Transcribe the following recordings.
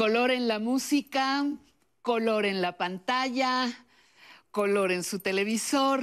Color en la música, color en la pantalla, color en su televisor.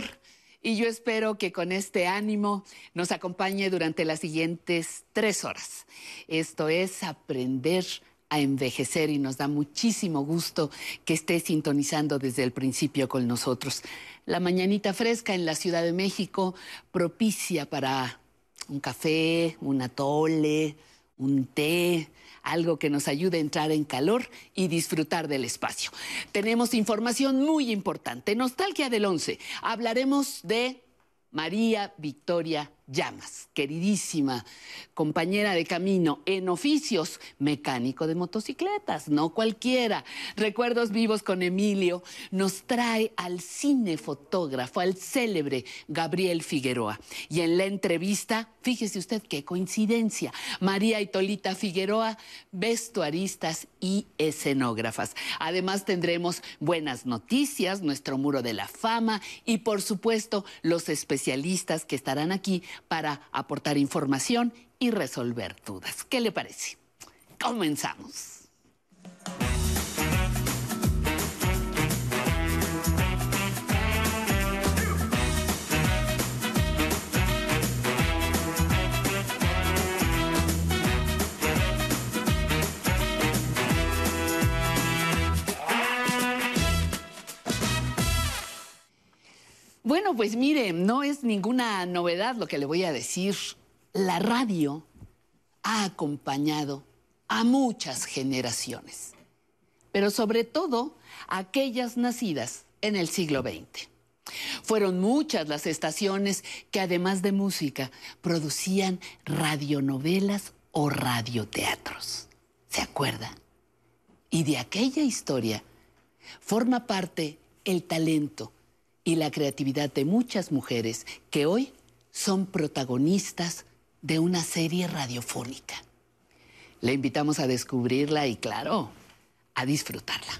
Y yo espero que con este ánimo nos acompañe durante las siguientes tres horas. Esto es aprender a envejecer y nos da muchísimo gusto que esté sintonizando desde el principio con nosotros. La mañanita fresca en la Ciudad de México propicia para un café, un atole, un té, algo que nos ayude a entrar en calor y disfrutar del espacio. Tenemos información muy importante. Nostalgia del 11. Hablaremos de María Victoria Llamas, queridísima compañera de camino en oficios, mecánico de motocicletas, no cualquiera. Recuerdos vivos con Emilio nos trae al cinefotógrafo, al célebre Gabriel Figueroa. Y en la entrevista, fíjese usted qué coincidencia, María y Tolita Figueroa, vestuaristas y escenógrafas. Además tendremos buenas noticias, nuestro muro de la fama y por supuesto los especialistas que estarán aquí para aportar información y resolver dudas. ¿Qué le parece? Comenzamos. Bueno, pues mire, no es ninguna novedad lo que le voy a decir. La radio ha acompañado a muchas generaciones, pero sobre todo a aquellas nacidas en el siglo XX. Fueron muchas las estaciones que además de música producían radionovelas o radioteatros. ¿Se acuerda? Y de aquella historia forma parte el talento y la creatividad de muchas mujeres que hoy son protagonistas de una serie radiofónica. Le invitamos a descubrirla y, claro, a disfrutarla.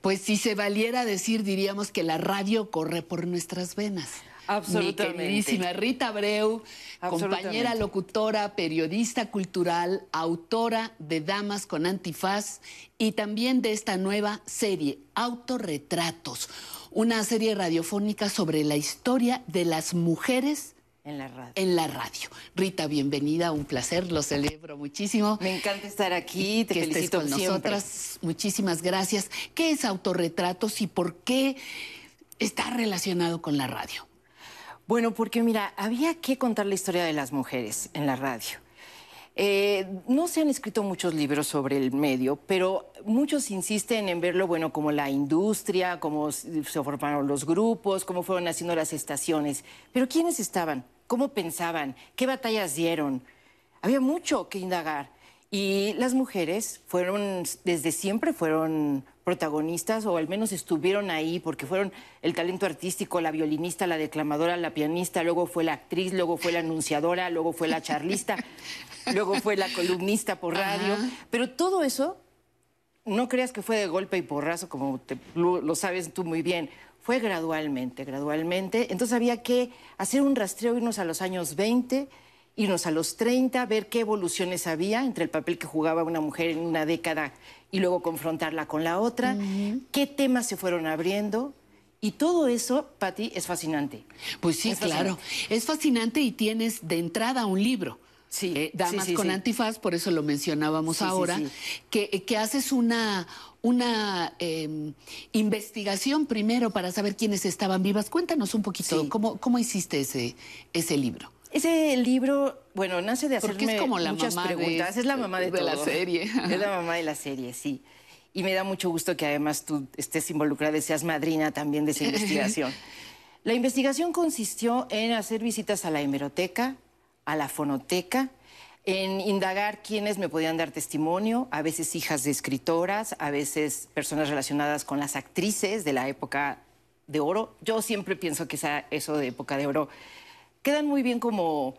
Pues si se valiera decir, diríamos que la radio corre por nuestras venas. Absolutamente. Mi queridísima Rita Abreu, compañera locutora, periodista cultural, autora de Damas con Antifaz y también de esta nueva serie, Autorretratos, una serie radiofónica sobre la historia de las mujeres en la radio. En la radio. Rita, bienvenida, un placer, lo celebro muchísimo. Me encanta estar aquí, te que felicito estés con siempre. nosotras. Muchísimas gracias. ¿Qué es autorretratos y por qué está relacionado con la radio? Bueno, porque mira, había que contar la historia de las mujeres en la radio. Eh, no se han escrito muchos libros sobre el medio, pero muchos insisten en verlo, bueno, como la industria, cómo se formaron los grupos, cómo fueron haciendo las estaciones. Pero ¿quiénes estaban? ¿Cómo pensaban? ¿Qué batallas dieron? Había mucho que indagar. Y las mujeres fueron, desde siempre fueron protagonistas o al menos estuvieron ahí porque fueron el talento artístico, la violinista, la declamadora, la pianista, luego fue la actriz, luego fue la anunciadora, luego fue la charlista, luego fue la columnista por radio. Ajá. Pero todo eso, no creas que fue de golpe y porrazo, como te- lo, lo sabes tú muy bien. Fue gradualmente, gradualmente. Entonces había que hacer un rastreo, irnos a los años 20, irnos a los 30, ver qué evoluciones había entre el papel que jugaba una mujer en una década y luego confrontarla con la otra, qué temas se fueron abriendo. Y todo eso, Patti, es fascinante. Pues sí, Es claro. Es fascinante y tienes de entrada un libro. Sí, Eh, Damas sí, sí, con sí. antifaz, por eso lo mencionábamos ahora. Que, que haces una, una eh, investigación primero para saber quiénes estaban vivas. Cuéntanos un poquito. ¿cómo, cómo hiciste ese, ese libro? Ese libro, bueno, nace de Porque hacerme es como la muchas mamá de- preguntas. es la mamá de, de la todo. serie. Es la mamá de la serie, sí. Y me da mucho gusto que además tú estés involucrada y seas madrina también de esa investigación. La investigación consistió en hacer visitas a la hemeroteca, a la fonoteca, en indagar quiénes me podían dar testimonio, a veces hijas de escritoras, a veces personas relacionadas con las actrices de la época de oro. Yo siempre pienso que esa, eso de época de oro quedan muy bien como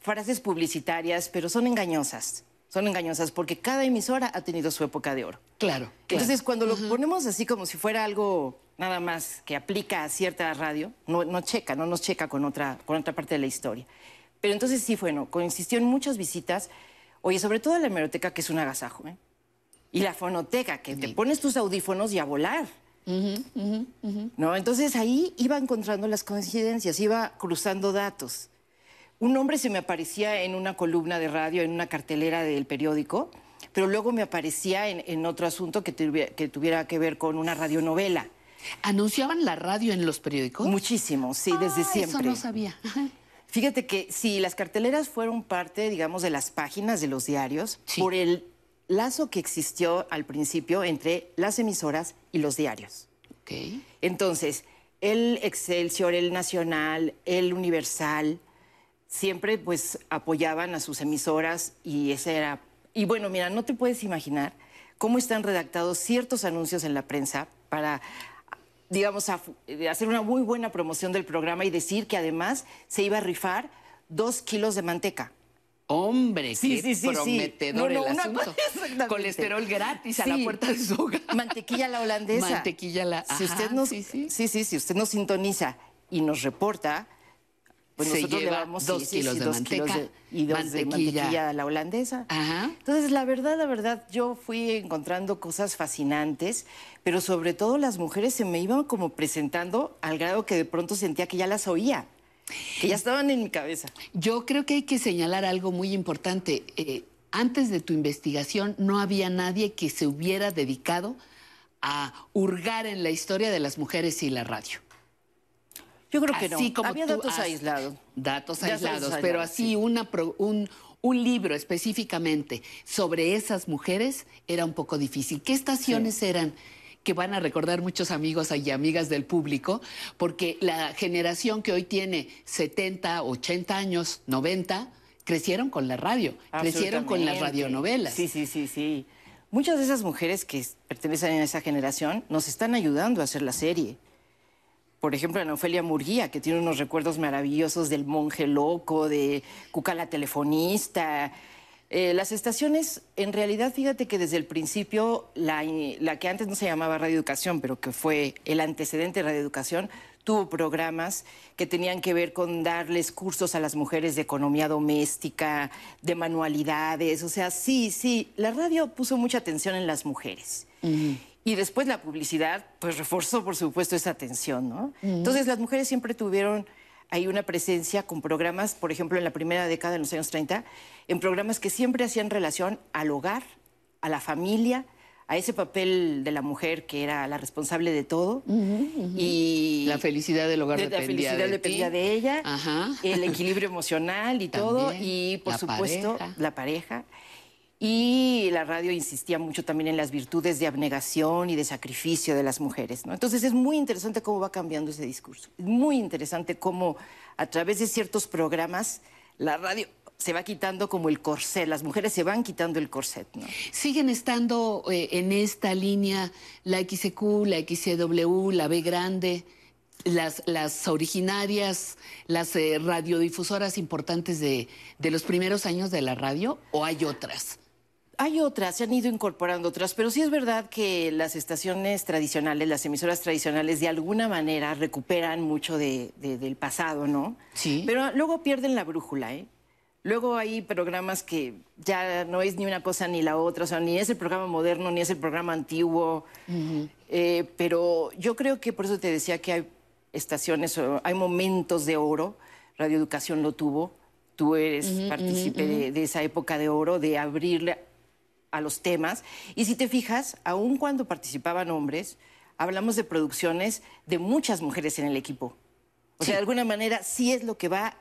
frases publicitarias, pero son engañosas. Son engañosas porque cada emisora ha tenido su época de oro. Claro. Entonces, cuando lo ponemos así como si fuera algo nada más que aplica a cierta radio, no, no checa, no nos checa con otra, con otra parte de la historia. Pero entonces sí, bueno, consistió en muchas visitas. Oye, sobre todo la hemeroteca, que es un agasajo, ¿eh? Y la fonoteca, que te pones tus audífonos y a volar. ¿No? Entonces ahí iba encontrando las coincidencias, iba cruzando datos. Un nombre se me aparecía en una columna de radio, en una cartelera del periódico, pero luego me aparecía en, otro asunto que tuviera, que tuviera que ver con una radionovela. ¿Anunciaban la radio en los periódicos? Muchísimo, sí, desde ah, siempre. Eso no sabía. Fíjate que sí, las carteleras fueron parte, digamos, de las páginas de los diarios por el lazo que existió al principio entre las emisoras y los diarios. Entonces, el Excelsior, el Nacional, el Universal, siempre pues apoyaban a sus emisoras y ese era... Y bueno, mira, no te puedes imaginar cómo están redactados ciertos anuncios en la prensa para digamos, hacer una muy buena promoción del programa y decir que además se iba a rifar dos kilos de manteca. Hombre, qué prometedor el asunto. Colesterol gratis a la puerta de su hogar. Mantequilla la holandesa. Mantequilla la... Si usted nos, sí, sí. sí, sí, si usted nos sintoniza y nos reporta, pues nosotros lleva le dos kilos de manteca y dos de mantequilla a la holandesa. Ajá. Entonces, la verdad, la verdad, yo fui encontrando cosas fascinantes, pero sobre todo las mujeres se me iban como presentando al grado que de pronto sentía que ya las oía, que ya estaban en mi cabeza. Yo creo que hay que señalar algo muy importante. Eh, antes de tu investigación no había nadie que se hubiera dedicado a hurgar en la historia de las mujeres y la radio. Yo creo que no. Como Había datos aislados. Datos aislados, pero así un, un libro específicamente sobre esas mujeres era un poco difícil. ¿Qué estaciones eran? Que van a recordar muchos amigos y amigas del público, porque la generación que hoy tiene 70, 80 años, 90, crecieron con la radio, crecieron con las radionovelas. Sí, sí, sí, sí. Muchas de esas mujeres que pertenecen a esa generación nos están ayudando a hacer la serie por ejemplo, Ana Ofelia Murguía, que tiene unos recuerdos maravillosos del monje loco, de Cuca la telefonista. Eh, las estaciones, en realidad, fíjate que desde el principio, la, la, que antes no se llamaba Radio Educación, pero que fue el antecedente de Radio Educación, tuvo programas que tenían que ver con darles cursos a las mujeres de economía doméstica, de manualidades. O sea, sí, sí, la radio puso mucha atención en las mujeres. Y después la publicidad, pues reforzó, por supuesto, esa atención, ¿no? Entonces las mujeres siempre tuvieron ahí una presencia con programas, por ejemplo, en la primera década, en los años 30, en programas que siempre hacían relación al hogar, a la familia, a ese papel de la mujer que era la responsable de todo y la felicidad del hogar de, la felicidad de dependía de ella el equilibrio emocional y todo y por supuesto la pareja y la radio insistía mucho también en las virtudes de abnegación y de sacrificio de las mujeres. ¿no? Entonces es muy interesante cómo va cambiando ese discurso. Es muy interesante cómo a través de ciertos programas la radio se va quitando como el corset, las mujeres se van quitando el corset. ¿no? ¿Siguen estando eh, en esta línea la XQ, la XCW, la B grande? Las, las, originarias, las eh, radiodifusoras importantes de, de, los primeros años de la radio, o hay otras? Hay otras, se han ido incorporando otras, pero sí es verdad que las estaciones tradicionales, las emisoras tradicionales, de alguna manera recuperan mucho de, del pasado, ¿no? Sí. Pero luego pierden la brújula, ¿eh? Luego hay programas que ya no es ni una cosa ni la otra, o sea, ni es el programa moderno, ni es el programa antiguo. Eh, pero yo creo que por eso te decía que hay estaciones, hay momentos de oro. Radio Educación lo tuvo. Tú eres partícipe de, de, esa época de oro, de abrirle a los temas. Y si te fijas, aun cuando participaban hombres, hablamos de producciones de muchas mujeres en el equipo. O sea, de alguna manera sí es lo que va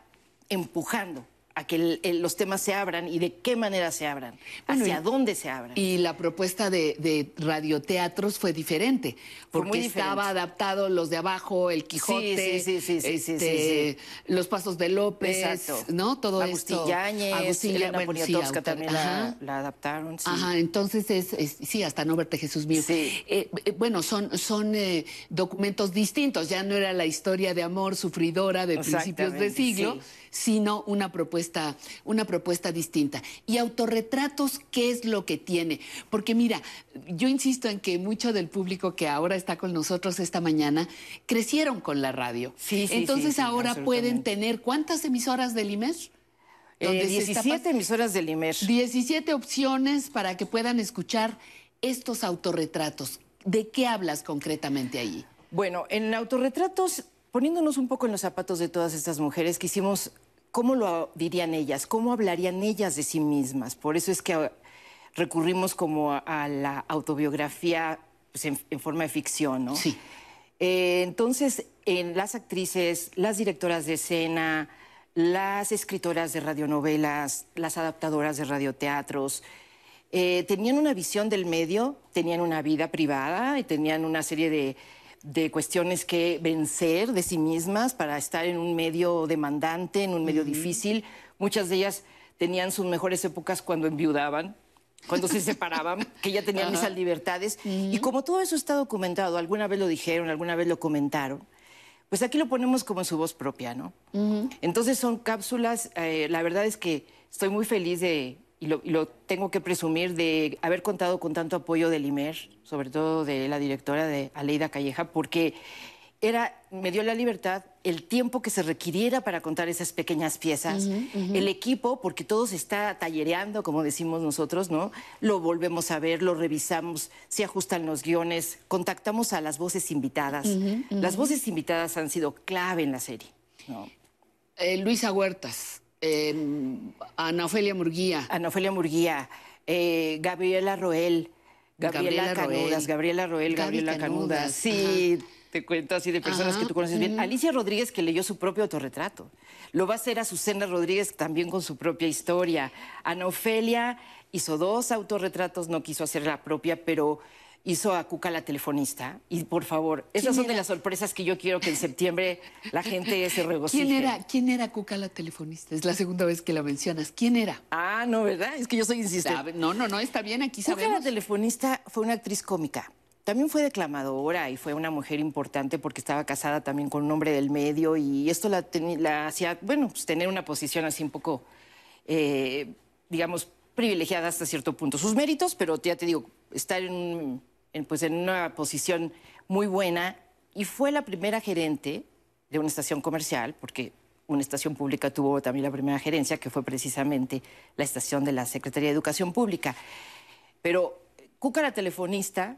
empujando a que los temas se abran y de qué manera se abran, hacia dónde se abran. Y la propuesta de, radioteatros fue diferente, porque estaba adaptado los de abajo, el Quijote, este, los pasos de López, ¿no? Todo Agustín esto. Yáñez, Agustín Elena Poniatowska también la, adaptaron. Ajá, entonces es, sí, hasta no verte Jesús mío. Eh, eh, bueno, son, son eh, documentos distintos, ya no era la historia de amor sufridora de principios de siglo, sino una propuesta, una propuesta distinta. Y autorretratos, ¿qué es lo que tiene? Porque mira, yo insisto en que mucho del público que ahora está con nosotros esta mañana crecieron con la radio. Sí, Entonces ahora pueden tener, ¿cuántas emisoras del IMES? donde Eh, se está 17 emisoras del IMER. 17 opciones para que puedan escuchar estos autorretratos. ¿De qué hablas concretamente allí? Bueno, en autorretratos, poniéndonos un poco en los zapatos de todas estas mujeres, quisimos cómo lo dirían ellas, cómo hablarían ellas de sí mismas. Por eso es que ah, recurrimos como a, a la autobiografía pues, en, en forma de ficción, ¿no? Sí. Eh, entonces, en las actrices, las directoras de escena, las escritoras de radionovelas, las adaptadoras de radioteatros, eh, tenían una visión del medio, tenían una vida privada y tenían una serie de, de cuestiones que vencer de sí mismas para estar en un medio demandante, en un medio difícil. Muchas de ellas tenían sus mejores épocas cuando enviudaban, cuando se separaban, que ya tenían esas libertades. Y como todo eso está documentado, alguna vez lo dijeron, alguna vez lo comentaron, pues aquí lo ponemos como en su voz propia, ¿no? Entonces son cápsulas, eh, la verdad es que estoy muy feliz de, y lo, y lo tengo que presumir, de haber contado con tanto apoyo del IMER, sobre todo de la directora de Aleida Calleja, porque era, me dio la libertad, el tiempo que se requiriera para contar esas pequeñas piezas, el equipo, porque todo se está tallereando, como decimos nosotros, ¿no? Lo volvemos a ver, lo revisamos, se ajustan los guiones, contactamos a las voces invitadas. Las voces invitadas han sido clave en la serie, ¿no? Eh, Luisa Huertas, eh, Ana Ofelia Murguía. Ana Ofelia Murguía, eh, Gabriela Roel, Gabriela, Gabriela Canudas, Roel. Gabriela Roel, Gabriela Canudas. Canudas, Sí, te cuento así de personas Ajá, que tú conoces bien. Alicia Rodríguez, que leyó su propio autorretrato. Lo va a hacer Azucena Rodríguez también con su propia historia. Ana Ofelia hizo dos autorretratos, no quiso hacer la propia, pero hizo a Cuca la telefonista. Y por favor, esas son de las sorpresas que yo quiero que en septiembre la gente se regocije. ¿Quién era, ¿Quién era Cuca la telefonista? Es la segunda vez que la mencionas. ¿Quién era? Ah, no, ¿verdad? Es que yo soy insistente. No, no, no, está bien, aquí Cuca la sabemos. telefonista fue una actriz cómica. También fue declamadora y fue una mujer importante porque estaba casada también con un hombre del medio y esto la, la hacía, bueno, pues tener una posición así un poco, eh, digamos, privilegiada hasta cierto punto. Sus méritos, pero ya te digo, estar en, un- en, pues, en una posición muy buena y fue la primera gerente de una estación comercial, porque una estación pública tuvo también la primera gerencia, que fue precisamente la estación de la Secretaría de Educación Pública. Pero Cuca, la telefonista,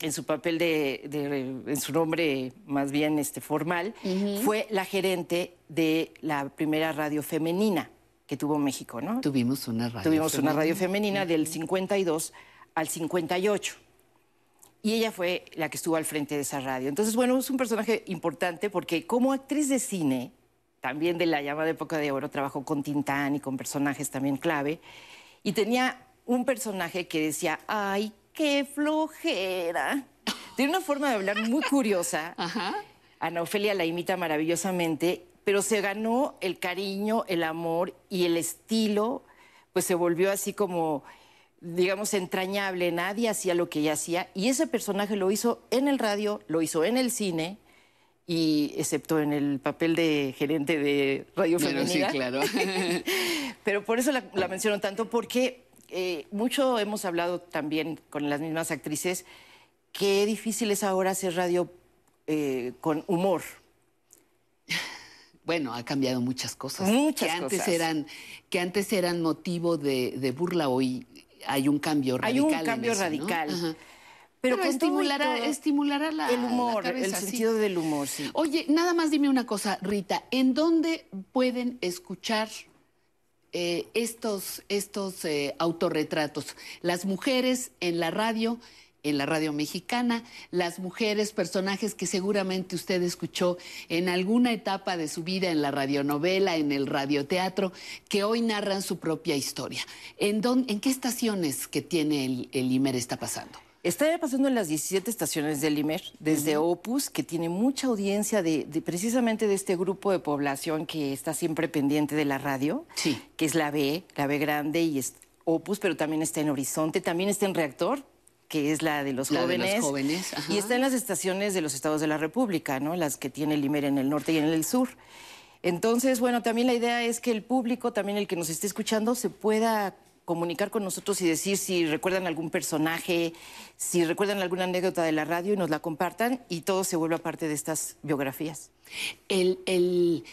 en su papel de, de- en su nombre más bien este, formal, fue la gerente de la primera radio femenina que tuvo México, ¿no? Tuvimos una radio. Tuvimos una femenina. radio femenina del 52 al 58. Y ella fue la que estuvo al frente de esa radio. Entonces, bueno, es un personaje importante porque como actriz de cine, también de la llamada época de oro, trabajó con Tintán y con personajes también clave. Y tenía un personaje que decía, ay, qué flojera. Tiene una forma de hablar muy curiosa. Ajá. Ana Ofelia la imita maravillosamente, pero se ganó el cariño, el amor y el estilo, pues se volvió así como, digamos, entrañable. Nadie hacía lo que ella hacía y ese personaje lo hizo en el radio, lo hizo en el cine y excepto en el papel de gerente de Radio sí, Femenina. claro. Pero por eso la, la menciono tanto, porque eh, mucho hemos hablado también con las mismas actrices, qué difícil es ahora hacer radio eh, con humor. Bueno, ha cambiado muchas cosas. Muchas que antes cosas. eran que antes eran motivo de, de burla hoy hay un cambio Hay radical. un en cambio eso, ¿no? radical. Ajá. Pero, estimulará, todo, estimulará la, el humor, la cabeza, el sí. sentido del humor, sí. Oye, nada más dime una cosa, Rita, ¿en dónde pueden escuchar eh, estos, estos eh, autorretratos? Las mujeres en la radio, en la radio mexicana, las mujeres, personajes que seguramente usted escuchó en alguna etapa de su vida, en la radionovela, en el radioteatro, que hoy narran su propia historia. ¿En, dónde- en qué estaciones que tiene el, el IMER está pasando? Está pasando en las 17 estaciones del IMER, desde Opus, que tiene mucha audiencia de, de- precisamente de este grupo de población que está siempre pendiente de la radio, Sí. que es la B, la B grande y es Opus, pero también está en Horizonte, también está en Reactor, que es la de los La de los jóvenes. jóvenes, ajá. Y está en las estaciones de los estados de la República, ¿no? Las que tiene el IMER en el norte y en el sur. Entonces, bueno, también la idea es que el público, también el que nos esté escuchando, se pueda comunicar con nosotros y decir si recuerdan algún personaje, si recuerdan alguna anécdota de la radio y nos la compartan y todo se vuelva parte de estas biografías. El, el-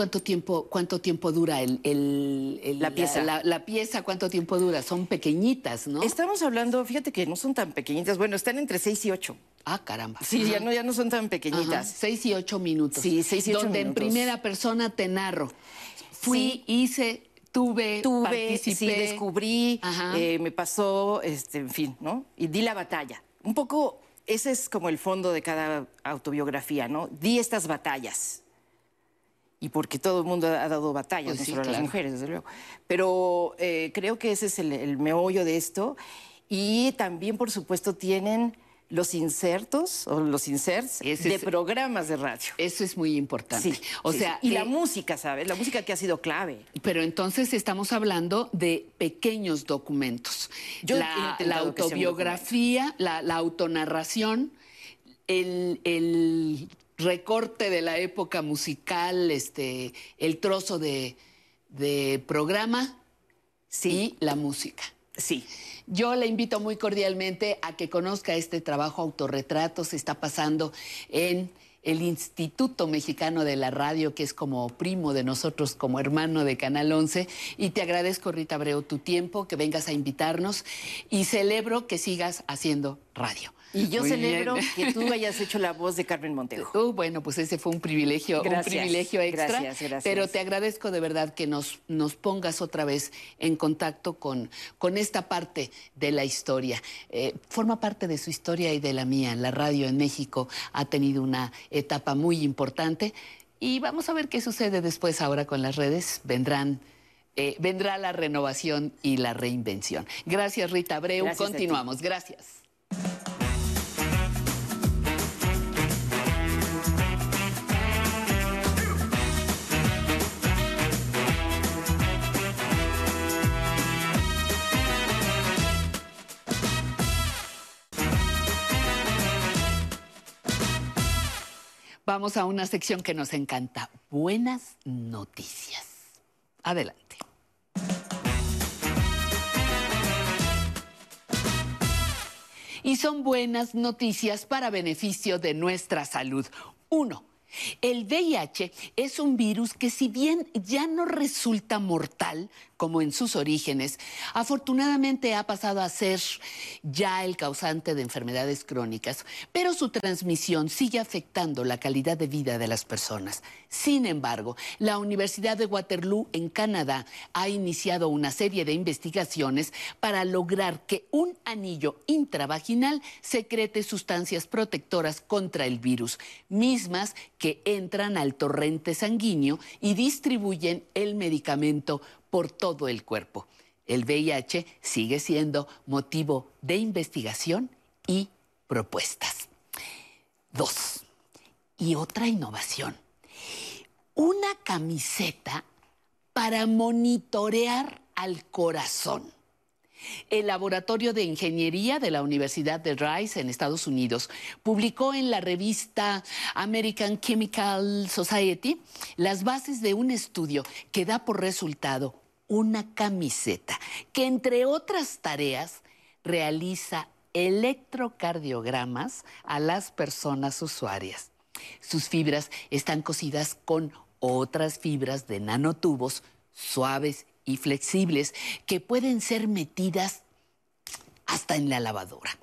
¿Cuánto tiempo, cuánto tiempo dura el, el- el- La pieza. La, la pieza, ¿cuánto tiempo dura? Son pequeñitas, ¿no? Estamos hablando, fíjate que no son tan pequeñitas, bueno, están entre 6 y 8. Ah, caramba. Sí, ya no, ya no son tan Ajá, pequeñitas. Seis y ocho minutos. Sí, seis y ocho Donde minutos. en primera persona te narro. Fui, Sí. hice, tuve, Tuve, participé. sí, descubrí, eh, me pasó, este, en fin, ¿no? Y di la batalla. Un poco, ese es como el fondo de cada autobiografía, ¿no? Di estas batallas. Y porque todo el mundo ha dado batallas, Pues sí, las mujeres, desde luego. Pero eh, creo que ese es el, el meollo de esto. Y también, por supuesto, tienen los insertos o los inserts Ese de es- programas de radio. Eso es muy importante. Sí, o sí, sea, y la música, ¿sabes? La música que ha sido clave. Pero entonces estamos hablando de pequeños documentos. Yo la, la autobiografía, la, la autonarración, el, el recorte de la época musical, este, el trozo de, de programa Sí, y la música. sí. Yo le invito muy cordialmente a que conozca este trabajo autorretrato. Se está pasando en el Instituto Mexicano de la Radio, que es como primo de nosotros, como hermano de Canal 11. Y te agradezco, Rita Abreu, tu tiempo, que vengas a invitarnos y celebro que sigas haciendo radio. Y yo Muy celebro bien. que tú hayas hecho la voz de Carmen Montejo. Uh, bueno, pues ese fue un privilegio, Gracias, un privilegio extra. gracias, gracias. Pero te agradezco de verdad que nos, nos pongas otra vez en contacto con, con esta parte de la historia. Eh, forma parte de su historia y de la mía. La radio en México ha tenido una etapa muy importante y vamos a ver qué sucede después ahora con las redes. Vendrán. eh, vendrá la renovación y la reinvención. Gracias, Rita Abreu. Continuamos. Gracias. Vamos a una sección que nos encanta. Buenas noticias. Adelante. Y son buenas noticias para beneficio de nuestra salud. Uno, el VIH es un virus que si bien ya no resulta mortal como en sus orígenes, afortunadamente ha pasado a ser ya el causante de enfermedades crónicas, pero su transmisión sigue afectando la calidad de vida de las personas. Sin embargo, la Universidad de Waterloo en Canadá ha iniciado una serie de investigaciones para lograr que un anillo intravaginal secrete sustancias protectoras contra el virus, mismas que entran al torrente sanguíneo y distribuyen el medicamento por todo el cuerpo. El VIH sigue siendo motivo de investigación y propuestas. Dos. Y otra innovación. Una camiseta para monitorear al corazón. El Laboratorio de Ingeniería de la Universidad de Rice en Estados Unidos publicó en la revista American Chemical Society las bases de un estudio que da por resultado una camiseta que, entre otras tareas, realiza electrocardiogramas a las personas usuarias. Sus fibras están cosidas con otras fibras de nanotubos suaves y flexibles que pueden ser metidas hasta en la lavadora.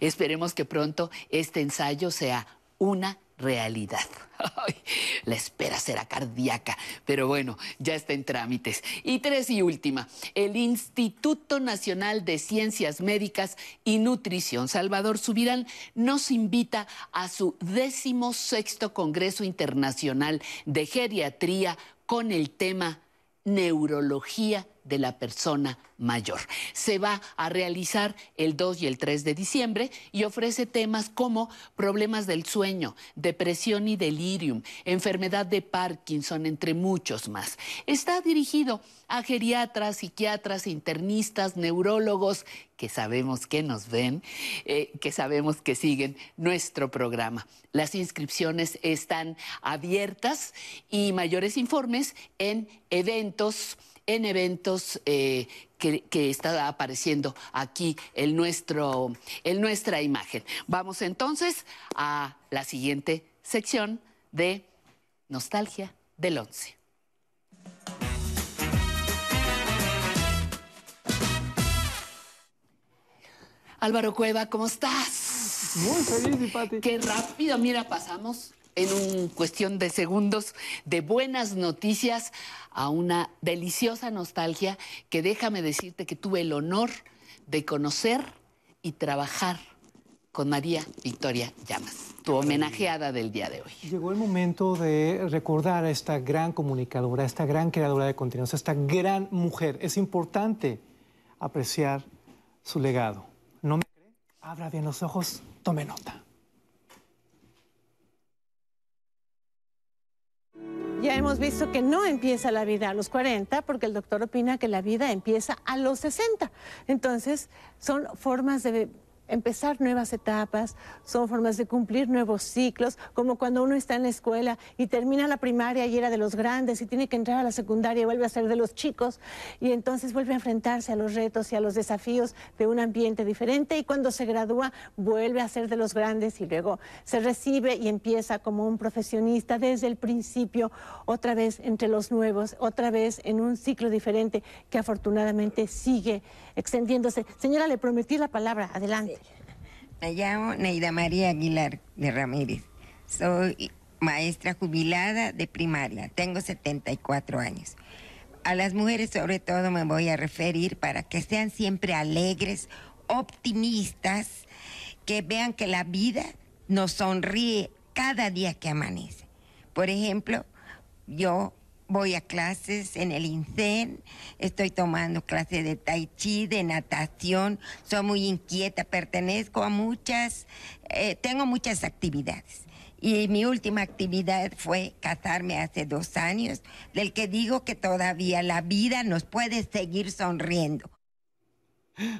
Esperemos que pronto este ensayo sea una realidad. La espera será cardíaca, pero bueno, ya está en trámites. Y tres y última, el Instituto Nacional de Ciencias Médicas y Nutrición Salvador Subirán nos invita a su décimo sexto Congreso Internacional de Geriatría con el tema neurología de la persona mayor. Se va a realizar el 2 y el 3 de diciembre y ofrece temas como problemas del sueño, depresión y delirium, enfermedad de Parkinson, entre muchos más. Está dirigido a geriatras, psiquiatras, internistas, neurólogos que sabemos que nos ven, eh, que sabemos que siguen nuestro programa. Las inscripciones están abiertas y mayores informes en eventos en eventos eh, que, está apareciendo aquí en, nuestro, en nuestra imagen. Vamos entonces a la siguiente sección de Nostalgia del 11. Álvaro Cueva, ¿cómo estás? Muy feliz, y Pati. Qué rápido, mira, pasamos en un cuestión de segundos de buenas noticias a una deliciosa nostalgia que déjame decirte que tuve el honor de conocer y trabajar con María Victoria Llamas, tu homenajeada del día de hoy. Llegó el momento de recordar a esta gran comunicadora, a esta gran creadora de contenidos, a esta gran mujer. Es importante apreciar su legado. ¿No me cree? Abra bien los ojos, tome nota. Ya hemos visto que no empieza la vida a los 40 porque el doctor opina que la vida empieza a los 60. Entonces, son formas de empezar nuevas etapas, son formas de cumplir nuevos ciclos, como cuando uno está en la escuela y termina la primaria y era de los grandes y tiene que entrar a la secundaria y vuelve a ser de los chicos y entonces vuelve a enfrentarse a los retos y a los desafíos de un ambiente diferente y cuando se gradúa vuelve a ser de los grandes y luego se recibe y empieza como un profesionista desde el principio, otra vez entre los nuevos, otra vez en un ciclo diferente que afortunadamente sigue extendiéndose. Señora, le prometí la palabra, adelante. Me llamo Neida María Aguilar de Ramírez. Soy maestra jubilada de primaria. Tengo 74 años. A las mujeres sobre todo me voy a referir para que sean siempre alegres, optimistas, que vean que la vida nos sonríe cada día que amanece. Por ejemplo, yo voy a clases en el INSEN, estoy tomando clases de tai chi, de natación, soy muy inquieta, pertenezco a muchas, eh, tengo muchas actividades. Y mi última actividad fue casarme hace dos años, del que digo que todavía la vida nos puede seguir sonriendo.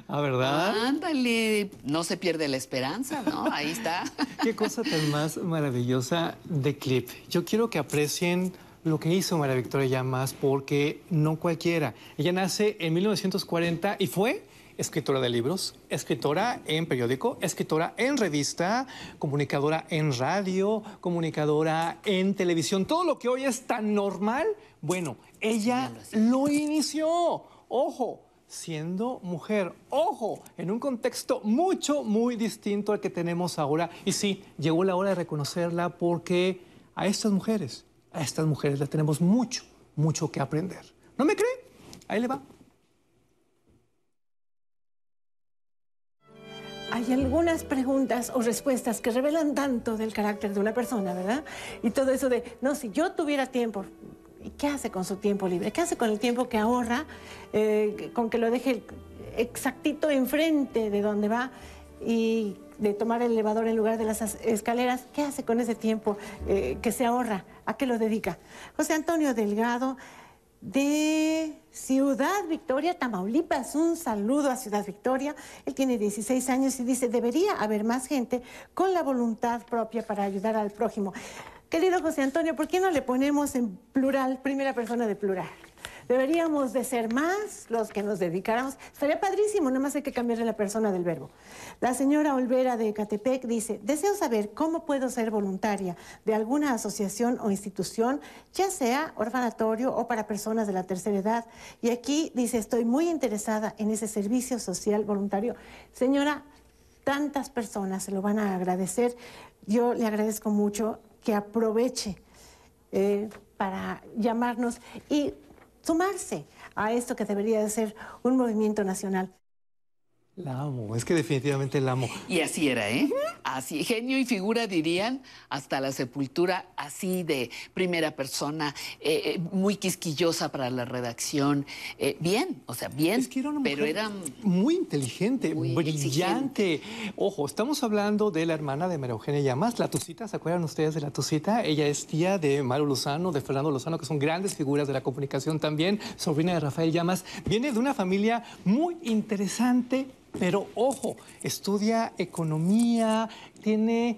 ¿Ah, verdad? Ándale, no se pierde la esperanza, ¿no? Ahí está. Qué cosa tan más maravillosa de clip. Yo quiero que aprecien lo que hizo María Victoria Llamas porque no cualquiera. Ella nace en 1940 y fue escritora de libros, escritora en periódico, escritora en revista, comunicadora en radio, comunicadora en televisión. Todo lo que hoy es tan normal, bueno, ella lo inició. Ojo, siendo mujer. Ojo, en un contexto mucho, muy distinto al que tenemos ahora. Y sí, llegó la hora de reconocerla porque a estas mujeres a estas mujeres le tenemos mucho, mucho que aprender. ¿No me cree? Ahí le va. Hay algunas preguntas o respuestas que revelan tanto del carácter de una persona, ¿verdad? Y todo eso de, no, si yo tuviera tiempo, ¿y qué hace con su tiempo libre? ¿Qué hace con el tiempo que ahorra, eh, con que lo deje exactito enfrente de donde va? Y de tomar el elevador en lugar de las escaleras, ¿qué hace con ese tiempo eh, que se ahorra? ¿A qué lo dedica? José Antonio Delgado de Ciudad Victoria, Tamaulipas. Un saludo a Ciudad Victoria. Él tiene 16 años y dice, debería haber más gente con la voluntad propia para ayudar al prójimo. Querido José Antonio, ¿por qué no le ponemos en plural, primera persona de plural? Deberíamos de ser más los que nos dedicáramos. Estaría padrísimo, nada más hay que cambiarle la persona del verbo. La señora Olvera de Catepec dice, deseo saber cómo puedo ser voluntaria de alguna asociación o institución, ya sea orfanatorio o para personas de la tercera edad. Y aquí dice, estoy muy interesada en ese servicio social voluntario. Señora, tantas personas se lo van a agradecer. Yo le agradezco mucho que aproveche eh, para llamarnos y sumarse a esto que debería de ser un movimiento nacional. La amo, es que definitivamente la amo. Y así era, ¿eh? Así, genio y figura dirían, hasta la sepultura, así de primera persona, eh, eh, muy quisquillosa para la redacción. Eh, bien, o sea, bien, es que era una pero era muy inteligente, brillante. Ojo, estamos hablando de la hermana de María Eugenia Llamas, la Tucita, ¿se acuerdan ustedes de la Tucita? Ella es tía de Mario Lozano, de Fernando Lozano, que son grandes figuras de la comunicación también, sobrina de Rafael Llamas. Viene de una familia muy interesante, pero ojo, estudia economía, tiene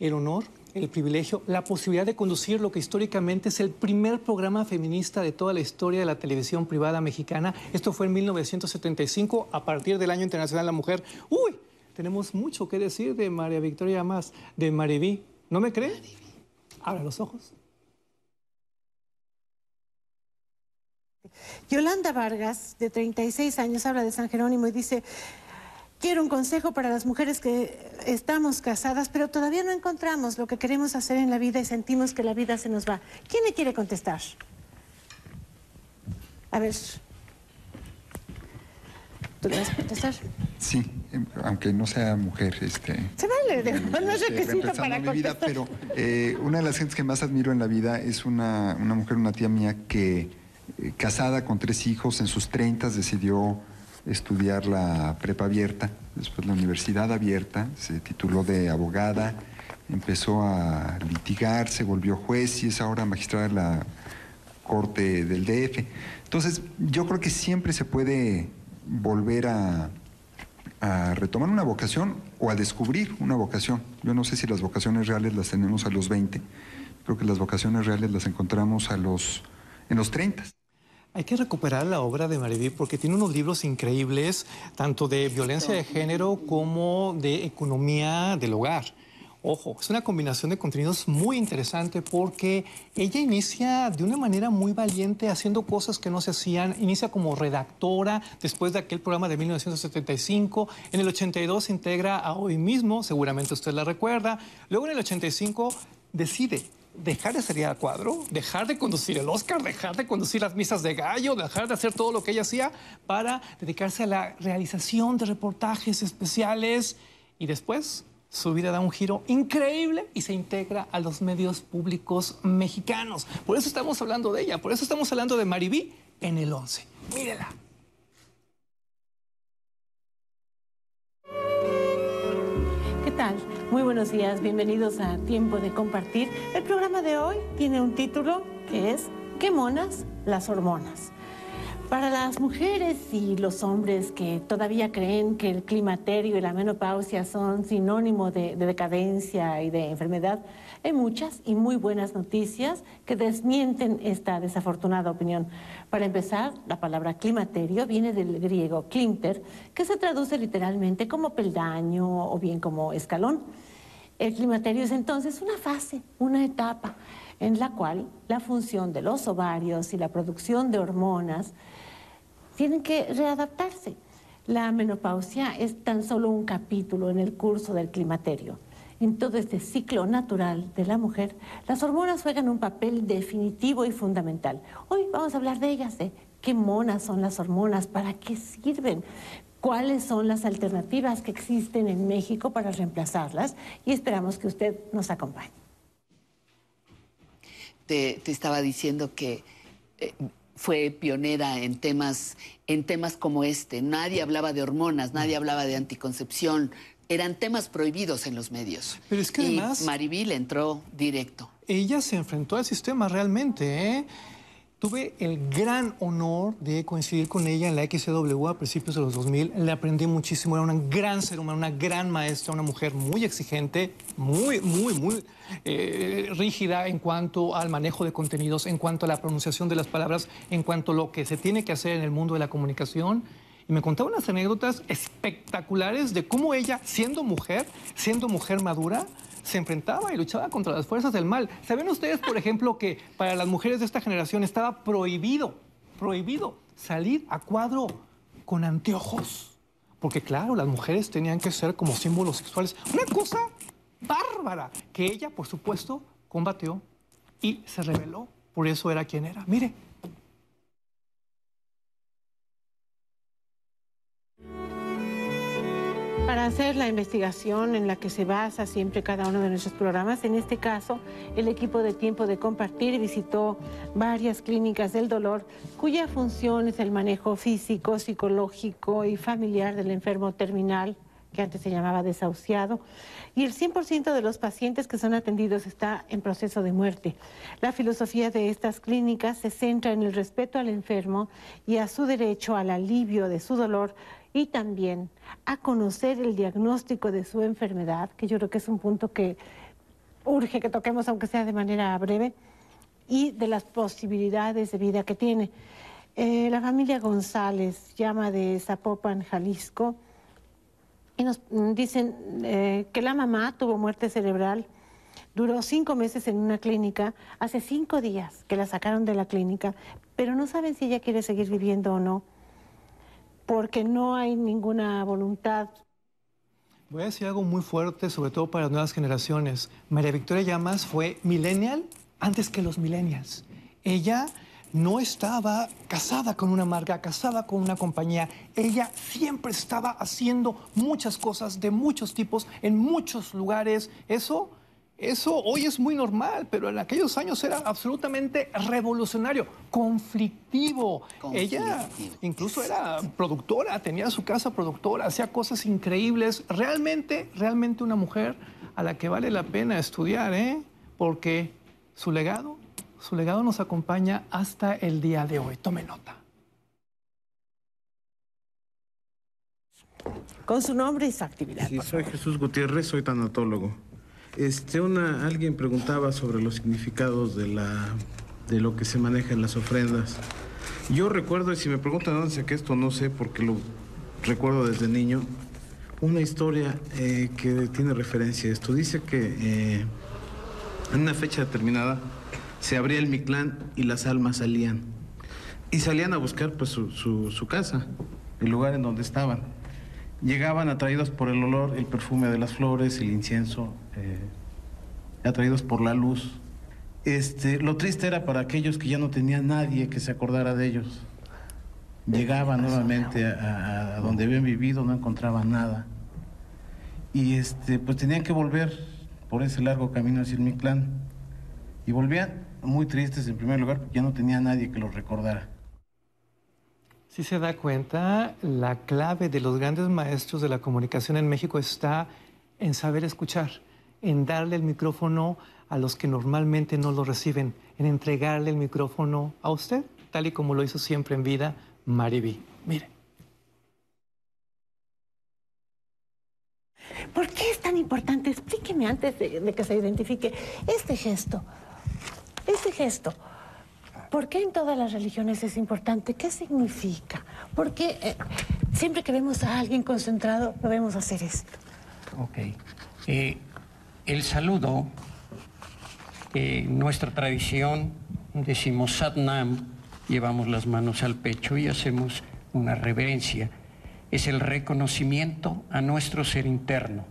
el honor, el privilegio, la posibilidad de conducir lo que históricamente es el primer programa feminista de toda la historia de la televisión privada mexicana. Esto fue en 1975, a partir del Año Internacional de la Mujer. ¡Uy! Tenemos mucho que decir de María Victoria más, de Mariví. ¿No me cree? Abra los ojos. Yolanda Vargas, de 36 años, habla de San Jerónimo y dice, quiero un consejo para las mujeres que estamos casadas, pero todavía no encontramos lo que queremos hacer en la vida y sentimos que la vida se nos va. ¿Quién le quiere contestar? A ver. ¿Tú le vas a contestar? Sí, em, aunque no sea mujer, este. Se vale, de- no es este, requisito para mi vida, pero eh, una de las gentes que más admiro en la vida es una, una mujer, una tía mía que eh, casada con tres hijos en sus treintas decidió estudiar la prepa abierta, después la universidad abierta, se tituló de abogada, empezó a litigar, se volvió juez y es ahora magistrada de la corte del DF. Entonces, yo creo que siempre se puede volver a, a retomar una vocación o a descubrir una vocación. Yo no sé si las vocaciones reales las tenemos a los 20, creo que las vocaciones reales las encontramos a los, en los 30. Hay que recuperar la obra de Mariví porque tiene unos libros increíbles, tanto de violencia de género como de economía del hogar. Ojo, es una combinación de contenidos muy interesante porque ella inicia de una manera muy valiente haciendo cosas que no se hacían. Inicia como redactora después de aquel programa de 1975. En el 82 se integra a Hoy mismo, seguramente usted la recuerda. Luego en el 85 decide dejar de salir a cuadro, dejar de conducir el Oscar, dejar de conducir las misas de gallo, dejar de hacer todo lo que ella hacía para dedicarse a la realización de reportajes especiales y después su vida da un giro increíble y se integra a los medios públicos mexicanos. Por eso estamos hablando de ella, por eso estamos hablando de Maribí en el 11. Mírela. ¿Qué tal? Muy buenos días, bienvenidos a Tiempo de Compartir. El programa de hoy tiene un título que es ¿Qué monas las hormonas? Para las mujeres y los hombres que todavía creen que el climaterio y la menopausia son sinónimo de, de decadencia y de enfermedad, hay muchas y muy buenas noticias que desmienten esta desafortunada opinión. Para empezar, la palabra climaterio viene del griego klimter, que se traduce literalmente como peldaño o bien como escalón. El climaterio es entonces una fase, una etapa en la cual la función de los ovarios y la producción de hormonas tienen que readaptarse. La menopausia es tan solo un capítulo en el curso del climaterio. En todo este ciclo natural de la mujer, las hormonas juegan un papel definitivo y fundamental. Hoy vamos a hablar de ellas, de qué monas son las hormonas, para qué sirven, cuáles son las alternativas que existen en México para reemplazarlas y esperamos que usted nos acompañe. te, te estaba diciendo que eh, fue pionera en temas, en temas como este. Nadie hablaba de hormonas, nadie hablaba de anticoncepción. Eran temas prohibidos en los medios. Pero es que y además- Maribel entró directo. Ella se enfrentó al sistema realmente. ¿eh? Tuve el gran honor de coincidir con ella en la XW a principios de los 2000. Le aprendí muchísimo. Era una gran ser humano, una gran maestra, una mujer muy exigente, muy, muy, muy eh, rígida en cuanto al manejo de contenidos, en cuanto a la pronunciación de las palabras, en cuanto a lo que se tiene que hacer en el mundo de la comunicación. Y me contaba unas anécdotas espectaculares de cómo ella, siendo mujer, siendo mujer madura, se enfrentaba y luchaba contra las fuerzas del mal. ¿Saben ustedes, por ejemplo, que para las mujeres de esta generación estaba prohibido, prohibido salir a cuadro con anteojos? Porque claro, las mujeres tenían que ser como símbolos sexuales. Una cosa bárbara que ella, por supuesto, combatió y se rebeló. Por eso era quien era. Mire, Para hacer la investigación en la que se basa siempre cada uno de nuestros programas, en este caso, el equipo de Tiempo de Compartir visitó varias clínicas del dolor cuya función es el manejo físico, psicológico y familiar del enfermo terminal que antes se llamaba desahuciado, y el 100% de los pacientes que son atendidos está en proceso de muerte. La filosofía de estas clínicas se centra en el respeto al enfermo y a su derecho al alivio de su dolor y también a conocer el diagnóstico de su enfermedad, que yo creo que es un punto que urge que toquemos, aunque sea de manera breve, y de las posibilidades de vida que tiene. Eh, la familia González llama de Zapopan, Jalisco, y nos dicen eh, que la mamá tuvo muerte cerebral, duró cinco meses en una clínica, hace cinco días que la sacaron de la clínica, pero no saben si ella quiere seguir viviendo o no porque no hay ninguna voluntad Voy a decir algo muy fuerte, sobre todo para las nuevas generaciones. María Victoria Llamas fue millennial antes que los millennials. Ella no estaba casada con una marca, casada con una compañía. Ella siempre estaba haciendo muchas cosas de muchos tipos en muchos lugares. Eso, eso hoy es muy normal, pero en aquellos años era absolutamente revolucionario, conflictivo. Ella incluso era productora, tenía su casa productora, hacía cosas increíbles. Realmente, realmente una mujer a la que vale la pena estudiar, ¿eh? Porque su legado su legado nos acompaña hasta el día de hoy. Tome nota. Con su nombre y su actividad. Sí, soy Jesús Gutiérrez, soy tanatólogo. Este, una, alguien preguntaba sobre los significados de, la, de lo que se maneja en las ofrendas. Yo recuerdo, y si me preguntan dónde saqué esto, no sé, porque lo recuerdo desde niño, una historia eh, que tiene referencia a esto. Dice que eh, en una fecha determinada, se abría el Mictlán y las almas salían. Y salían a buscar pues su, casa, el lugar en donde estaban. Llegaban atraídos por el olor, el perfume de las flores, el incienso, eh, atraídos por la luz. Este, lo triste era para aquellos que ya no tenían nadie que se acordara de ellos. Llegaban nuevamente a, donde habían vivido, no encontraban nada. Y este, pues tenían que volver por ese largo camino hacia el Mictlán. Y volvían muy tristes en primer lugar porque ya no tenía nadie que los recordara. Si se da cuenta, la clave de los grandes maestros de la comunicación en México está en saber escuchar, en darle el micrófono a los que normalmente no lo reciben, en entregarle el micrófono a usted, tal y como lo hizo siempre en vida Mariby. Mire. ¿Por qué es tan importante? Explíqueme antes de que se identifique este gesto. Ese gesto, ¿por qué en todas las religiones es importante? ¿Qué significa? Porque eh, siempre que vemos a alguien concentrado, debemos hacer esto. Ok. Eh, el saludo, en eh, nuestra tradición, decimos Satnam, llevamos las manos al pecho y hacemos una reverencia. Es el reconocimiento a nuestro ser interno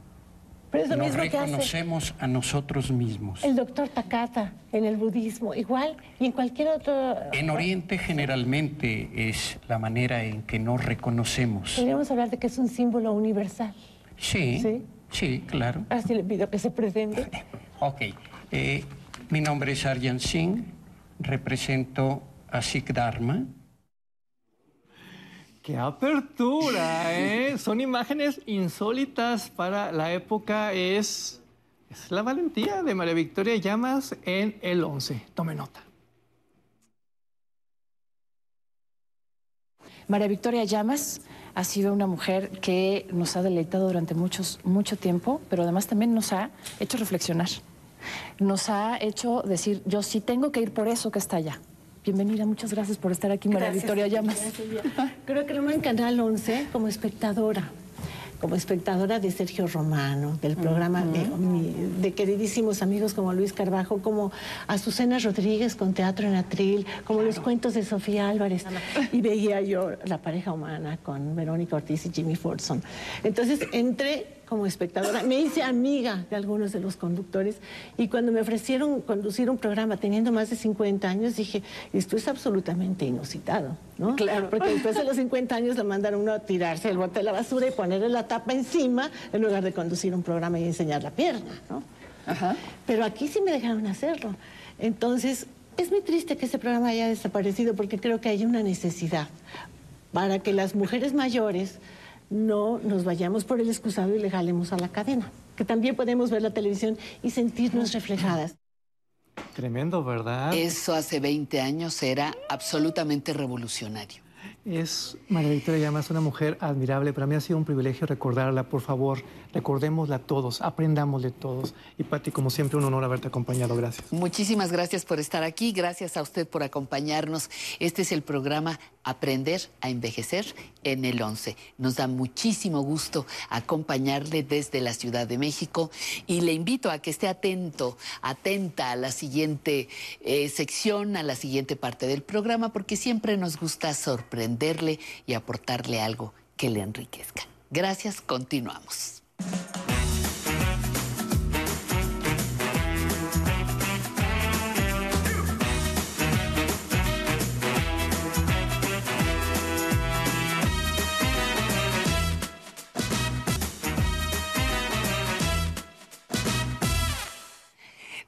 pero es Nos reconocemos a nosotros mismos. El doctor Takata en el budismo, igual y en cualquier otro... En Oriente generalmente es la manera en que nos reconocemos. Podríamos hablar de que es un símbolo universal. Sí, sí, claro. Así le pido que se presente. ok. Eh, mi nombre es Arjan Singh, represento a Sikh Dharma. ¡Qué apertura! ¿eh? Son imágenes insólitas para la época. Es, es la valentía de María Victoria Llamas en el 11. Tome nota. María Victoria Llamas ha sido una mujer que nos ha deleitado durante muchos, mucho tiempo, pero además también nos ha hecho reflexionar. Nos ha hecho decir, yo sí tengo que ir por eso que está allá. Bienvenida, muchas gracias por estar aquí, María Victoria Llamas. Creo que no en Canal 11 como espectadora como espectadora de Sergio Romano, del programa de, queridísimos amigos como Luis Carbajo, como Azucena Rodríguez con Teatro en Atril, como los cuentos de Sofía Álvarez. Y veía yo La pareja humana con Verónica Ortiz y Jimmy Fordson. Entonces entré como espectadora, me hice amiga de algunos de los conductores y cuando me ofrecieron conducir un programa teniendo más de 50 años, dije, esto es absolutamente inusitado, ¿no? Claro. Porque después de los 50 años le mandaron uno a tirarse el bote de la basura y ponerle la tapa encima en lugar de conducir un programa y enseñar la pierna, ¿no? Ajá. Pero aquí sí me dejaron hacerlo. Entonces, es muy triste que ese programa haya desaparecido porque creo que hay una necesidad para que las mujeres mayores no nos vayamos por el excusado y le jalemos a la cadena, que también podemos ver la televisión y sentirnos reflejadas. Tremendo, ¿verdad? Eso hace 20 años era absolutamente revolucionario. Es María Victoria Llamas, una mujer admirable. Para mí ha sido un privilegio recordarla. Por favor, recordémosla todos, aprendámosle todos. Y Pati, como siempre, un honor haberte acompañado. Gracias. Muchísimas gracias por estar aquí. Gracias a usted por acompañarnos. Este es el programa Aprender a Envejecer en el 11. Nos da muchísimo gusto acompañarle desde la Ciudad de México y le invito a que esté atento, atenta a la siguiente eh, sección, a la siguiente parte del programa, porque siempre nos gusta sorprender y aportarle algo que le enriquezca. Gracias, continuamos.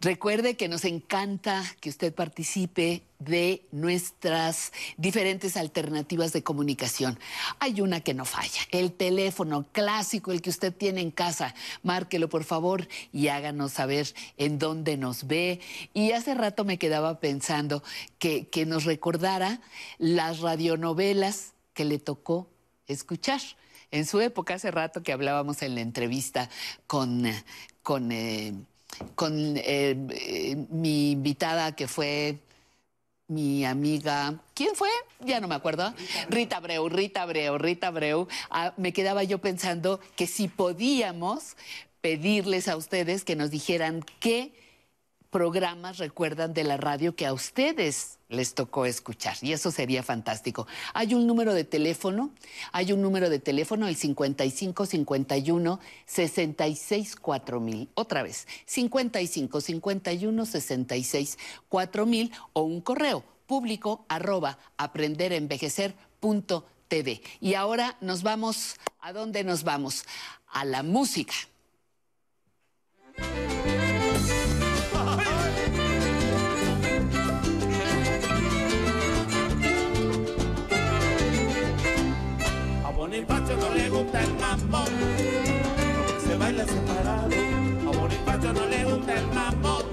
Recuerde que nos encanta que usted participe de nuestras diferentes alternativas de comunicación. Hay una que no falla, el teléfono clásico, el que usted tiene en casa. Márquelo por favor y háganos saber en dónde nos ve. Y hace rato me quedaba pensando que, que nos recordara las radionovelas que le tocó escuchar. En su época, hace rato que hablábamos en la entrevista con, con eh, con eh, eh, mi invitada que fue mi amiga, ¿quién fue? Ya no me acuerdo. Rita Breu, Rita Breu, Rita Breu. Ah, me quedaba yo pensando que si podíamos pedirles a ustedes que nos dijeran qué programas recuerdan de la radio que a ustedes les tocó escuchar. Y eso sería fantástico. Hay un número de teléfono, hay un número de teléfono, el 55 51 66 4000. Otra vez, 55 51 66 4000 o un correo público arroba aprenderenvejecer.tv. Y ahora nos vamos, ¿a dónde nos vamos? A la música. Bonifacio no le gusta el mambo, porque se baila separado. A Bonifacio no le gusta el mambo,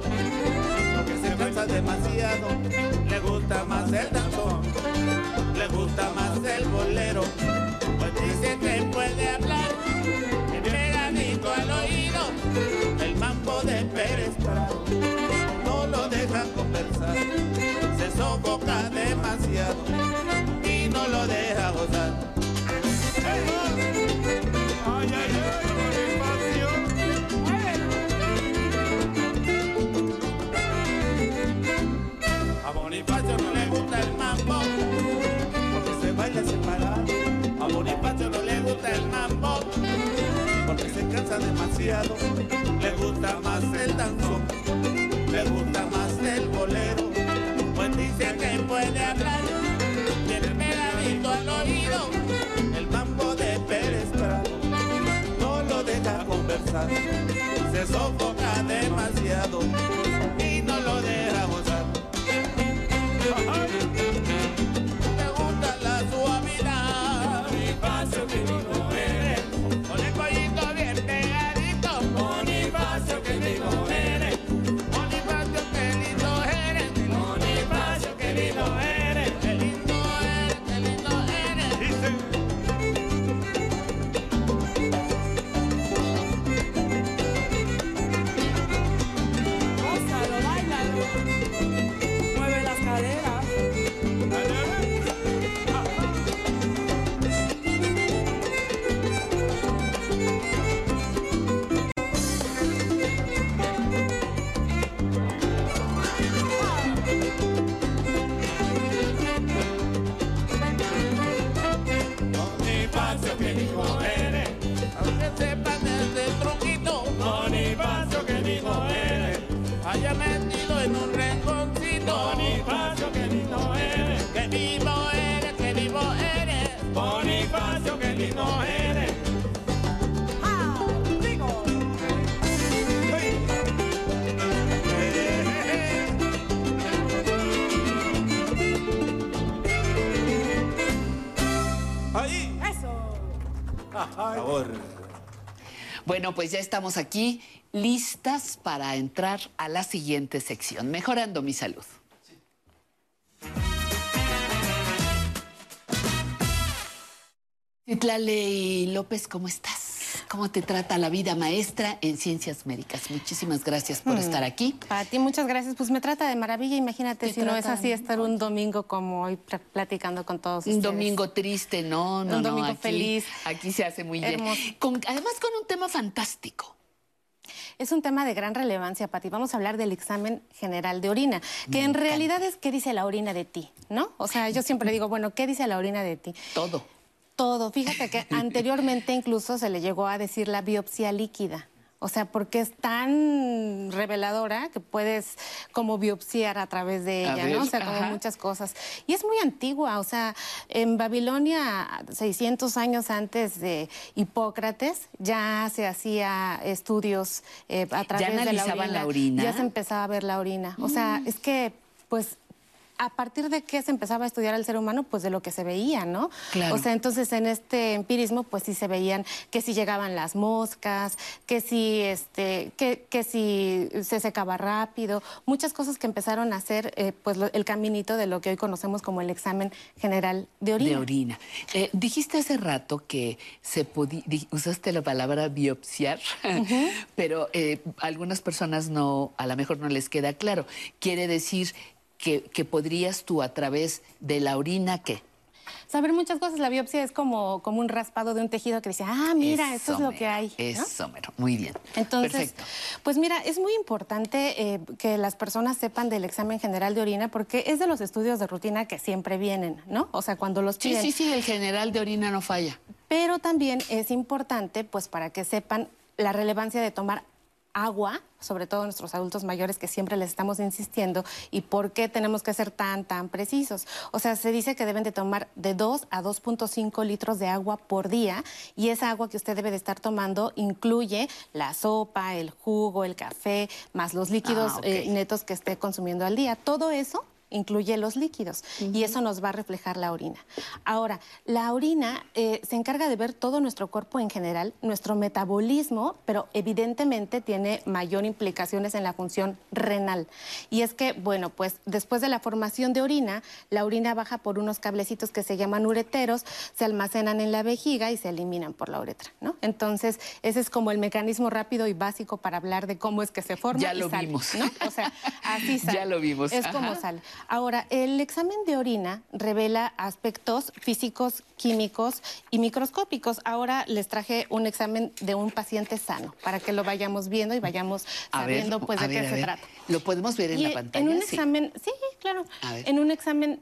porque se cansa demasiado. Le gusta más el danzón, le gusta más el bolero. Pues dice que puede hablar, pegadito al oído, el mambo de Pérez. No lo deja conversar, se sofoca demasiado y no lo deja gozar. Gusta el mambo, porque se cansa demasiado. Le gusta más el danzón, le gusta más el bolero, pues dice que puede hablar, tiene pegadito al oído el mambo de Pérez Prado. No lo deja conversar, se sofoca demasiado Bueno, pues ya estamos aquí listas para entrar a la siguiente sección, mejorando mi salud. Citlali López, ¿cómo estás? ¿Cómo te trata la vida maestra en ciencias médicas? Muchísimas gracias por estar aquí. A ti muchas gracias. Pues me trata de maravilla. Imagínate Te si no es así estar un domingo como hoy pl- platicando con todos Un ustedes. domingo triste, no, no, Un no, domingo aquí- feliz. Aquí se hace muy bien. Con- además con un tema fantástico. Es un tema de gran relevancia, Pati. Vamos a hablar del examen general de orina, que en realidad es qué dice la orina de ti, ¿no? O sea, yo siempre digo, bueno, ¿qué dice la orina de ti? Todo. Todo. Fíjate que anteriormente incluso se le llegó a decir la biopsia líquida. O sea, porque es tan reveladora que puedes como biopsiar a través de ella, ¿no? O sea, como ajá. muchas cosas. Y es muy antigua, o sea, en Babilonia, 600 años antes de Hipócrates, ya se hacía estudios eh, a través de la analizaban orina. la orina? Ya se empezaba a ver la orina. O sea, es que, pues, a partir de qué se empezaba a estudiar al ser humano, pues de lo que se veía, ¿no? Claro. O sea, entonces en este empirismo, pues sí se veían que si llegaban las moscas, que si este, que, que si se secaba rápido, muchas cosas que empezaron a hacer eh, pues lo- el caminito de lo que hoy conocemos como el examen general de orina. De orina. Eh, dijiste hace rato que se podía, usaste la palabra biopsiar, pero eh, algunas personas no, a lo mejor no les queda claro. Quiere decir que, que podrías tú a través de la orina, ¿qué? Saber muchas cosas, la biopsia es como, como un raspado de un tejido que dice, ah, mira, eso, es lo que hay. ¿no? Eso, mero. muy bien. Entonces, Perfecto. pues mira, es muy importante eh, que las personas sepan del examen general de orina porque es de los estudios de rutina que siempre vienen, ¿no? O sea, cuando los Sí, piden. sí, sí, el general de orina no falla. Pero también es importante, pues, para que sepan la relevancia de tomar agua, sobre todo nuestros adultos mayores que siempre les estamos insistiendo, y por qué tenemos que ser tan, tan precisos. O sea, se dice que deben de tomar de 2 a 2.5 litros de agua por día, y esa agua que usted debe de estar tomando incluye la sopa, el jugo, el café, más los líquidos Ah, eh, netos que esté consumiendo al día. Todo eso incluye los líquidos y eso nos va a reflejar la orina. Ahora, la orina eh, se encarga de ver todo nuestro cuerpo en general, nuestro metabolismo, pero evidentemente tiene mayor implicaciones en la función renal. Y es que, bueno, pues después de la formación de orina, la orina baja por unos cablecitos que se llaman ureteros, se almacenan en la vejiga y se eliminan por la uretra, ¿no? Entonces, ese es como el mecanismo rápido y básico para hablar de cómo es que se forma Ya y lo sale, vimos. ¿no? O sea, así sale. Ya lo vimos, Es como sale. Ahora, el examen de orina revela aspectos físicos, químicos y microscópicos. Ahora les traje un examen de un paciente sano para que lo vayamos viendo y vayamos A ver, sabiendo pues de ver, qué se ver. trata. ¿Lo podemos ver en Y la pantalla? En un Sí. examen, sí, claro. A ver. En un examen,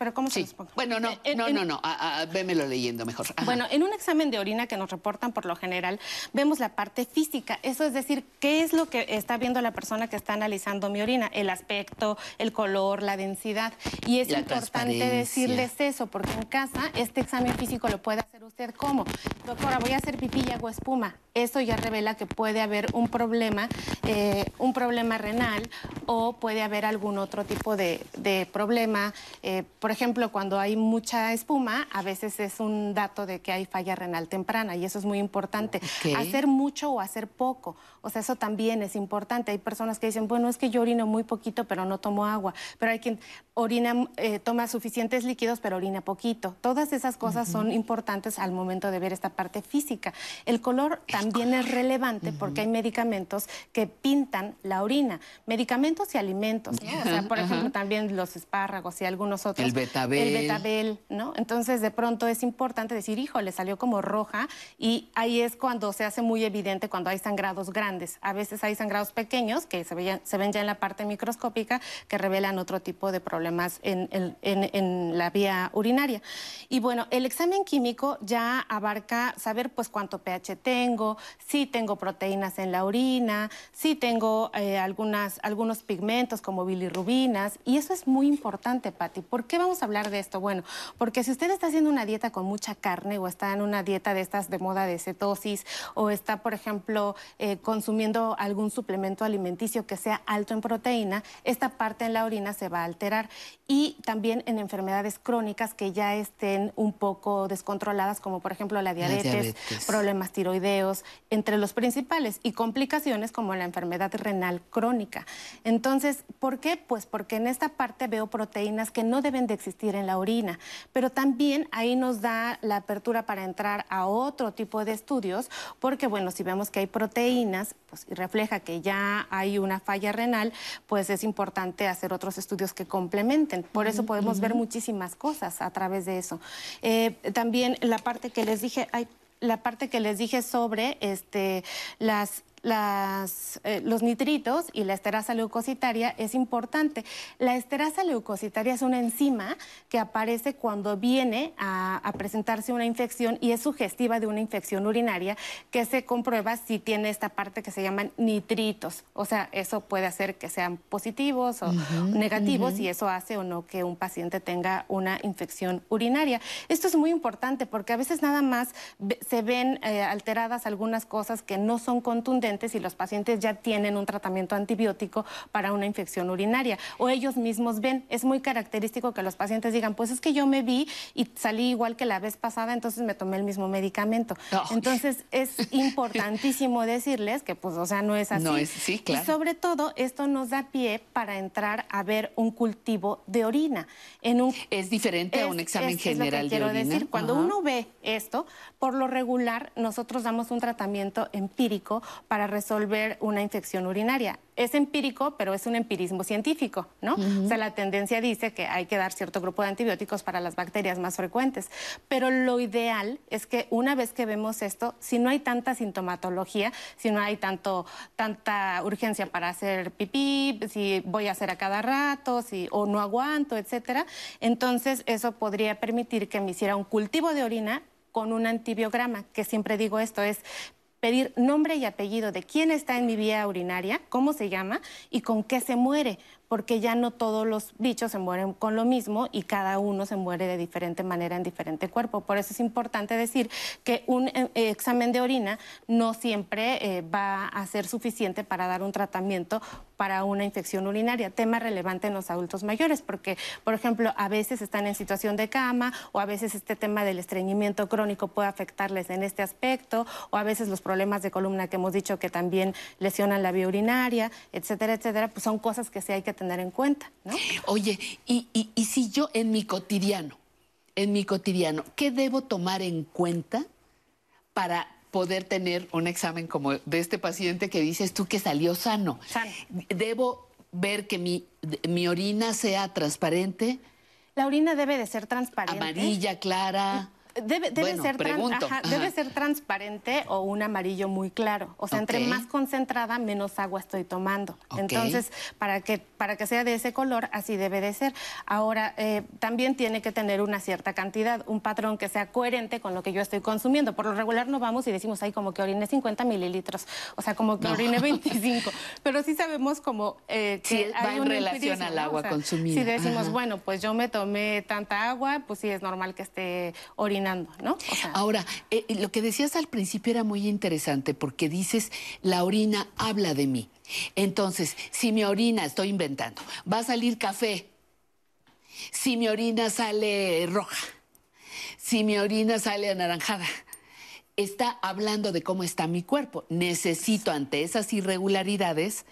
pero ¿cómo se Sí. los pongo? Bueno, no, En- no, en- no, no. a- a- vémelo leyendo mejor. Ajá. Bueno, en un examen de orina que nos reportan por lo general, vemos la parte física. Eso es decir, ¿qué es lo que está viendo la persona que está analizando mi orina? El aspecto, el color, la densidad. Y es La importante decirles eso, porque en casa este examen físico lo puede hacer usted como, doctora, voy a hacer pipí y hago espuma. Eso ya revela que puede haber un problema, eh, un problema renal o puede haber algún otro tipo de, de problema. Eh, por ejemplo, cuando hay mucha espuma, a veces es un dato de que hay falla renal temprana y eso es muy importante. Hacer mucho o hacer poco, o sea, eso también es importante. Hay personas que dicen, bueno, es que yo orino muy poquito, pero no tomo agua. Pero hay quien orina, eh, toma suficientes líquidos, pero orina poquito. Todas esas cosas son importantes al momento de ver esta parte física. El color también es relevante porque hay medicamentos que pintan la orina. Medicamentos y alimentos, ¿no? O sea, por ejemplo, también los espárragos y algunos otros. El betabel. El betabel, ¿no? Entonces, de pronto es importante decir, hijo, le salió como roja y ahí es cuando se hace muy evidente cuando hay sangrados grandes. A veces hay sangrados pequeños que se, veían- se ven ya en la parte microscópica que revelan otro tipo de problemas en, en- en la vía urinaria. Y bueno, el examen químico ya abarca saber pues cuánto pH tengo, si tengo proteínas en la orina, si tengo eh, algunas, algunos pigmentos como bilirrubinas. Y eso es muy importante, Patti. ¿Por qué vamos a hablar de esto? Bueno, porque si usted está haciendo una dieta con mucha carne o está en una dieta de estas de moda de cetosis o está, por ejemplo, eh, consumiendo algún suplemento alimenticio que sea alto en proteína, esta parte en la orina se va a alterar. Y también en enfermedades crónicas que ya estén un poco descontroladas, como por ejemplo la diabetes, diabetes. problemas tiroideos, entre los principales, y complicaciones como la enfermedad renal crónica. Entonces, ¿por qué? Pues porque en esta parte veo proteínas que no deben de existir en la orina, pero también ahí nos da la apertura para entrar a otro tipo de estudios, porque bueno, si vemos que hay proteínas, pues y refleja que ya hay una falla renal, pues es importante hacer otros estudios que complementen. Por eso podemos ver muchísimas cosas a través de eso. Eh, también la parte que les dije, la parte que les dije sobre este, las, las, eh, los nitritos y la esterasa leucocitaria es importante. La esterasa leucocitaria es una enzima que aparece cuando viene a, a presentarse una infección y es sugestiva de una infección urinaria que se comprueba si tiene esta parte que se llaman nitritos. O sea, eso puede hacer que sean positivos o negativos y eso hace o no que un paciente tenga una infección urinaria. Esto es muy importante porque a veces nada más se ven eh, alteradas algunas cosas que no son contundentes y los pacientes ya tienen un tratamiento antibiótico para una infección urinaria o ellos mismos ven. Es muy característico que los pacientes digan, pues es que yo me vi y salí igual que la vez pasada, entonces me tomé el mismo medicamento. Entonces es importantísimo decirles que pues o sea no es así. No es- sí, claro. Y sobre todo esto nos da pie para entrar a ver un cultivo de orina. En un, es diferente a un examen es- es lo que general de quiero orina. decir. Cuando Ajá. uno ve esto, por lo regular nosotros damos un tratamiento empírico para resolver una infección urinaria. Es empírico, pero es un empirismo científico, ¿no? O sea, la tendencia dice que hay que dar cierto grupo de antibióticos para las bacterias más frecuentes. Pero lo ideal es que una vez que vemos esto, si no hay tanta sintomatología, si no hay tanto, tanta urgencia para hacer pipí, si voy a hacer a cada rato, si, o no aguanto, etcétera, entonces eso podría permitir que me hiciera un cultivo de orina con un antibiograma, que siempre digo esto es pedir nombre y apellido de quién está en mi vía urinaria, cómo se llama y con qué se muere, porque ya no todos los bichos se mueren con lo mismo y cada uno se muere de diferente manera en diferente cuerpo. Por eso es importante decir que un eh, examen de orina no siempre eh, va a ser suficiente para dar un tratamiento para una infección urinaria, tema relevante en los adultos mayores, porque, por ejemplo, a veces están en situación de cama o a veces este tema del estreñimiento crónico puede afectarles en este aspecto, o a veces los problemas de columna que hemos dicho que también lesionan la vía urinaria, etcétera, etcétera, pues son cosas que sí hay que tener en cuenta, ¿no? Oye, y, y- y si yo en mi cotidiano, en mi cotidiano, ¿qué debo tomar en cuenta para poder tener un examen como de este paciente que dices tú que salió sano? ¿Debo ver que mi, mi orina sea transparente? La orina debe de ser transparente. Amarilla, clara. Debe, debe Bueno, ser ajá, ajá. debe ser transparente o un amarillo muy claro. O sea, entre más concentrada, menos agua estoy tomando. Entonces, para que, para que sea de ese color, así debe de ser. Ahora, eh, también tiene que tener una cierta cantidad, un patrón que sea coherente con lo que yo estoy consumiendo. Por lo regular no vamos y decimos, ahí como que oriné 50 mililitros, o sea, como que No. oriné 25. Pero sí sabemos como eh, que Sí, va hay en un relación al agua O sea, consumida. Si decimos, Ajá. bueno, pues yo me tomé tanta agua, pues sí es normal que esté orinando, Ahora, eh, lo que decías al principio era muy interesante porque dices, la orina habla de mí. Entonces, si mi orina, estoy inventando, va a salir café, si mi orina sale roja, si mi orina sale anaranjada, está hablando de cómo está mi cuerpo. Necesito ante esas irregularidades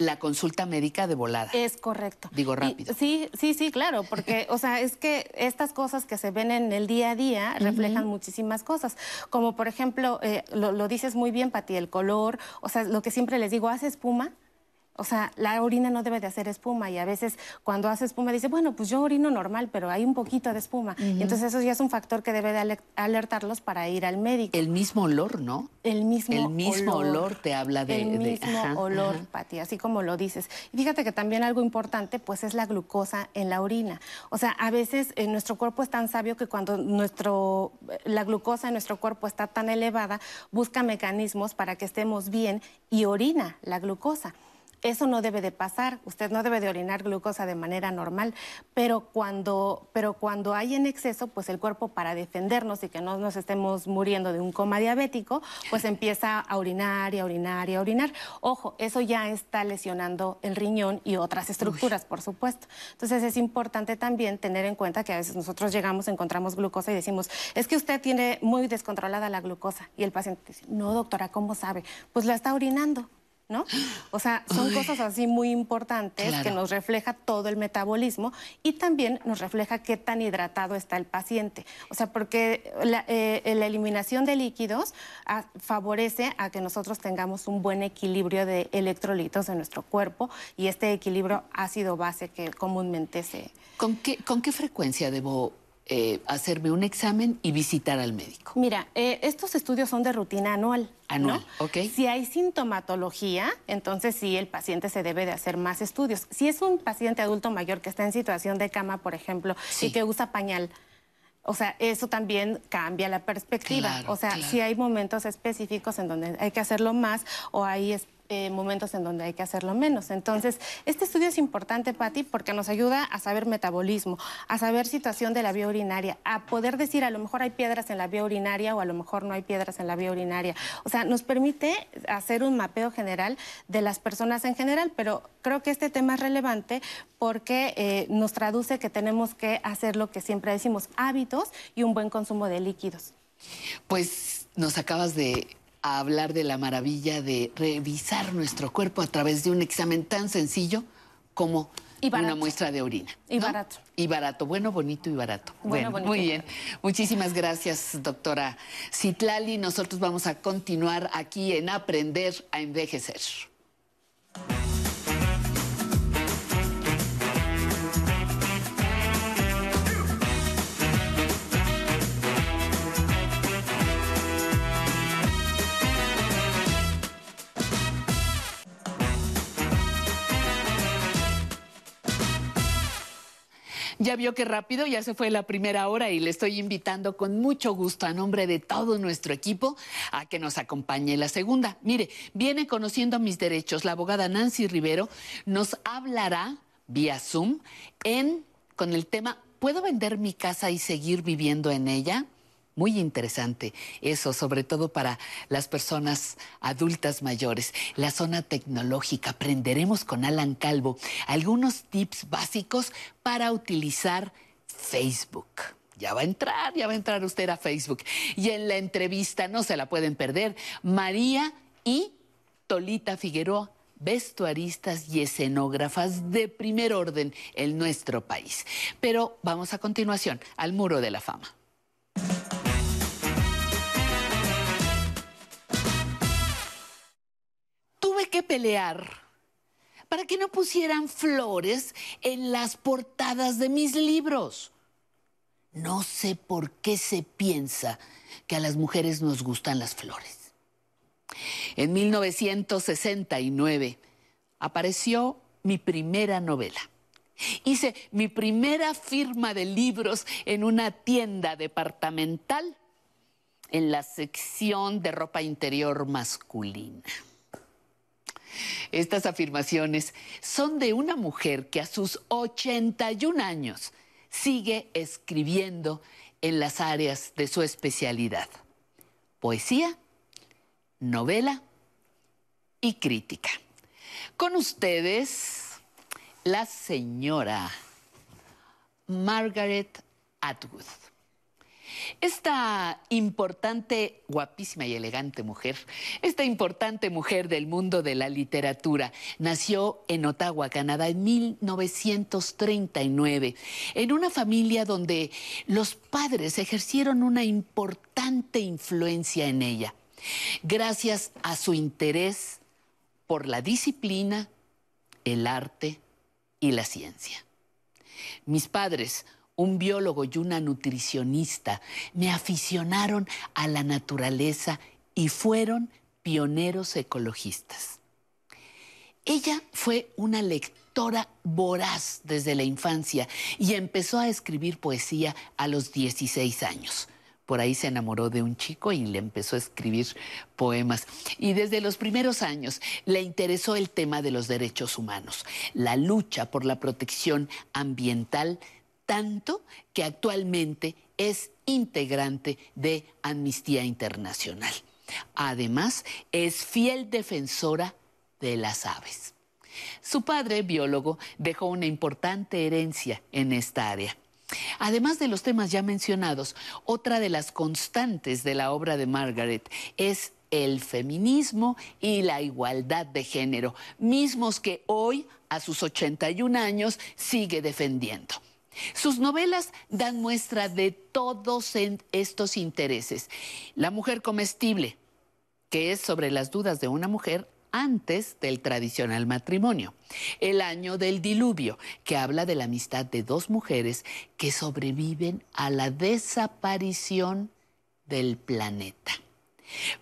la consulta médica de volada. Es correcto. Digo Y- rápido. sí, sí, sí, claro, porque, o sea, es que estas cosas que se ven en el día a día reflejan muchísimas cosas. Como, por ejemplo, eh, lo, lo dices muy bien, Pati, el color, o sea, lo que siempre les digo, hace espuma. O sea, la orina no debe de hacer espuma y a veces cuando hace espuma dice, bueno, pues yo orino normal, pero hay un poquito de espuma. Y entonces eso ya es un factor que debe de ale- alertarlos para ir al médico. El mismo olor, ¿no? El mismo El mismo olor te habla de- El de- mismo ajá, olor, ajá. Pati, así como lo dices. Y fíjate que también algo importante, pues, es la glucosa en la orina. O sea, a veces eh, nuestro cuerpo es tan sabio que cuando nuestro, la glucosa en nuestro cuerpo está tan elevada, busca mecanismos para que estemos bien y orina la glucosa. Eso no debe de pasar, usted no debe de orinar glucosa de manera normal, pero cuando, pero cuando hay en exceso, pues el cuerpo para defendernos y que no nos estemos muriendo de un coma diabético, pues empieza a orinar y a orinar y a orinar. Ojo, eso ya está lesionando el riñón y otras estructuras, por supuesto. Entonces es importante también tener en cuenta que a veces nosotros llegamos, encontramos glucosa y decimos, es que usted tiene muy descontrolada la glucosa. Y el paciente dice, no, doctora, ¿cómo sabe? Pues la está orinando. ¿No? O sea, son cosas así muy importantes Claro. que nos refleja todo el metabolismo y también nos refleja qué tan hidratado está el paciente. O sea, porque la, eh, la eliminación de líquidos ah, favorece a que nosotros tengamos un buen equilibrio de electrolitos en nuestro cuerpo y este equilibrio ácido-base que comúnmente se... ¿Con qué, ¿Con qué frecuencia debo eh, hacerme un examen y visitar al médico? Mira, eh, estos estudios son de rutina anual. ¿no? Anual, ok. Si hay sintomatología, entonces sí, el paciente se debe de hacer más estudios. Si es un paciente adulto mayor que está en situación de cama, por ejemplo, Sí. y que usa pañal, o sea, eso también cambia la perspectiva. Claro, o sea, claro. sí hay momentos específicos en donde hay que hacerlo más o hay eh, momentos en donde hay que hacerlo menos. Entonces, este estudio es importante, Patti, porque nos ayuda a saber metabolismo, a saber situación de la vía urinaria, a poder decir a lo mejor hay piedras en la vía urinaria o a lo mejor no hay piedras en la vía urinaria. O sea, nos permite hacer un mapeo general de las personas en general, pero creo que este tema es relevante porque eh, nos traduce que tenemos que hacer lo que siempre decimos, hábitos y un buen consumo de líquidos. Pues nos acabas de hablar de la maravilla de revisar nuestro cuerpo a través de un examen tan sencillo como Y una muestra de orina. Y ¿no? barato. Y barato, bueno, bonito y barato. Bueno, bonito muy bien. Muchísimas gracias, doctora Citlali. Nosotros vamos a continuar aquí en Aprender a Envejecer. Ya vio que rápido, ya se fue la primera hora y le estoy invitando con mucho gusto a nombre de todo nuestro equipo a que nos acompañe la segunda. Mire, viene conociendo mis derechos. La abogada Nancy Rivero nos hablará vía Zoom en con el tema ¿Puedo vender mi casa y seguir viviendo en ella? Muy interesante eso, sobre todo para las personas adultas mayores. La zona tecnológica, aprenderemos con Alan Calvo algunos tips básicos para utilizar Facebook. Ya va a entrar, ya va a entrar usted a Facebook. Y en la entrevista, no se la pueden perder, María y Tolita Figueroa, vestuaristas y escenógrafas de primer orden en nuestro país. Pero vamos a continuación al Muro de la Fama. Tuve que pelear para que no pusieran flores en las portadas de mis libros. No sé por qué se piensa que a las mujeres nos gustan las flores. En 1969 apareció mi primera novela. Hice mi primera firma de libros en una tienda departamental en la sección de ropa interior masculina. Estas afirmaciones son de una mujer que a sus 81 años sigue escribiendo en las áreas de su especialidad. Poesía, novela y crítica. Con ustedes, la señora Margaret Atwood. Esta importante, guapísima y elegante mujer, esta importante mujer del mundo de la literatura, nació en Ottawa, Canadá, en 1939, en una familia donde los padres ejercieron una importante influencia en ella, gracias a su interés por la disciplina, el arte y la ciencia. Mis padres, un biólogo y una nutricionista, me aficionaron a la naturaleza y fueron pioneros ecologistas. Ella fue una lectora voraz desde la infancia y empezó a escribir poesía a los 16 años. Por ahí se enamoró de un chico y le empezó a escribir poemas. Y desde los primeros años le interesó el tema de los derechos humanos, la lucha por la protección ambiental, tanto que actualmente es integrante de Amnistía Internacional. Además, es fiel defensora de las aves. Su padre, biólogo, dejó una importante herencia en esta área. Además de los temas ya mencionados, otra de las constantes de la obra de Margaret es el feminismo y la igualdad de género, mismos que hoy, a sus 81 años, sigue defendiendo. Sus novelas dan muestra de todos estos intereses. La mujer comestible, que es sobre las dudas de una mujer antes del tradicional matrimonio. El año del diluvio, que habla de la amistad de dos mujeres que sobreviven a la desaparición del planeta.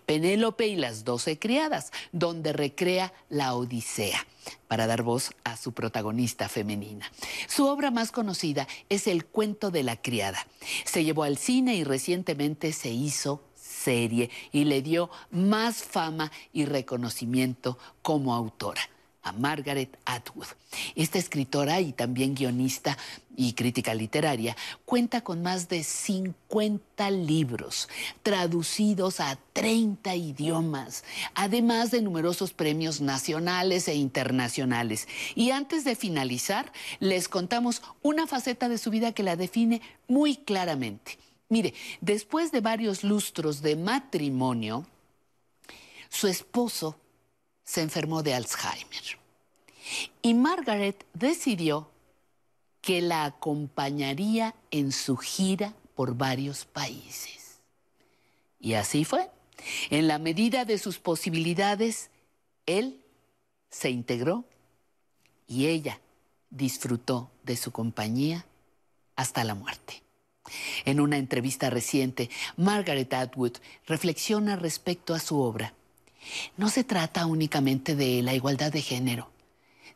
Penélope y las doce criadas, donde recrea la Odisea, para dar voz a su protagonista femenina. Su obra más conocida es El cuento de la criada. Se llevó al cine y recientemente se hizo serie y le dio más fama y reconocimiento como autora Margaret Atwood. Esta escritora y también guionista y crítica literaria cuenta con más de 50 libros traducidos a 30 idiomas, además de numerosos premios nacionales e internacionales. Y antes de finalizar, les contamos una faceta de su vida que la define muy claramente. Mire, después de varios lustros de matrimonio, su esposo se enfermó de Alzheimer. Y Margaret decidió que la acompañaría en su gira por varios países. Y así fue. En la medida de sus posibilidades, él se integró y ella disfrutó de su compañía hasta la muerte. En una entrevista reciente, Margaret Atwood reflexiona respecto a su obra. No se trata únicamente de la igualdad de género,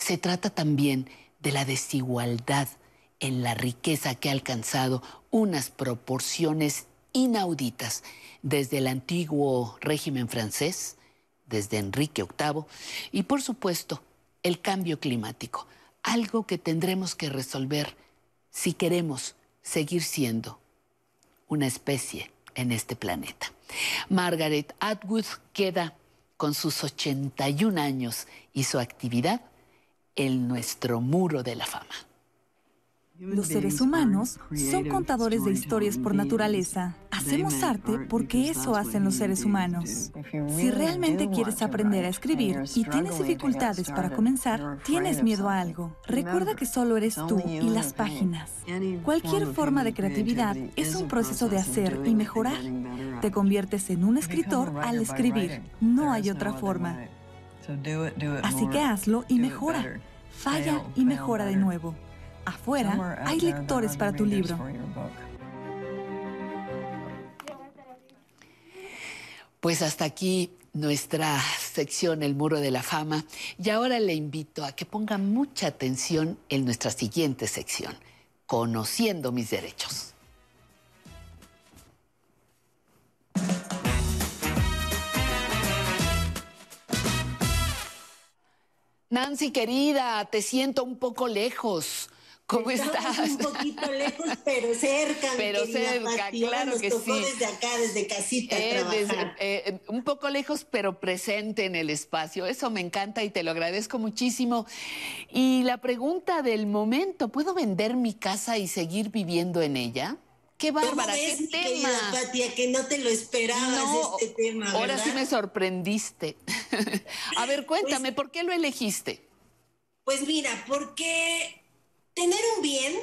se trata también de la desigualdad en la riqueza que ha alcanzado unas proporciones inauditas desde el antiguo régimen francés, desde Enrique VIII, y por supuesto el cambio climático, algo que tendremos que resolver si queremos seguir siendo una especie en este planeta. Margaret Atwood queda con sus 81 años y su actividad en nuestro muro de la fama. Los seres humanos son contadores de historias por naturaleza. Hacemos arte porque eso hacen los seres humanos. Si realmente quieres aprender a escribir y tienes dificultades para comenzar, tienes miedo a algo, recuerda que solo eres tú y las páginas. Cualquier forma de creatividad es un proceso de hacer y mejorar. Te conviertes en un escritor al escribir. No hay otra forma. Así que hazlo y mejora. Falla y mejora de nuevo. Afuera hay lectores para tu libro. Pues hasta aquí nuestra sección El Muro de la Fama y ahora le invito a que ponga mucha atención en nuestra siguiente sección, Conociendo mis derechos. Nancy, querida, te siento un poco lejos. ¿Cómo Estamos estás? Un poquito lejos, pero cerca. Pero cerca, Pati. Claro nos que tocó sí. desde acá, desde casita, Eh, desde- eh, un poco lejos, pero presente en el espacio. Eso me encanta y te lo agradezco muchísimo. Y la pregunta del momento, ¿puedo vender mi casa y seguir viviendo en ella? ¡Qué ¿Cómo bárbara! ves, ¡Qué tema! querida Pati, a que no te lo esperabas No, este tema, Ahora sí me sorprendiste. A ver, cuéntame, ¿por qué lo elegiste? Pues mira, porque tener un bien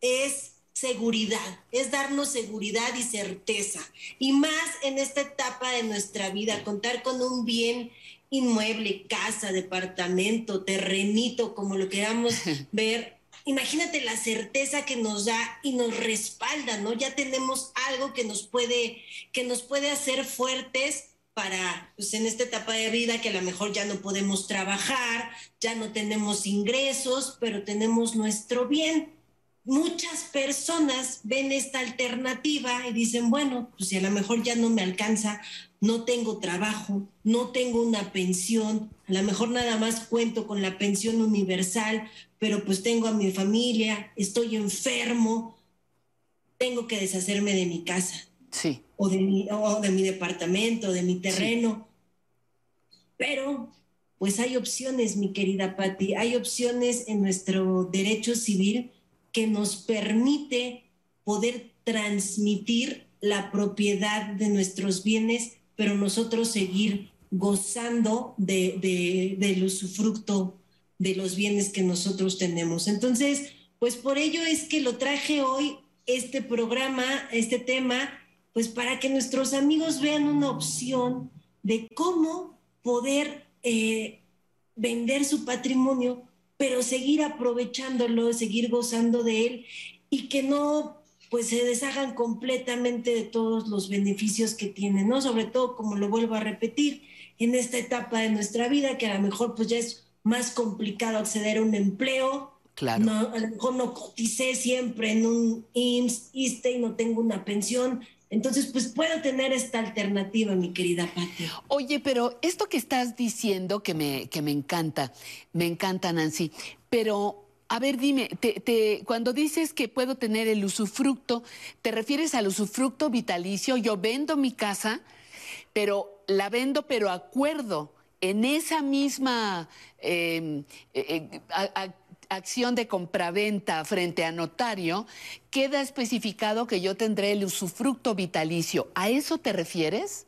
es seguridad, es darnos seguridad y certeza. Y más en esta etapa de nuestra vida, contar con un bien inmueble, casa, departamento, terrenito, como lo queramos ver. Imagínate la certeza que nos da y nos respalda, ¿no? Ya tenemos algo que nos puede, que nos puede hacer fuertes para, pues en esta etapa de vida que a lo mejor ya no podemos trabajar, ya no tenemos ingresos, pero tenemos nuestro bien. Muchas personas ven esta alternativa y dicen, bueno, pues si a lo mejor ya no me alcanza, no tengo trabajo, no tengo una pensión, a lo mejor nada más cuento con la pensión universal, pero pues tengo a mi familia, estoy enfermo, tengo que deshacerme de mi casa Sí. o de mi, o de mi departamento, de mi terreno. Pero, pues hay opciones, mi querida Patti, hay opciones en nuestro derecho civil que nos permite poder transmitir la propiedad de nuestros bienes, pero nosotros seguir gozando de, de- del usufructo de los bienes que nosotros tenemos. Entonces, pues por ello es que lo traje hoy, este programa, este tema, pues para que nuestros amigos vean una opción de cómo poder eh, vender su patrimonio, pero seguir aprovechándolo, seguir gozando de él y que no pues se deshagan completamente de todos los beneficios que tienen, ¿no? Sobre todo, como lo vuelvo a repetir, en esta etapa de nuestra vida, que a lo mejor pues ya es más complicado acceder a un empleo. Claro. No, a lo mejor no coticé siempre en un IMSS, ISTE y no tengo una pensión. Entonces, pues puedo tener esta alternativa, mi querida Pati. Oye, pero esto que estás diciendo que me, que me encanta, me encanta, Nancy, pero a ver, dime, te, te- cuando dices que puedo tener el usufructo, ¿te refieres al usufructo vitalicio? Yo vendo mi casa, pero la vendo, pero acuerdo en esa misma eh, eh, a- acción de compraventa frente a notario, queda especificado que yo tendré el usufructo vitalicio. ¿A eso te refieres?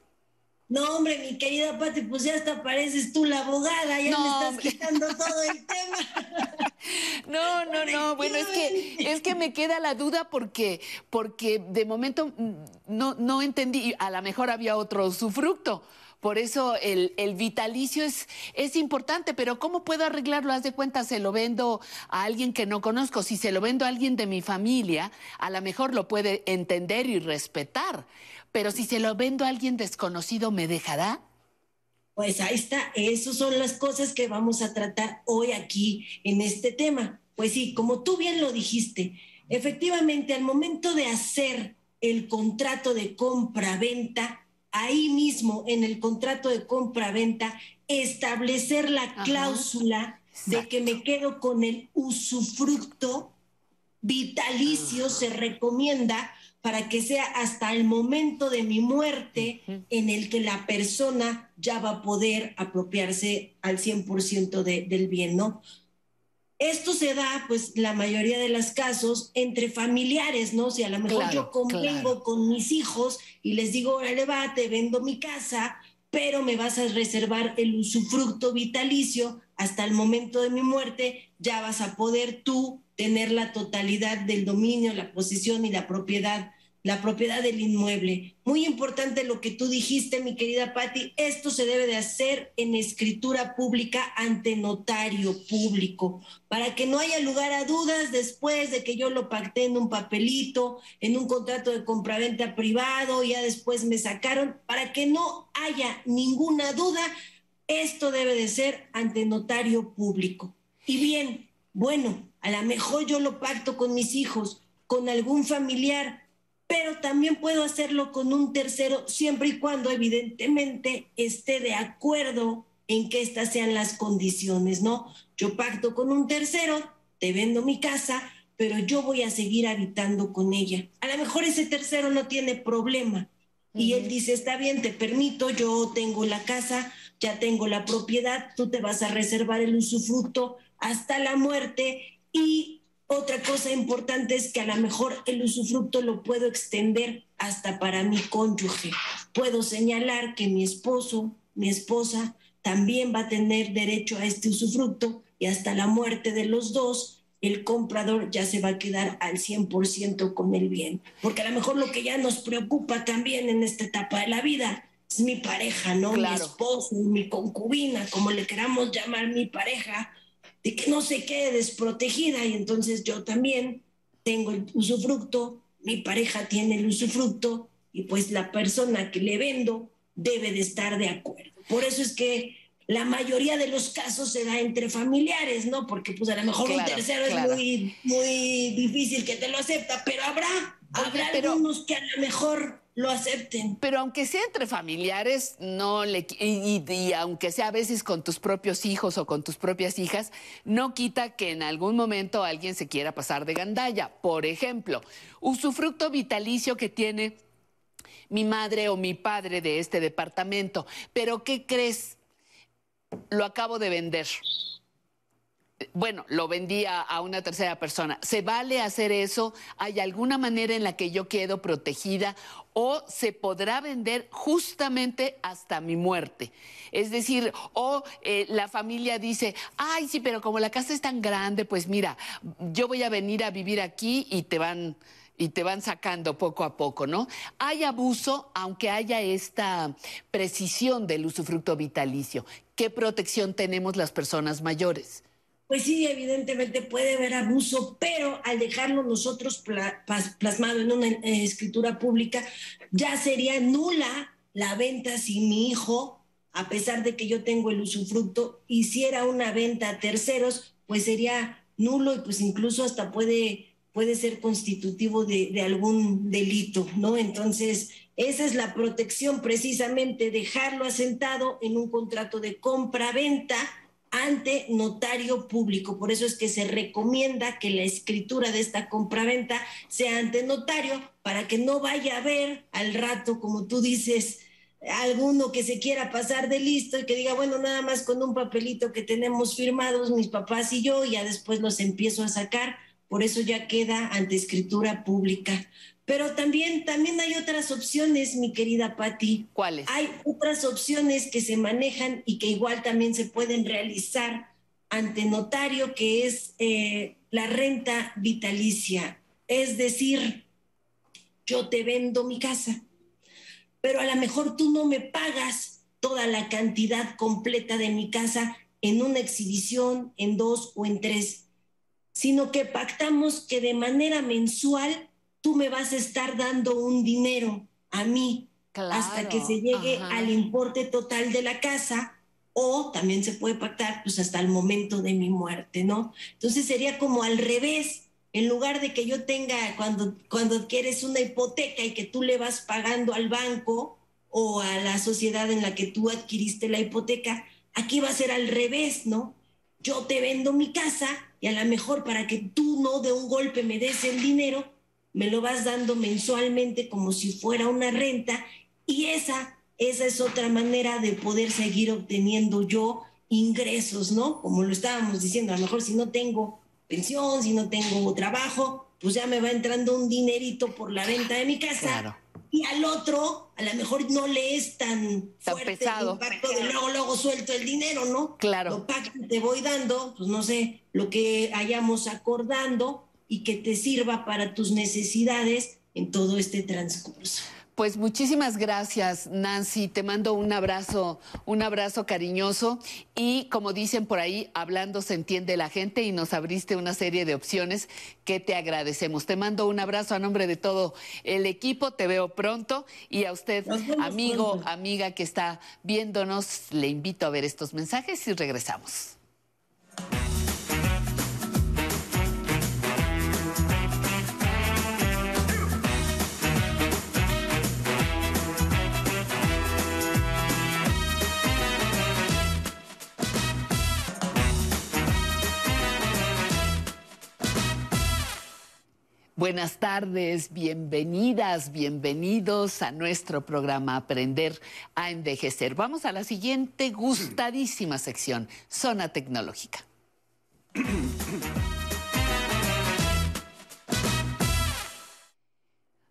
No, hombre, mi querida Pati, pues ya hasta pareces tú la abogada, ya No, me estás hombre. quitando todo el tema. No, no, no. Bueno, es que, es que me queda la duda porque, porque de momento mm, no, no entendí. A lo mejor había otro usufructo. Por eso el, el vitalicio es, es importante, pero ¿cómo puedo arreglarlo? Haz de cuenta, se lo vendo a alguien que no conozco. Si se lo vendo a alguien de mi familia, a lo mejor lo puede entender y respetar. Pero si se lo vendo a alguien desconocido, ¿me dejará? Pues ahí está, esas son las cosas que vamos a tratar hoy aquí en este tema. Pues sí, como tú bien lo dijiste, efectivamente al momento de hacer el contrato de compra-venta, ahí mismo en el contrato de compra-venta, establecer la cláusula de que me quedo con el usufructo vitalicio, se recomienda para que sea hasta el momento de mi muerte en el que la persona ya va a poder apropiarse al 100% de- del bien, ¿no? Esto se da, pues, la mayoría de los casos entre familiares, ¿no? Si a lo mejor Claro, yo convengo con mis hijos y les digo, órale, va, te vendo mi casa, pero me vas a reservar el usufructo vitalicio hasta el momento de mi muerte, ya vas a poder tú tener la totalidad del dominio, la posesión y la propiedad, la propiedad del inmueble. Muy importante lo que tú dijiste, mi querida Patti, esto se debe de hacer en escritura pública ante notario público, para que no haya lugar a dudas después de que yo lo pacté en un papelito, en un contrato de compraventa privado, ya después me sacaron, para que no haya ninguna duda, esto debe de ser ante notario público. Y bien, bueno, a lo mejor yo lo pacto con mis hijos, con algún familiar, pero también puedo hacerlo con un tercero siempre y cuando evidentemente esté de acuerdo en que estas sean las condiciones, ¿no? Yo pacto con un tercero, te vendo mi casa, pero yo voy a seguir habitando con ella. A lo mejor ese tercero no tiene problema y él dice, está bien, te permito, yo tengo la casa, ya tengo la propiedad, tú te vas a reservar el usufructo hasta la muerte y otra cosa importante es que a lo mejor el usufructo lo puedo extender hasta para mi cónyuge. Puedo señalar que mi esposo, mi esposa, también va a tener derecho a este usufructo y hasta la muerte de los dos, el comprador ya se va a quedar al 100% con el bien. Porque a lo mejor lo que ya nos preocupa también en esta etapa de la vida es mi pareja, ¿no? Mi Claro. esposo, mi concubina, como le queramos llamar mi pareja, de que no se quede desprotegida y entonces yo también tengo el usufructo, mi pareja tiene el usufructo y pues la persona que le vendo debe de estar de acuerdo. Por eso es que la mayoría de los casos se da entre familiares, ¿no? Porque pues a lo mejor un Claro, tercero claro. es muy, muy difícil que te lo acepta, pero habrá, habrá pero- algunos que a lo mejor lo acepten. Pero aunque sea entre familiares, no le y- y aunque sea a veces con tus propios hijos o con tus propias hijas, no quita que en algún momento alguien se quiera pasar de gandalla. Por ejemplo, usufructo vitalicio que tiene mi madre o mi padre de este departamento. Pero ¿qué crees? Lo acabo de vender. Bueno, lo vendía a una tercera persona. ¿Se vale hacer eso? ¿Hay alguna manera en la que yo quedo protegida? ¿O se podrá vender justamente hasta mi muerte? Es decir, o eh, la familia dice, ay, sí, pero como la casa es tan grande, pues mira, yo voy a venir a vivir aquí y te van y te van sacando poco a poco, ¿no? Hay abuso, aunque haya esta precisión del usufructo vitalicio. ¿Qué ¿qué protección tenemos las personas mayores? Pues sí, evidentemente puede haber abuso, pero al dejarlo nosotros plasmado en una eh, escritura pública, ya sería nula la venta si mi hijo, a pesar de que yo tengo el usufructo, hiciera una venta a terceros, pues sería nulo y pues incluso hasta puede, puede ser constitutivo de, de algún delito, ¿no? Entonces, esa es la protección precisamente, dejarlo asentado en un contrato de compra-venta ante notario público. Por eso es que se recomienda que la escritura de esta compraventa sea ante notario para que no vaya a haber al rato, como tú dices, alguno que se quiera pasar de listo y que diga, bueno, nada más con un papelito que tenemos firmados mis papás y yo, y ya después los empiezo a sacar. Por eso ya queda ante escritura pública. Pero también, también hay otras opciones, mi querida Patti. ¿Cuáles? Hay otras opciones que se manejan y que igual también se pueden realizar ante notario, que es eh, la renta vitalicia. Es decir, yo te vendo mi casa, pero a lo mejor tú no me pagas toda la cantidad completa de mi casa en una exhibición, en dos o en tres, sino que pactamos que de manera mensual tú me vas a estar dando un dinero a mí hasta que se llegue ajá. al importe total de la casa o también se puede pactar pues hasta el momento de mi muerte, ¿no? Entonces sería como al revés, en lugar de que yo tenga cuando cuando adquieres una hipoteca y que tú le vas pagando al banco o a la sociedad en la que tú adquiriste la hipoteca, aquí va a ser al revés, ¿no? Yo te vendo mi casa y a lo mejor para que tú no de un golpe me des el dinero, me lo vas dando mensualmente como si fuera una renta y esa, esa es otra manera de poder seguir obteniendo yo ingresos, ¿no? Como lo estábamos diciendo, a lo mejor si no tengo pensión, si no tengo trabajo, pues ya me va entrando un dinerito por la venta de mi casa. Claro. Y al otro, a lo mejor no le es tan, Tan fuerte pesado. el impacto de luego, luego suelto el dinero, ¿no? Claro. Lo te voy dando, pues no sé, lo que hayamos acordando y que te sirva para tus necesidades en todo este transcurso. Pues muchísimas gracias, Nancy. Te mando un abrazo, un abrazo cariñoso. Y como dicen por ahí, hablando se entiende la gente y nos abriste una serie de opciones que te agradecemos. Te mando un abrazo a nombre de todo el equipo. Te veo pronto. Y a usted, amigo, pronto. amiga que está viéndonos, le invito a ver estos mensajes y regresamos. Buenas tardes, bienvenidas, bienvenidos a nuestro programa Aprender a Envejecer. Vamos a la siguiente gustadísima sección, Zona Tecnológica.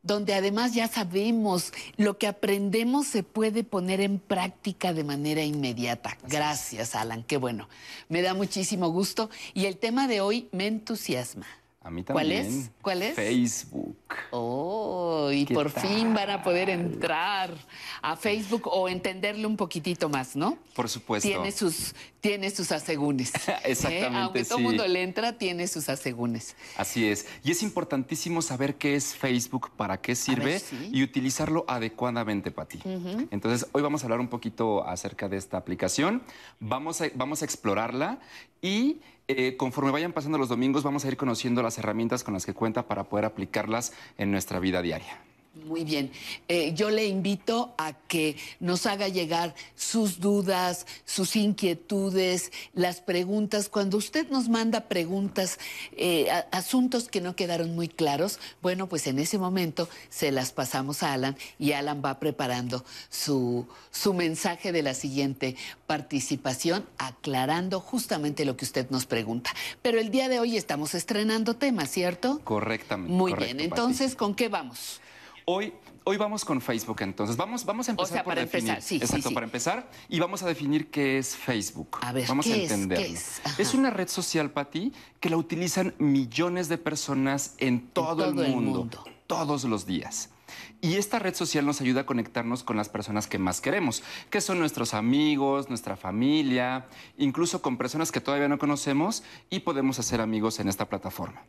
donde además ya sabemos lo que aprendemos se puede poner en práctica de manera inmediata. Gracias, Alan, qué bueno. Me da muchísimo gusto y el tema de hoy me entusiasma. A mí ¿Cuál también. es? ¿Cuál es? Facebook. Oh, y ¿Qué por tal? fin van a poder entrar a Facebook o entenderlo un poquitito más, ¿no? Por supuesto. Tiene sus, tiene sus asegúnes. ¿eh? Exactamente, Aunque todo el mundo le entra, tiene sus asegúnes. Así es. Y es importantísimo saber qué es Facebook, para qué sirve ver, sí. y utilizarlo adecuadamente, Pati. Ujú. Entonces, hoy vamos a hablar un poquito acerca de esta aplicación. Vamos a, vamos a explorarla y eh, conforme vayan pasando los domingos, vamos a ir conociendo las herramientas con las que cuenta para poder aplicarlas en nuestra vida diaria. Muy bien. Eh, yo le invito a que nos haga llegar sus dudas, sus inquietudes, las preguntas. Cuando usted nos manda preguntas, eh, asuntos que no quedaron muy claros, bueno, pues en ese momento se las pasamos a Alan y Alan va preparando su, su mensaje de la siguiente participación, aclarando justamente lo que usted nos pregunta. Pero el día de hoy estamos estrenando temas, ¿cierto? Correctamente. Muy correcto, bien. Entonces, ¿con qué vamos? Hoy, hoy vamos con Facebook, entonces. Vamos, vamos a empezar sea, por para definir. empezar, sí, Exacto, sí. para empezar. Y vamos a definir qué es Facebook. A ver, vamos ¿qué a es? ¿Qué entenderlo. es? Es una red social, Pati, que la utilizan millones de personas en todo, todo el el, mundo, mundo. todos los días. Y esta red social nos ayuda a conectarnos con las personas que más queremos, que son nuestros amigos, nuestra familia, incluso con personas que todavía no conocemos y podemos hacer amigos en esta plataforma.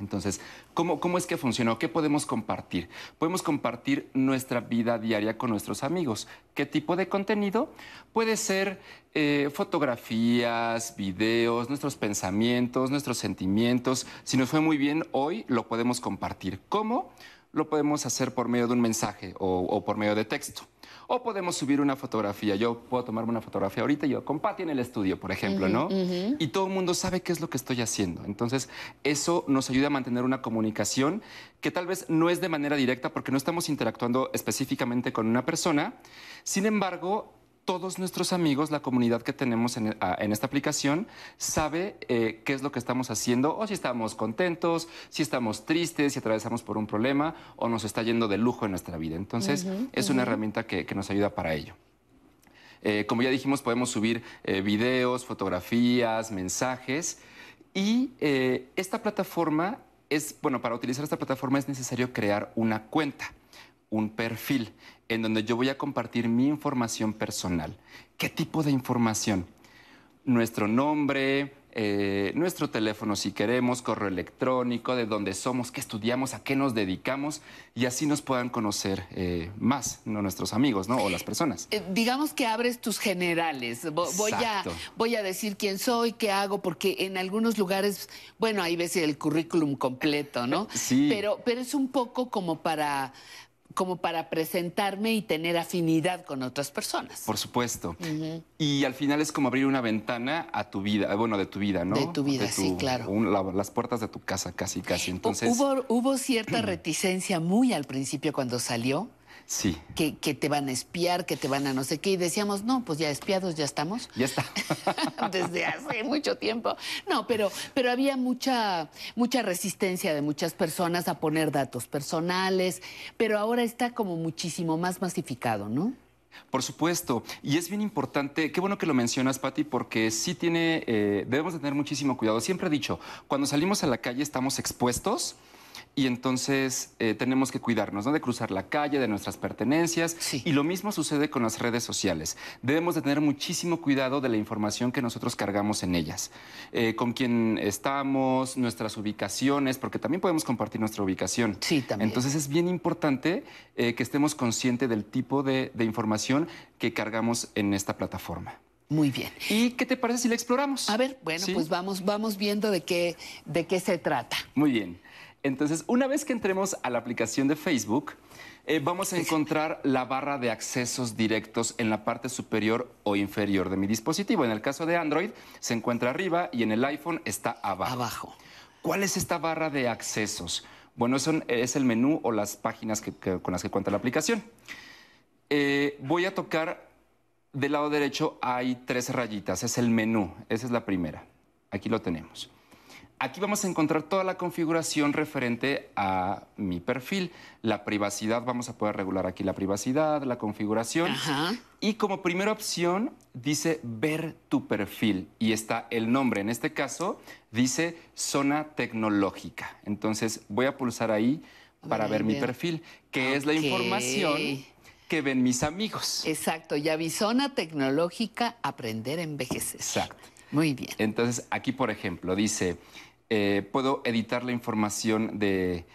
Entonces, ¿cómo, ¿cómo, es que funciona? ¿Qué podemos compartir? Podemos compartir nuestra vida diaria con nuestros amigos. ¿Qué tipo de contenido? Puede ser eh, fotografías, videos, nuestros pensamientos, nuestros sentimientos. Si nos fue muy bien hoy, lo podemos compartir. ¿Cómo? Lo podemos hacer por medio de un mensaje o por medio de texto. O podemos subir una fotografía. Yo puedo tomarme una fotografía ahorita y yo con Pati en el estudio, por ejemplo, ¿no? Y todo el mundo sabe qué es lo que estoy haciendo. Entonces, eso nos ayuda a mantener una comunicación que tal vez no es de manera directa porque no estamos interactuando específicamente con una persona. Sin embargo, todos nuestros amigos, la comunidad que tenemos en, a- en esta aplicación, sabe eh, qué es lo que estamos haciendo, o si estamos contentos, si estamos tristes, si atravesamos por un problema, o nos está yendo de lujo en nuestra vida. Entonces, es una herramienta que, que nos ayuda para ello. Eh, como ya dijimos, podemos subir eh, videos, fotografías, mensajes. Y eh, esta plataforma es, bueno, para utilizar esta plataforma es necesario crear una cuenta, un perfil, en donde yo voy a compartir mi información personal. ¿Qué tipo de información? Nuestro nombre, eh, nuestro teléfono si queremos, correo electrónico, de dónde somos, qué estudiamos, a qué nos dedicamos, y así nos puedan conocer eh, más, ¿no? nuestros amigos ¿no? o las personas. Eh, digamos que abres tus generales. A, voy a decir quién soy, qué hago, porque en algunos lugares, bueno, ahí ves el currículum completo, ¿no? Sí. Pero, pero es un poco como para, como para presentarme y tener afinidad con otras personas. Por supuesto. Y al final es como abrir una ventana a tu vida, eh, bueno, de tu vida, ¿no? De tu vida, sí, claro. un- la- las puertas de tu casa, casi, casi. Entonces, Hubo, hubo cierta reticencia muy al principio cuando salió, sí, que, que te van a espiar, que te van a no sé qué, y decíamos, no, pues ya espiados ya estamos. ya está. desde hace mucho tiempo. No, pero, pero había mucha, mucha resistencia de muchas personas a poner datos personales, pero ahora está como muchísimo más masificado, ¿no? Por supuesto, y es bien importante, qué bueno que lo mencionas, Patti, porque sí tiene, eh, debemos de tener muchísimo cuidado. Siempre he dicho, cuando salimos a la calle estamos expuestos y entonces eh, tenemos que cuidarnos, ¿no? De cruzar la calle, de nuestras pertenencias. Y lo mismo sucede con las redes sociales. Debemos de tener muchísimo cuidado de la información que nosotros cargamos en ellas. Eh, con quién estamos, nuestras ubicaciones, porque también podemos compartir nuestra ubicación. Sí, también. Entonces es bien importante eh, que estemos conscientes del tipo de, de información que cargamos en esta plataforma. Muy bien. ¿Y qué te parece si la exploramos? A ver, bueno, ¿Sí? pues vamos, vamos viendo de qué, de qué se trata. Muy bien. Entonces, una vez que entremos a la aplicación de Facebook, eh, vamos a encontrar la barra de accesos directos en la parte superior o inferior de mi dispositivo. En el caso de Android, se encuentra arriba y en el iPhone está abajo. Abajo. ¿Cuál es esta barra de accesos? Bueno, son- es el menú o las páginas que- que- con las que cuenta la aplicación. Eh, voy a tocar del lado derecho, hay tres rayitas, es el menú, esa es la primera. Aquí lo tenemos. Aquí vamos a encontrar toda la configuración referente a mi perfil. La privacidad, vamos a poder regular aquí la privacidad, la configuración. Y como primera opción dice ver tu perfil y está el nombre. En este caso dice zona tecnológica. Entonces voy a pulsar ahí para Ver, ver mi perfil, que es la información que ven mis amigos. Exacto, y Avisona Tecnológica, aprender a envejecer. Exacto. Muy bien. Entonces, aquí, por ejemplo, dice, eh, puedo editar la información de,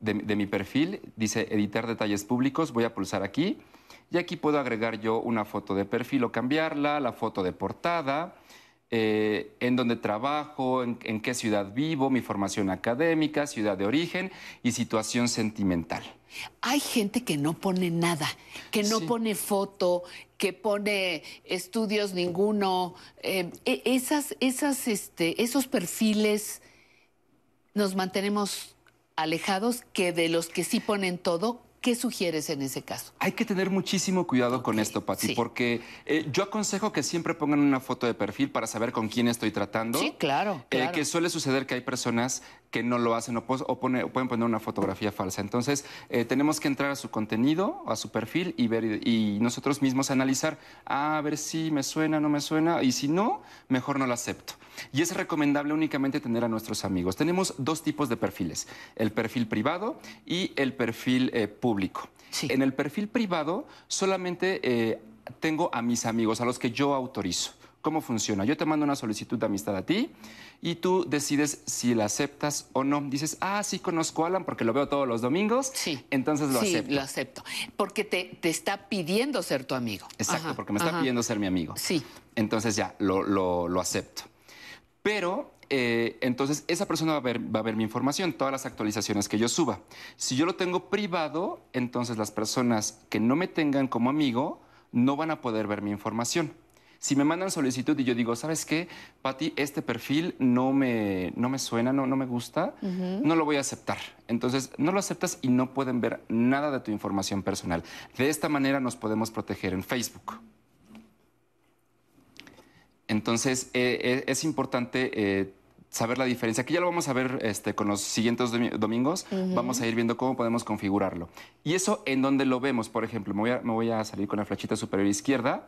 de- de mi perfil. Dice, editar detalles públicos. Voy a pulsar aquí. Y aquí puedo agregar yo una foto de perfil o cambiarla, la foto de portada, eh, en dónde trabajo, en, en qué ciudad vivo, mi formación académica, ciudad de origen y situación sentimental. Hay gente que no pone nada, que no pone foto, que pone estudios ninguno. Eh, e- esas, esas, este, esos perfiles nos mantenemos alejados que de los que sí ponen todo. ¿Qué sugieres en ese caso? Hay que tener muchísimo cuidado con esto, Pati, sí. porque eh, yo aconsejo que siempre pongan una foto de perfil para saber con quién estoy tratando. Sí, claro, Eh, claro. que suele suceder que hay personas que no lo hacen o, o pone- o pueden poner una fotografía falsa. Entonces, eh, tenemos que entrar a su contenido, a su perfil y ver y nosotros mismos analizar, "Ah, a ver si me suena, no me suena, y si no, mejor no lo acepto. Y es recomendable únicamente tener a nuestros amigos. Tenemos dos tipos de perfiles, el perfil privado y el perfil eh, público. En el perfil privado solamente eh, tengo a mis amigos, a los que yo autorizo. ¿Cómo funciona? Yo te mando una solicitud de amistad a ti y tú decides si la aceptas o no. Dices, ah, sí conozco a Alan porque lo veo todos los domingos. Sí. Entonces lo sí, acepto. lo acepto. Porque te, te está pidiendo ser tu amigo. Exacto, Ajá, porque me está ajá. pidiendo ser mi amigo. Sí. Entonces ya, lo, lo- lo acepto. Pero eh, entonces esa persona va a, ver, va a ver mi información, todas las actualizaciones que yo suba. Si yo lo tengo privado, entonces las personas que no me tengan como amigo no van a poder ver mi información. Si me mandan solicitud y yo digo, ¿sabes qué, Pati? Este perfil no me, no me suena, no, no me gusta, Ujú. no lo voy a aceptar. Entonces, no lo aceptas y no pueden ver nada de tu información personal. De esta manera nos podemos proteger en Facebook. Entonces, eh, eh, es importante eh, saber la diferencia. Aquí ya lo vamos a ver este, con los siguientes domi- domingos. Ujú. Vamos a ir viendo cómo podemos configurarlo. Y eso en donde lo vemos, por ejemplo, me voy a, me voy a salir con la flechita superior izquierda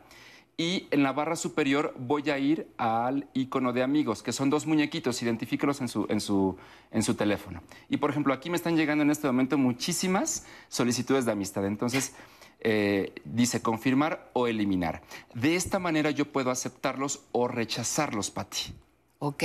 y en la barra superior voy a ir al icono de amigos, que son dos muñequitos, identifíquelos en su, en su, en su teléfono. Y por ejemplo, aquí me están llegando en este momento muchísimas solicitudes de amistad. Entonces, eh, dice confirmar o eliminar. De esta manera yo puedo aceptarlos o rechazarlos, Pati. Ok.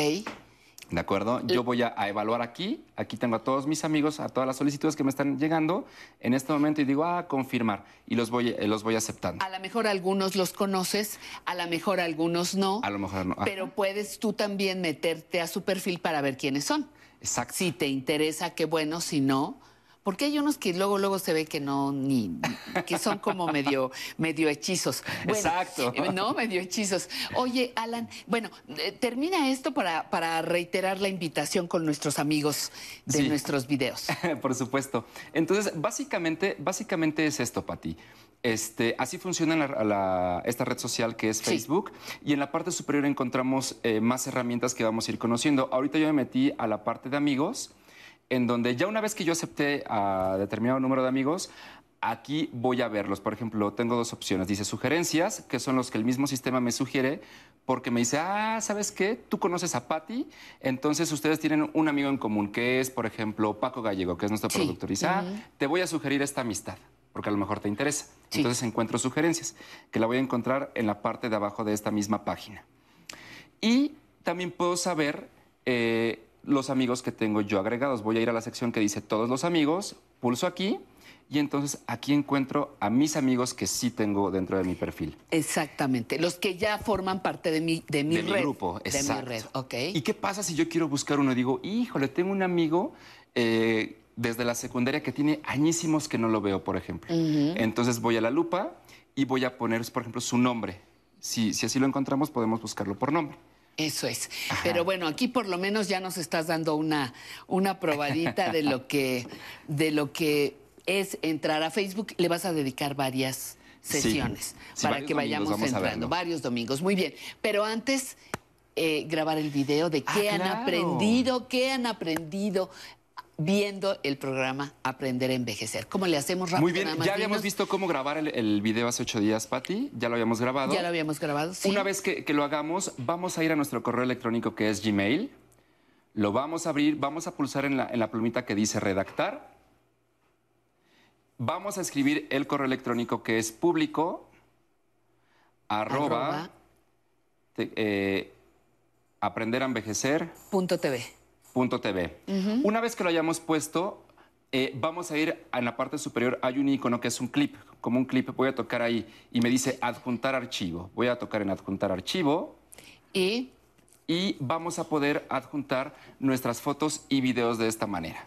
¿De acuerdo? Yo voy a, a evaluar aquí. Aquí tengo a todos mis amigos, a todas las solicitudes que me están llegando en este momento y digo, ah, confirmar. Y los voy, eh, los voy aceptando. A lo mejor algunos los conoces, a lo mejor algunos no. A lo mejor no. Pero puedes tú también meterte a su perfil para ver quiénes son. Exacto. Si te interesa, qué bueno, si no. Porque hay unos que luego, luego se ve que no, ni, que son como medio, medio hechizos. Bueno, Exacto. No, medio hechizos. Oye, Alan, bueno, eh, termina esto para, para reiterar la invitación con nuestros amigos de Sí. nuestros videos. Por supuesto. Entonces, básicamente, básicamente es esto, Pati. Este, así funciona la- la- esta red social que es Facebook y en la parte superior encontramos eh, más herramientas que vamos a ir conociendo. Ahorita yo me metí a la parte de amigos, en donde ya una vez que yo acepté a determinado número de amigos, aquí voy a verlos. Por ejemplo, tengo dos opciones. Dice sugerencias, que son los que el mismo sistema me sugiere, porque me dice, ah, ¿sabes qué? Tú conoces a Patty, entonces ustedes tienen un amigo en común, que es, por ejemplo, Paco Gallego, que es nuestro productor. Y dice, ah, te voy a sugerir esta amistad, porque a lo mejor te interesa. Entonces encuentro sugerencias, que la voy a encontrar en la parte de abajo de esta misma página. Y también puedo saber eh, los amigos que tengo yo agregados. Voy a ir a la sección que dice todos los amigos, pulso aquí y entonces aquí encuentro a mis amigos que sí tengo dentro de mi perfil. Exactamente. Los que ya forman parte de mi, de mi de red. mi grupo, de mi exacto. red, ok. ¿Y qué pasa si yo quiero buscar uno y digo, híjole, tengo un amigo eh, desde la secundaria que tiene añísimos que no lo veo, por ejemplo? Entonces voy a la lupa y voy a poner, por ejemplo, su nombre. Si, si así lo encontramos, podemos buscarlo por nombre. Eso es. Pero bueno, aquí por lo menos ya nos estás dando una, una probadita de lo que de lo que es entrar a Facebook. Le vas a dedicar varias sesiones Sí, para que vayamos entrando. Varios domingos. Muy bien. Pero antes, eh, grabar el video de qué Ah, han claro. aprendido, qué han aprendido viendo el programa Aprender a Envejecer. ¿Cómo le hacemos rápido? Muy bien, ya habíamos visto cómo grabar el, el video hace ocho días, Patti. Ya lo habíamos grabado. Ya lo habíamos grabado, sí. Una vez que, que lo hagamos, vamos a ir a nuestro correo electrónico que es Gmail. Lo vamos a abrir, vamos a pulsar en la, en la plumita que dice redactar. Vamos a escribir el correo electrónico que es público arroba, Arroba. te- eh, aprender a envejecer Punto TV. TV. Una vez que lo hayamos puesto, eh, vamos a ir en la parte superior, hay un icono que es un clip, como un clip, voy a tocar ahí y me dice adjuntar archivo. Voy a tocar en adjuntar archivo. Y y vamos a poder adjuntar nuestras fotos y videos de esta manera.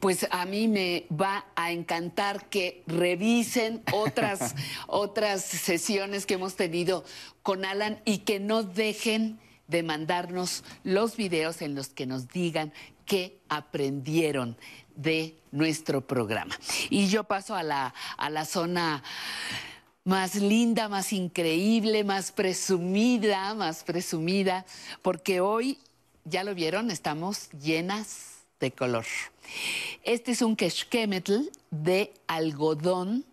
Pues a mí me va a encantar que revisen otras, otras sesiones que hemos tenido con Alan y que no dejen de mandarnos los videos en los que nos digan qué aprendieron de nuestro programa. Y yo paso a la, a la zona más linda, más increíble, más presumida, más presumida, porque hoy, ya lo vieron, estamos llenas de color. Este es un keshkemetl de algodón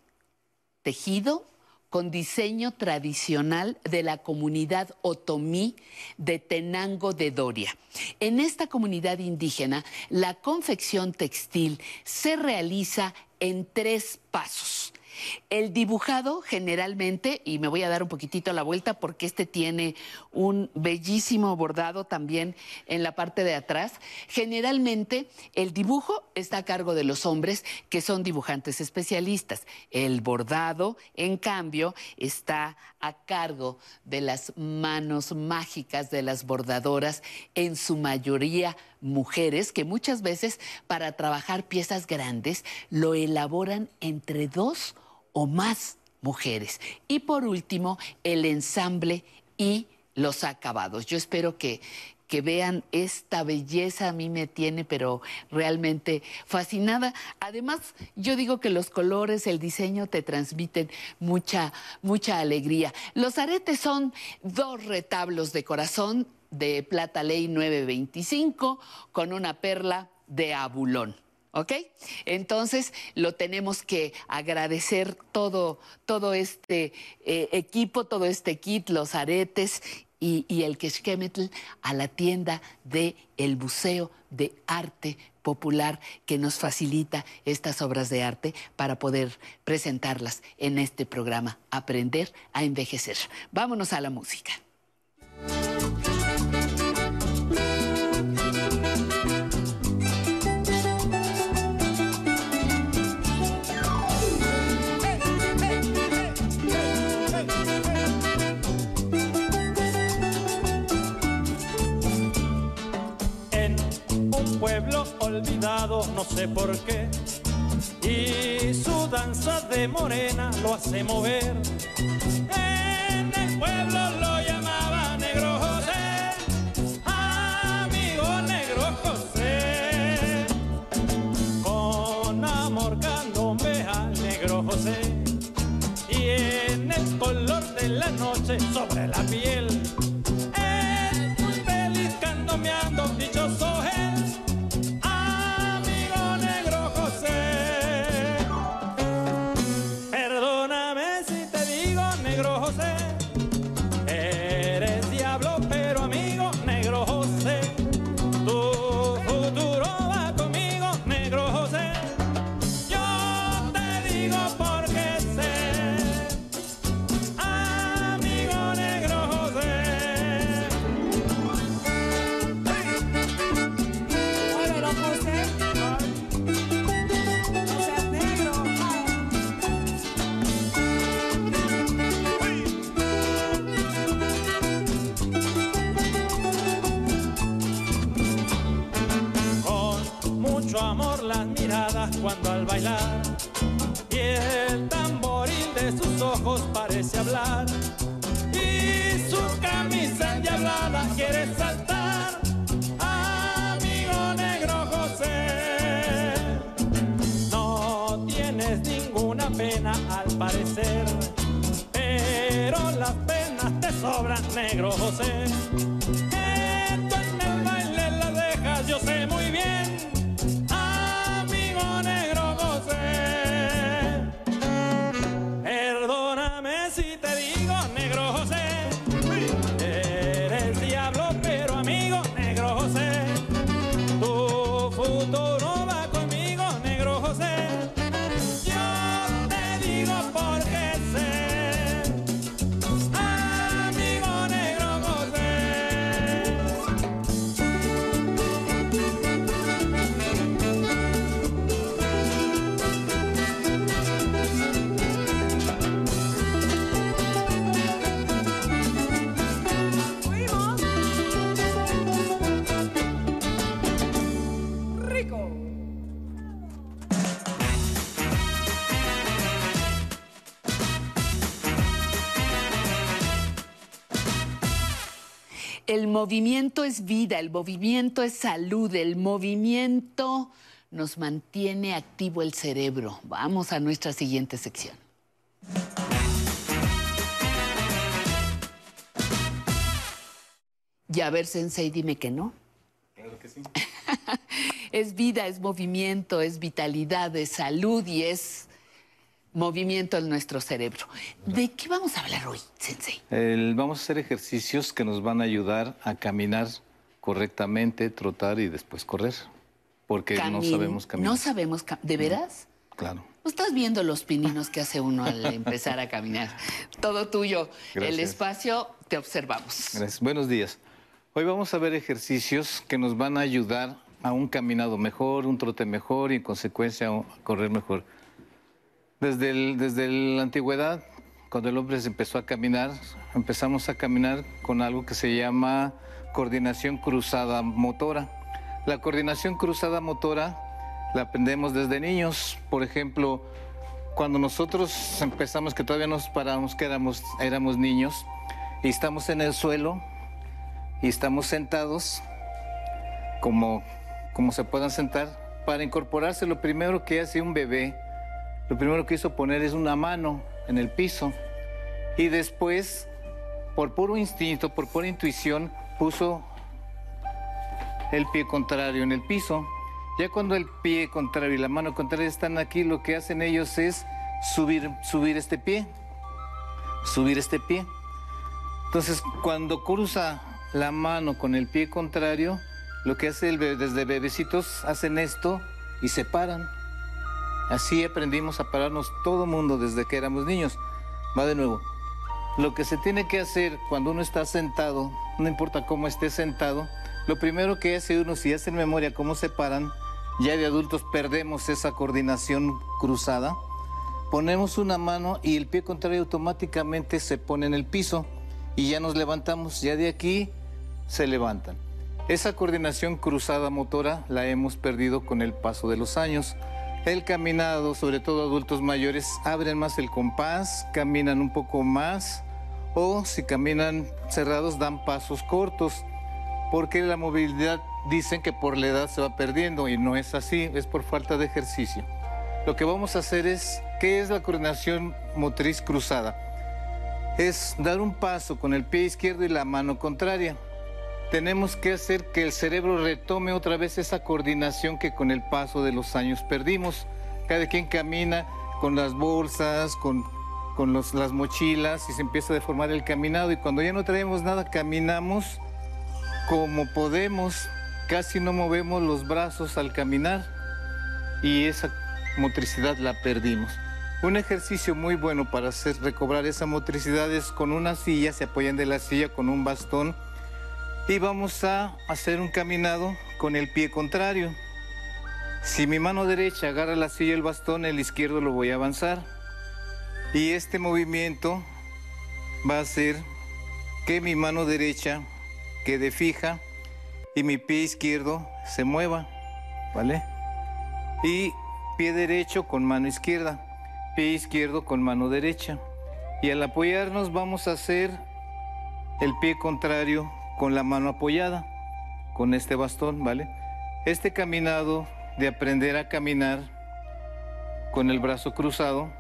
tejido con diseño tradicional de la comunidad otomí de Tenango de Doria. En esta comunidad indígena, la confección textil se realiza en tres pasos. El dibujado generalmente, y me voy a dar un poquitito la vuelta porque este tiene un bellísimo bordado también en la parte de atrás, generalmente el dibujo está a cargo de los hombres que son dibujantes especialistas. El bordado, en cambio, está a cargo de las manos mágicas de las bordadoras, en su mayoría mujeres que muchas veces para trabajar piezas grandes lo elaboran entre dos o más mujeres. Y por último, el ensamble y los acabados. Yo espero que, que vean esta belleza, a mí me tiene, pero realmente fascinada. Además, yo digo que los colores, el diseño te transmiten mucha, mucha alegría. Los aretes son dos retablos de corazón de plata ley 925 con una perla de abulón. ¿Ok? Entonces lo tenemos que agradecer todo, todo este eh, equipo, todo este kit, los aretes y, el Keshkemetl a la tienda de el Museo de Arte Popular que nos facilita estas obras de arte para poder presentarlas en este programa Aprender a Envejecer. Vámonos a la música. Olvidado, no sé por qué. Y su danza de morena lo hace mover. En el pueblo lo llamaba Negro José, amigo Negro José. Con amor candombe al Negro José. Y en el color de la noche sobre la piel. Movimiento es vida, el movimiento es salud, el movimiento nos mantiene activo el cerebro. Vamos a nuestra siguiente sección. Y a ver, Sensei, dime que no. Claro que sí. Es vida, es movimiento, es vitalidad, es salud y es movimiento en nuestro cerebro. ¿De qué vamos a hablar hoy, Sensei? El- vamos a hacer ejercicios que nos van a ayudar a caminar correctamente, trotar y después correr. Porque no sabemos caminar. No sabemos, cam- ¿de veras? Claro. ¿O Estás viendo los pininos que hace uno al empezar a caminar. Todo tuyo. El espacio, te observamos. Gracias. Buenos días. Hoy vamos a ver ejercicios que nos van a ayudar a un caminado mejor, un trote mejor y en consecuencia a correr mejor. Desde, el- desde la antigüedad, cuando el hombre se empezó a caminar, empezamos a caminar con algo que se llama coordinación cruzada motora. La coordinación cruzada motora la aprendemos desde niños. Por ejemplo, cuando nosotros empezamos, que todavía nos paramos, que éramos, éramos niños, y estamos en el suelo y estamos sentados, como, como se puedan sentar, para incorporarse lo primero que hace un bebé, lo primero que hizo poner es una mano en el piso y después, por puro instinto, por pura intuición, puso el pie contrario en el piso. Ya cuando el pie contrario y la mano contraria están aquí, lo que hacen ellos es subir, subir este pie, subir este pie. Entonces, cuando cruza la mano con el pie contrario, lo que hace el desde bebecitos hacen esto y se paran. Así aprendimos a pararnos todo mundo desde que éramos niños. Va de nuevo. Lo que se tiene que hacer cuando uno está sentado, no importa cómo esté sentado, lo primero que hace uno, si hace en memoria cómo se paran, ya de adultos perdemos esa coordinación cruzada, ponemos una mano y el pie contrario automáticamente se pone en el piso y ya nos levantamos, ya de aquí se levantan. Esa coordinación cruzada motora la hemos perdido con el paso de los años. El caminado, sobre todo adultos mayores, abren más el compás, caminan un poco más o si caminan cerrados dan pasos cortos porque la movilidad dicen que por la edad se va perdiendo y no es así, es por falta de ejercicio. Lo que vamos a hacer es, ¿qué es la coordinación motriz cruzada? Es dar un paso con el pie izquierdo y la mano contraria. Tenemos que hacer que el cerebro retome otra vez esa coordinación que con el paso de los años perdimos. Cada quien camina con las bolsas, con, con las mochilas y se empieza a deformar el caminado y cuando ya no traemos nada caminamos como podemos, casi no movemos los brazos al caminar y esa motricidad la perdimos. Un ejercicio muy bueno para hacer recobrar esa motricidad es con una silla, se apoyan de la silla con un bastón y vamos a hacer un caminado con el pie contrario. Si mi mano derecha agarra la silla y el bastón, el izquierdo lo voy a avanzar. Y este movimiento va a hacer que mi mano derecha quede fija y mi pie izquierdo se mueva, ¿vale? Y pie derecho con mano izquierda, pie izquierdo con mano derecha. Y al apoyarnos vamos a hacer el pie contrario con la mano apoyada, con este bastón, ¿vale? Este caminado de aprender a caminar con el brazo cruzado,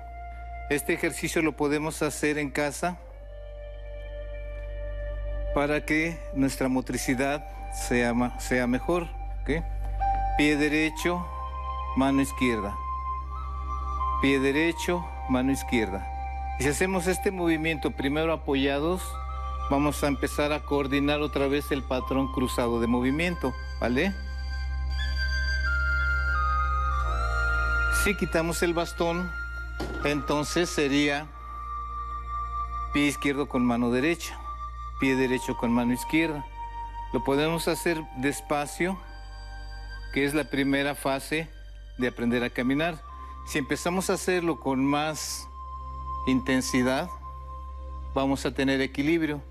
este ejercicio lo podemos hacer en casa para que nuestra motricidad sea, sea mejor. ¿ok? Pie derecho, mano izquierda. Pie derecho, mano izquierda. Y si hacemos este movimiento primero apoyados, vamos a empezar a coordinar otra vez el patrón cruzado de movimiento, ¿vale? Si quitamos el bastón, entonces sería pie izquierdo con mano derecha, pie derecho con mano izquierda. Lo podemos hacer despacio, que es la primera fase de aprender a caminar. Si empezamos a hacerlo con más intensidad, vamos a tener equilibrio.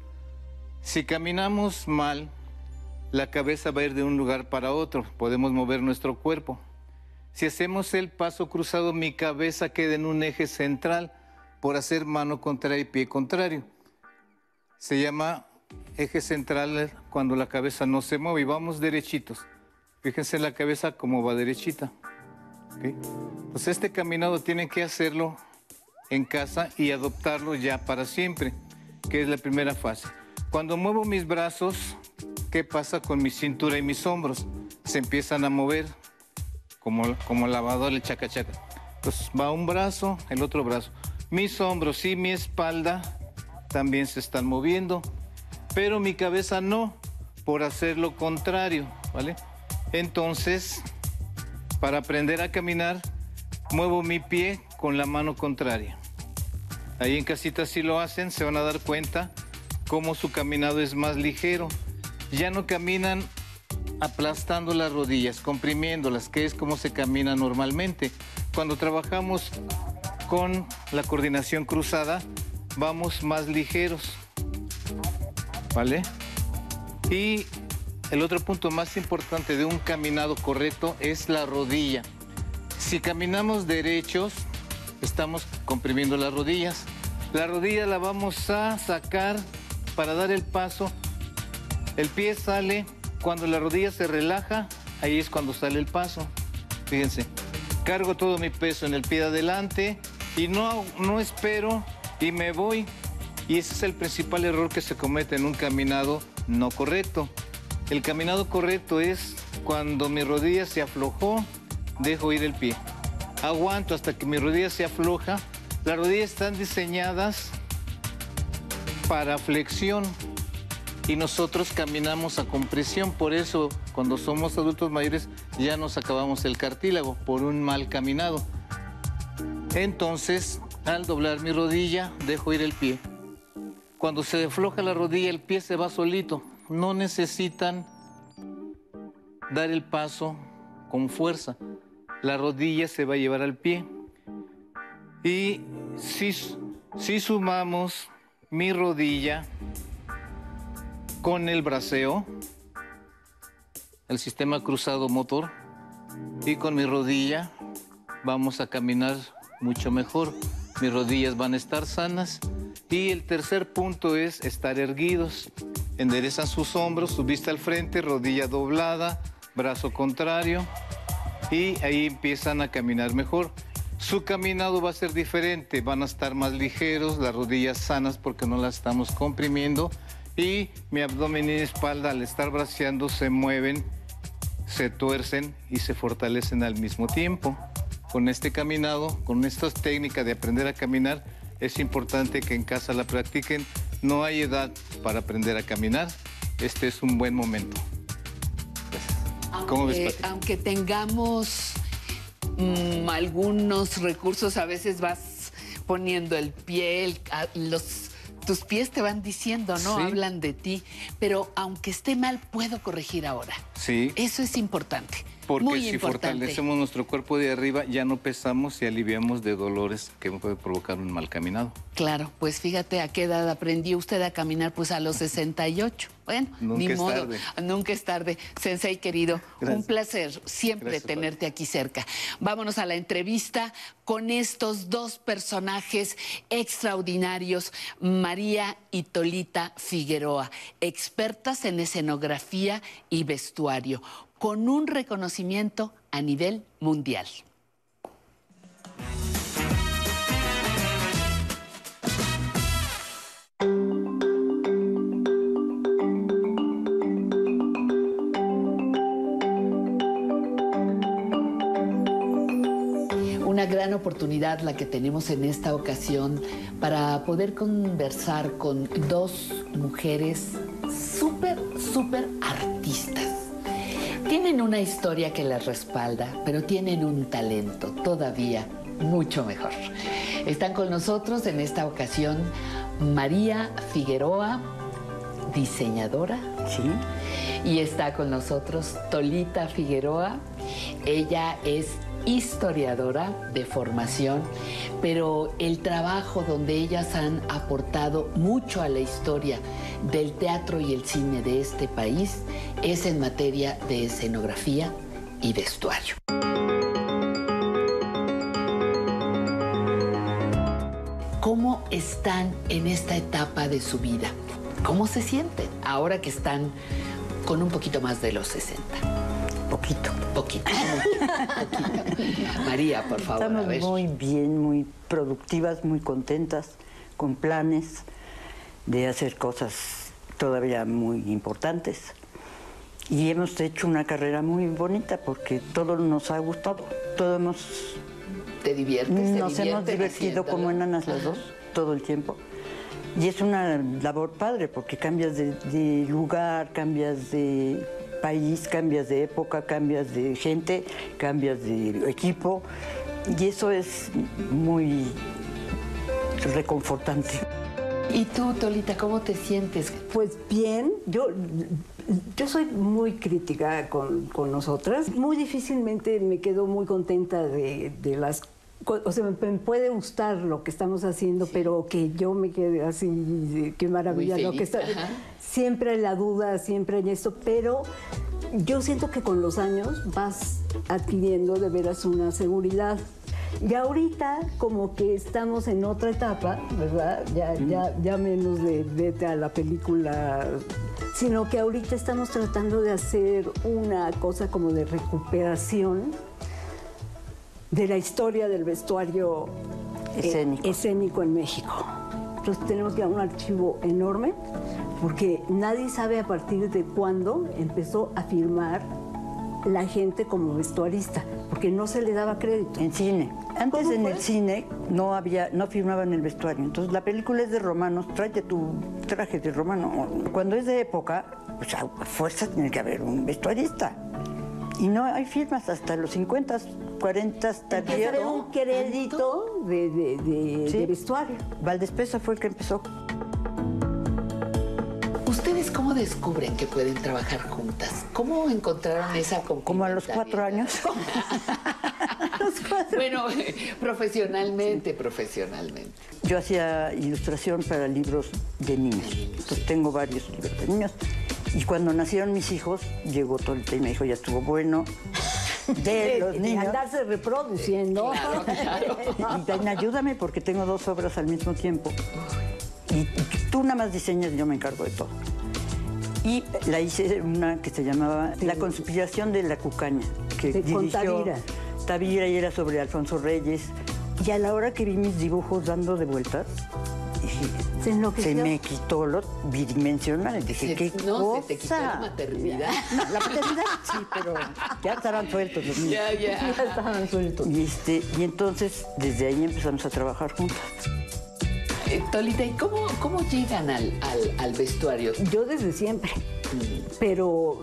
Si caminamos mal, la cabeza va a ir de un lugar para otro, podemos mover nuestro cuerpo. Si hacemos el paso cruzado, mi cabeza queda en un eje central por hacer mano contraria y pie contrario. Se llama eje central cuando la cabeza no se mueve y vamos derechitos. Fíjense la cabeza como va derechita. ¿ok? Pues este caminado tienen que hacerlo en casa y adoptarlo ya para siempre, que es la primera fase. Cuando muevo mis brazos, ¿qué pasa con mi cintura y mis hombros? Se empiezan a mover como, como lavador, el chaca chaca. Entonces va un brazo, el otro brazo. Mis hombros y mi espalda también se están moviendo, pero mi cabeza no, por hacer lo contrario, ¿vale? Entonces, para aprender a caminar, muevo mi pie con la mano contraria. Ahí en casita si lo hacen, se van a dar cuenta cómo su caminado es más ligero. Ya no caminan aplastando las rodillas, comprimiéndolas, que es como se camina normalmente. Cuando trabajamos con la coordinación cruzada, vamos más ligeros. ¿Vale? Y el otro punto más importante de un caminado correcto es la rodilla. Si caminamos derechos, estamos comprimiendo las rodillas. La rodilla la vamos a sacar para dar el paso. El pie sale, cuando la rodilla se relaja, ahí es cuando sale el paso. Fíjense, cargo todo mi peso en el pie de adelante y no, no espero y me voy. Y ese es el principal error que se comete en un caminado no correcto. El caminado correcto es cuando mi rodilla se aflojó, dejo ir el pie. Aguanto hasta que mi rodilla se afloja. Las rodillas están diseñadas para flexión y nosotros caminamos a compresión. Por eso, cuando somos adultos mayores, ya nos acabamos el cartílago por un mal caminado. Entonces, al doblar mi rodilla, dejo ir el pie. Cuando se afloja la rodilla, el pie se va solito. No necesitan dar el paso con fuerza. La rodilla se va a llevar al pie. Y si, si sumamos mi rodilla con el braceo, el sistema cruzado motor, y con mi rodilla vamos a caminar mucho mejor. Mis rodillas van a estar sanas. Y el tercer punto es estar erguidos. Enderezan sus hombros, su vista al frente, rodilla doblada, brazo contrario. Y ahí empiezan a caminar mejor. Su caminado va a ser diferente, van a estar más ligeros, las rodillas sanas porque no las estamos comprimiendo y mi abdomen y espalda al estar braceando se mueven, se tuercen y se fortalecen al mismo tiempo. Con este caminado, con estas técnicas de aprender a caminar, es importante que en casa la practiquen. No hay edad para aprender a caminar. Este es un buen momento. ¿Cómo ves, Aunque, Pati? aunque tengamos mm, algunos recursos, a veces vas poniendo el pie, el- los, tus pies te van diciendo, ¿no? Sí. Hablan de ti. Pero aunque esté mal, puedo corregir ahora. Sí. Eso es importante. Porque muy si importante. fortalecemos nuestro cuerpo de arriba, ya no pesamos y aliviamos de dolores que puede provocar un mal caminado. Claro, pues fíjate a qué edad aprendió usted a caminar, pues a los 68. Bueno, Nunca ni es modo, tarde. nunca es tarde. Sensei querido, un placer siempre Gracias, tenerte aquí cerca. Vámonos a la entrevista con estos dos personajes extraordinarios, María y Tolita Figueroa, expertas en escenografía y vestuario, con un reconocimiento a nivel mundial. Una gran oportunidad la que tenemos en esta ocasión para poder conversar con dos mujeres súper, súper artistas. Tienen una historia que las respalda, pero tienen un talento todavía mucho mejor. Están con nosotros en esta ocasión María Figueroa, diseñadora. Sí. Y está con nosotros Tolita Figueroa. Ella es historiadora de formación, pero el trabajo donde ellas han aportado mucho a la historia del teatro y el cine de este país es en materia de escenografía y vestuario. ¿Cómo están en esta etapa de su vida? ¿Cómo se sienten ahora que están con un poquito más de los 60? Poquito. Poquito. María, por favor. a Estamos ver. muy bien, muy productivas, muy contentas, con planes de hacer cosas todavía muy importantes. Y hemos hecho una carrera muy bonita porque todo nos ha gustado. Todo hemos... ¿Te diviertes? ¿Te Nos hemos divertido como enanas las dos, todo el tiempo. Y es una labor padre porque cambias de, de lugar, cambias de país, cambias de época, cambias de gente, cambias de equipo. Y eso es muy reconfortante. ¿Y tú, Tolita, cómo te sientes? Pues bien, yo, yo soy muy crítica con, con nosotras. Muy difícilmente me quedo muy contenta de, de las o sea, me, puede gustar lo que estamos haciendo, pero que yo me quede así, de qué maravilla lo que está. ajá. Siempre hay la duda, siempre hay esto, pero yo siento que con los años vas adquiriendo de veras una seguridad. Y ahorita como que estamos en otra etapa, ¿verdad? Ya, ya, ya menos de vete a la película, sino que ahorita estamos tratando de hacer una cosa como de recuperación de la historia del vestuario eh, Escénico. escénico en México. Entonces tenemos ya un archivo enorme porque nadie sabe a partir de cuándo empezó a firmar la gente como vestuarista, porque no se le daba crédito. En cine. Antes en el cine no había, no firmaban el vestuario. Entonces la película es de romanos, tráete tu traje de romano. Cuando es de época, pues a fuerza tiene que haber un vestuarista. Y no hay firmas hasta los 50, 40, hasta haber un crédito de, de- de- Sí. de vestuario. Valdespesa fue el que empezó. ¿Ustedes cómo descubren que pueden trabajar juntas? ¿Cómo encontraron esa Como a los cuatro años. Bueno, profesionalmente, profesionalmente. Yo hacía ilustración para libros de niños. Entonces tengo varios libros de niños. Y cuando nacieron mis hijos, llegó Tolita y me dijo, ya estuvo bueno. De los De niños. andarse reproduciendo. Y ayúdame porque tengo dos obras al mismo tiempo. Y tú nada más diseñas y yo me encargo de todo. Y la hice una que se llamaba La conspiración de la cucaña, que De- dirigió Tavira. Tavira y era sobre Alfonso Reyes. Y a la hora que vi mis dibujos dando de vueltas, Se me quitó lo bidimensional. Dije, Se- ¿qué no, cosa? se te quitó la maternidad. No, la maternidad sí, pero ya estaban sueltos los niños. Ya, ya. Ya estaban sueltos. Y, este, y entonces, desde ahí empezamos a trabajar juntas. Eh, Tolita, ¿y cómo, cómo llegan al, al- al vestuario? Yo desde siempre. Pero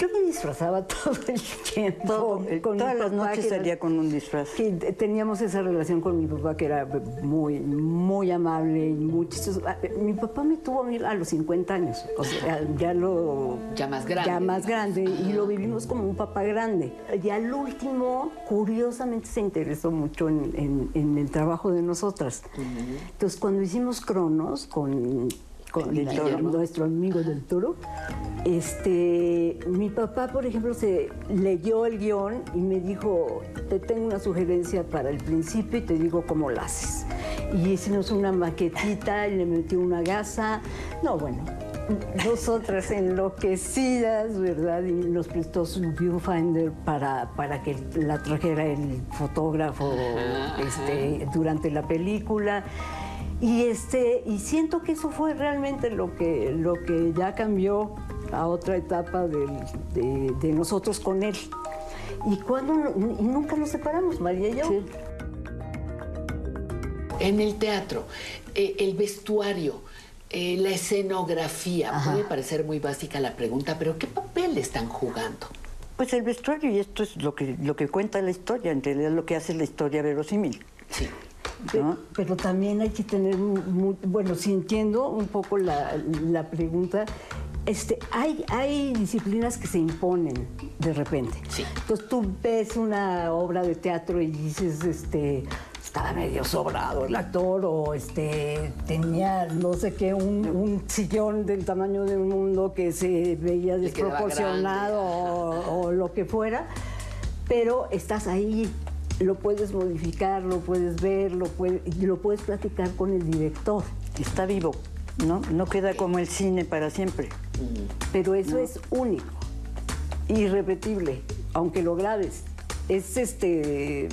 yo me disfrazaba todo el tiempo. Todo, eh, con mi todas las noches salía con un disfraz. que teníamos esa relación con mi papá que era muy, muy amable y muy chistoso. Ah, Mi papá me tuvo a mí a los 50 años, o sea, ya lo... Ya más grande. Ya más grande, y lo vivimos como un papá grande. Y al último, curiosamente, se interesó mucho en, en- en el trabajo de nosotras. Entonces, cuando hicimos Cronos con, con Toro. nuestro amigo del Toro, este, mi papá, por ejemplo, se leyó el guion y me dijo, te tengo una sugerencia para el principio y te digo cómo lo haces. Y hicimos una maquetita y le metió una gasa. No, bueno, nosotras enloquecidas, ¿verdad? Y nos prestó su viewfinder para, para que la trajera el fotógrafo este, durante la película. Y, este, y siento que eso fue realmente lo que, lo que ya cambió a otra etapa del- de, de nosotros con él. Y, cuando, y nunca nos separamos, María y yo. En el teatro, eh, el vestuario, eh, la escenografía, puede parecer muy básica la pregunta, pero ¿qué papel están jugando? Pues el vestuario, y esto es lo que, lo que cuenta la historia, en realidad lo que hace la historia verosímil. Sí. Pero, pero también hay que tener, bueno, si entiendo un poco la, la pregunta, este, hay, hay disciplinas que se imponen de repente. Entonces tú ves una obra de teatro y dices, este, estaba medio sobrado el actor o este, tenía no sé qué, un, un sillón del tamaño de un mundo que se veía desproporcionado o, o lo que fuera, pero estás ahí, lo puedes modificar, lo puedes ver, lo puedes, y lo puedes platicar con el director. Está vivo, ¿no? No queda como el cine para siempre. Pero eso es único, irrepetible, aunque lo grabes. Es este.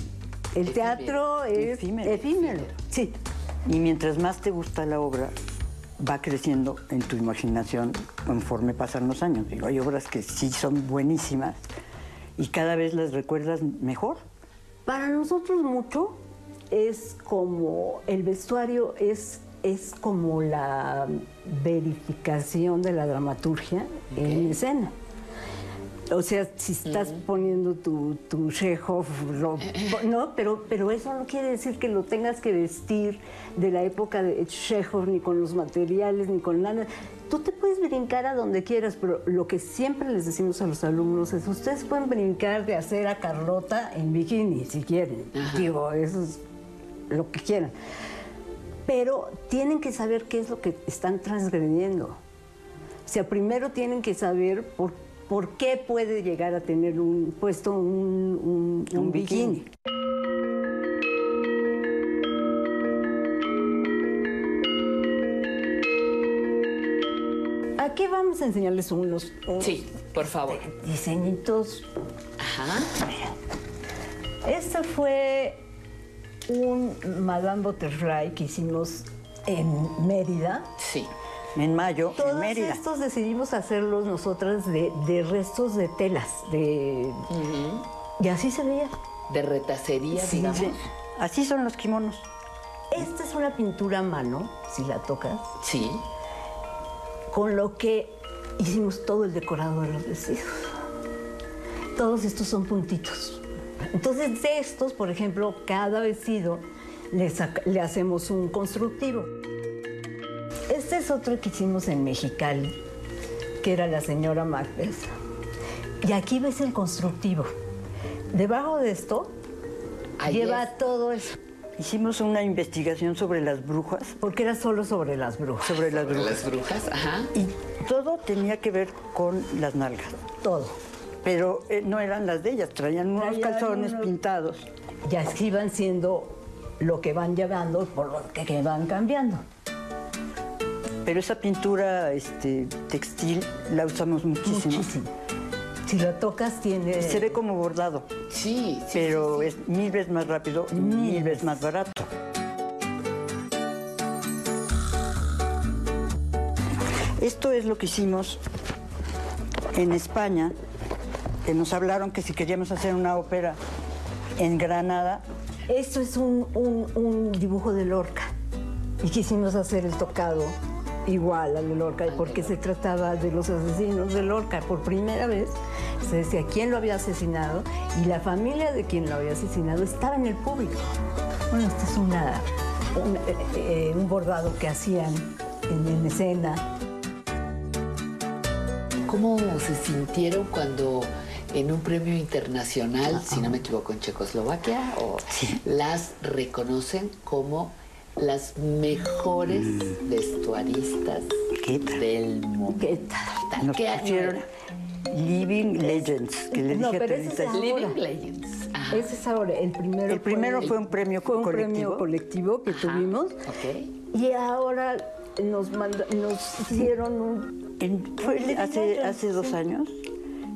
El teatro es Efímero. efímero. Sí. Y mientras más te gusta la obra, va creciendo en tu imaginación conforme pasan los años. Digo, hay obras que sí son buenísimas y cada vez las recuerdas mejor. Para nosotros mucho es como el vestuario es, es como la verificación de la dramaturgia en escena. O sea, si estás poniendo tu, tu Chekhov, lo- no, pero, pero eso no quiere decir que lo tengas que vestir de la época de Chekhov, ni con los materiales, ni con nada. Tú te puedes brincar a donde quieras, pero lo que siempre les decimos a los alumnos es, ustedes pueden brincar de hacer a Carlota en bikini, si quieren. Digo, eso es lo que quieran. Pero tienen que saber qué es lo que están transgrediendo. O sea, primero tienen que saber por, por qué puede llegar a tener un puesto un, un- un bikini. Aquí vamos a enseñarles unos, Sí, por favor. diseñitos. Ajá. Este fue un Madame Butterfly que hicimos en Mérida. Sí. En mayo, Todos en Mérida. estos decidimos hacerlos nosotras de, de restos de telas. De... Y así se veía. De retacería, Sí, digamos. sí. Así son los kimonos. Esta es una pintura a mano, si la tocas. Sí. Con lo que hicimos todo el decorado de los vestidos. Todos estos son puntitos. Entonces, de estos, por ejemplo, cada vestido le hacemos un constructivo. Este es otro que hicimos en Mexicali, que era la señora Macbeth. Y aquí ves el constructivo. Debajo de esto lleva todo eso. Hicimos una investigación sobre las brujas. Porque era solo sobre las brujas. Sobre las brujas. Las brujas, ajá. Y todo tenía que ver con las nalgas. Todo. Pero eh, no eran las de ellas, traían unos Traían calzones unos- pintados. Y así van siendo lo que van llevando por lo que, que van cambiando. Pero esa pintura este, textil la usamos muchísimo. Muchísimo. Si la tocas tiene... Se ve como bordado. Sí, Pero es mil veces más rápido y mil veces más barato. Esto es lo que hicimos en España, que nos hablaron que si queríamos hacer una ópera en Granada, Esto es un, un- un dibujo de Lorca. Y quisimos hacer el tocado igual al de Lorca, porque se trataba de los asesinos de Lorca. Por primera vez se decía quién lo había asesinado y la familia de quien lo había asesinado estaba en el público. Bueno, este es una, un, eh, eh, un bordado que hacían en, en escena. ¿Cómo se sintieron cuando en un premio internacional, si no me equivoco, en Checoslovaquia, o las reconocen como las mejores vestuaristas del mundo? ¿Qué tal? ¿Qué era? Living Legends, que le No, dije a pero ese es. Living Legends. Ajá. Ese es ahora, el primero. El primero fue un premio fue un colectivo. premio colectivo que tuvimos. Ok. Y ahora nos, manda- nos hicieron un... En- fue hace, hace dos años.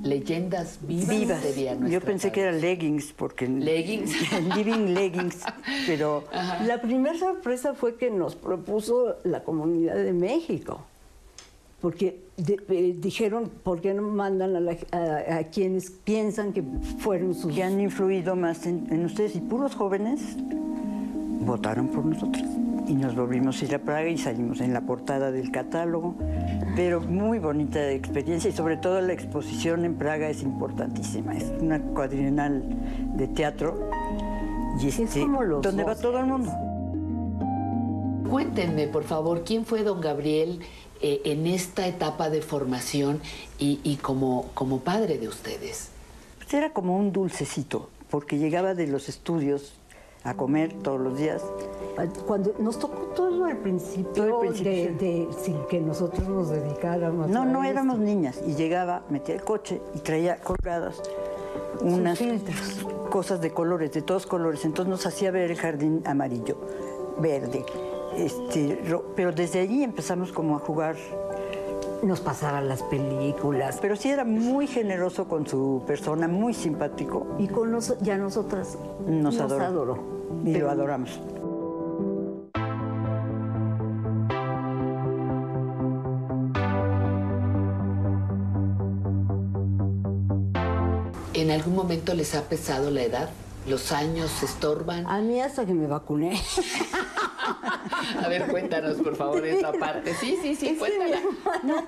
Leyendas vivas, Vivas. sería Yo pensé que era leggings, porque... Leggings. Living leggings, pero... La primera sorpresa fue que nos propuso la Comunidad de México. Porque de- eh, dijeron, ¿por qué no mandan a, la- a- a quienes piensan que fueron sus... que han influido más en, en ustedes y puros jóvenes votaron por nosotros. Y nos volvimos a ir a Praga y salimos en la portada del catálogo. Pero muy bonita experiencia y sobre todo la exposición en Praga es importantísima. Es una cuadrienal de teatro y este, como los donde va todo el mundo. Cuéntenme, por favor, quién fue don Gabriel eh, en esta etapa de formación y, y como, como padre de ustedes. Pues era como un dulcecito, porque llegaba de los estudios a comer todos los días. Cuando nos tocó todo al principio, Todo el principio, de- sin que nosotros nos dedicáramos No, a no esto. éramos niñas. Y llegaba, metía el coche y traía colgadas unas cosas de colores, de todos colores. Entonces nos hacía ver el jardín amarillo, verde. Este, ro- pero desde allí empezamos como a jugar nos pasara las películas, pero sí era muy generoso con su persona, muy simpático. Y con los, ya nosotras nos, nos adoró. Y lo adoramos. ¿En algún momento les ha pesado la edad? ¿Los años se estorban? A mí hasta que me vacuné. A ver, cuéntanos, por favor, esa parte. Sí, sí, sí, cuéntala.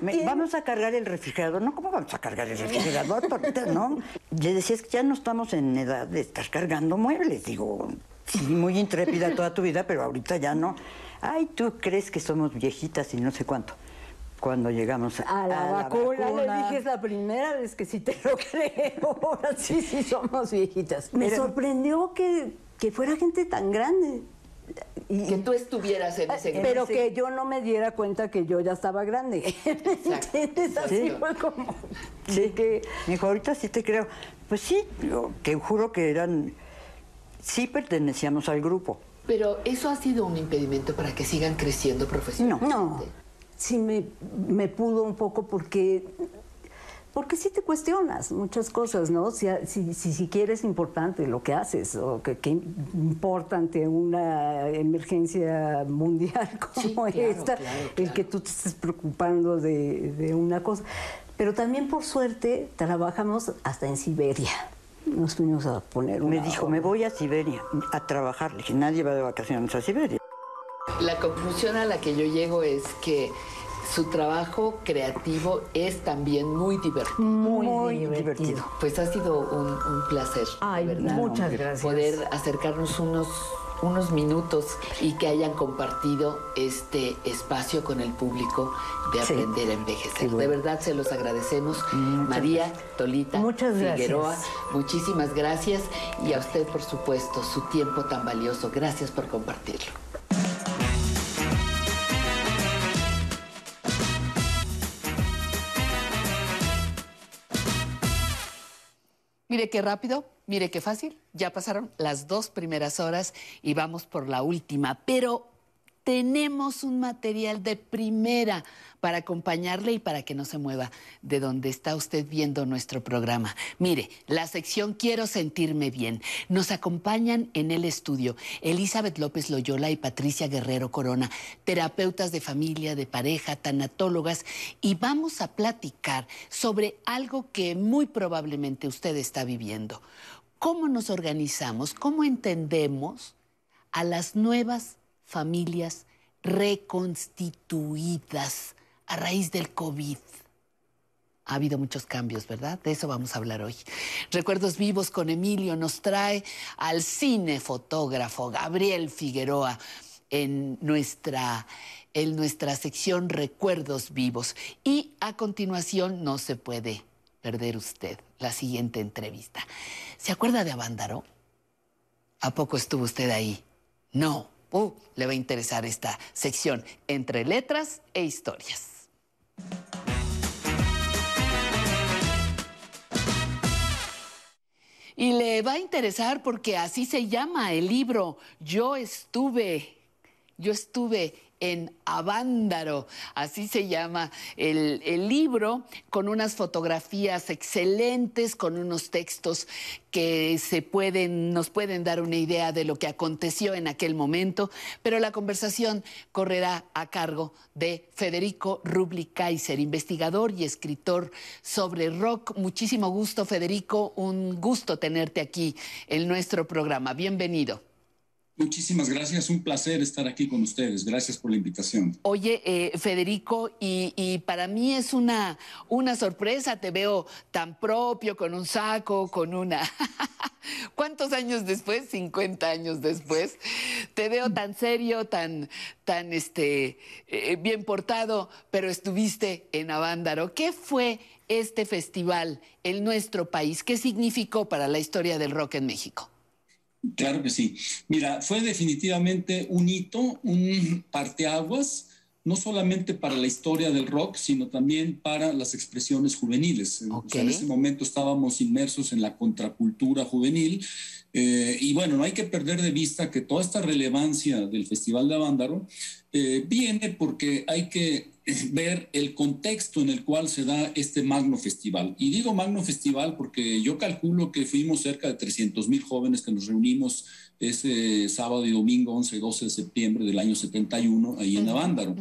Me- vamos a cargar el refrigerador. No, ¿cómo vamos a cargar el refrigerador? Torta, ¿no? Le decía, es que ya no estamos en edad de estar cargando muebles. Digo, sí, muy intrépida toda tu vida, pero ahorita ya no. Ay, tú crees que somos viejitas y no sé cuánto. Cuando llegamos a, A la, a vacuna, vacuna. le dije, es la primera vez que sí te lo creo. Ahora sí, sí somos viejitas. Me Pero- sorprendió que, que fuera gente tan grande. Y, Que tú estuvieras en ese grupo. Pero que yo no me diera cuenta que yo ya estaba grande. ¿Entiendes? Así Sí. fue como... Sí, que me dijo, ahorita sí te creo. Pues sí, yo te juro que eran, sí pertenecíamos al grupo. Pero eso ha sido un impedimento para que sigan creciendo profesionalmente. No, sí me, me pudo un poco porque, porque sí te cuestionas muchas cosas, ¿no? Si, si, si siquiera es importante lo que haces o que, que importa ante una emergencia mundial como claro, esta, claro, el que tú te estés preocupando de, de una cosa. Pero también, por suerte, trabajamos hasta en Siberia. Nos fuimos a poner Me una dijo, me voy a Siberia a trabajar. Le dije, nadie va de vacaciones a Siberia. La conclusión a la que yo llego es que su trabajo creativo es también muy divertido. Muy divertido. Pues ha sido un, un placer. Ay, verdad, muchas gracias. Poder acercarnos unos, unos minutos y que hayan compartido este espacio con el público de Sí. aprender a envejecer. Bueno. De verdad se los agradecemos. María, Tolita, Muchas gracias. Figueroa, muchísimas gracias. Y a usted, por supuesto, su tiempo tan valioso. Gracias por compartirlo. Mire qué rápido, mire qué fácil. Ya pasaron las dos primeras horas y vamos por la última. Pero tenemos un material de primera para acompañarle y para que no se mueva de donde está usted viendo nuestro programa. Mire, la sección Quiero sentirme bien. Nos acompañan en el estudio Elizabeth López Loyola y Patricia Guerrero Corona, terapeutas de familia, de pareja, tanatólogas, y vamos a platicar sobre algo que muy probablemente usted está viviendo. ¿Cómo nos organizamos? ¿Cómo entendemos a las nuevas familias reconstituidas a raíz del COVID. Ha habido muchos cambios, ¿verdad? De eso vamos a hablar hoy. Recuerdos vivos con Emilio nos trae al cinefotógrafo Gabriel Figueroa en nuestra, en nuestra sección Recuerdos vivos. Y a continuación no se puede perder usted la siguiente entrevista. ¿Se acuerda de Avándaro? ¿A poco estuvo usted ahí? No. Uh, le va a interesar esta sección entre letras e historias. Y le va a interesar porque así se llama el libro. Yo estuve, yo estuve en Avándaro, así se llama el, el libro, con unas fotografías excelentes, con unos textos que se pueden, nos pueden dar una idea de lo que aconteció en aquel momento, pero la conversación correrá a cargo de Federico Rubli Kaiser, investigador y escritor sobre rock. Muchísimo gusto, Federico, un gusto tenerte aquí en nuestro programa. Bienvenido. Muchísimas gracias, un placer estar aquí con ustedes. Gracias por la invitación. Oye, eh, Federico, y, para mí es una, una sorpresa, te veo tan propio, con un saco, con una... ¿Cuántos años después? 50 años después. Te veo tan serio, tan, tan este, eh, bien portado, pero estuviste en Avándaro. ¿Qué fue este festival en nuestro país? ¿Qué significó para la historia del rock en México? Claro que sí. Mira, fue definitivamente un hito, un parteaguas, no solamente para la historia del rock, sino también para las expresiones juveniles. O sea, en ese momento estábamos inmersos en la contracultura juvenil. eh, y bueno, no hay que perder de vista que toda esta relevancia del Festival de Avándaro eh, viene porque hay que ver el contexto en el cual se da este magno festival. Y digo magno festival porque yo calculo que fuimos cerca de 300 mil jóvenes que nos reunimos ese sábado y domingo 11 y 12 de septiembre del año 71 ahí en Avándaro.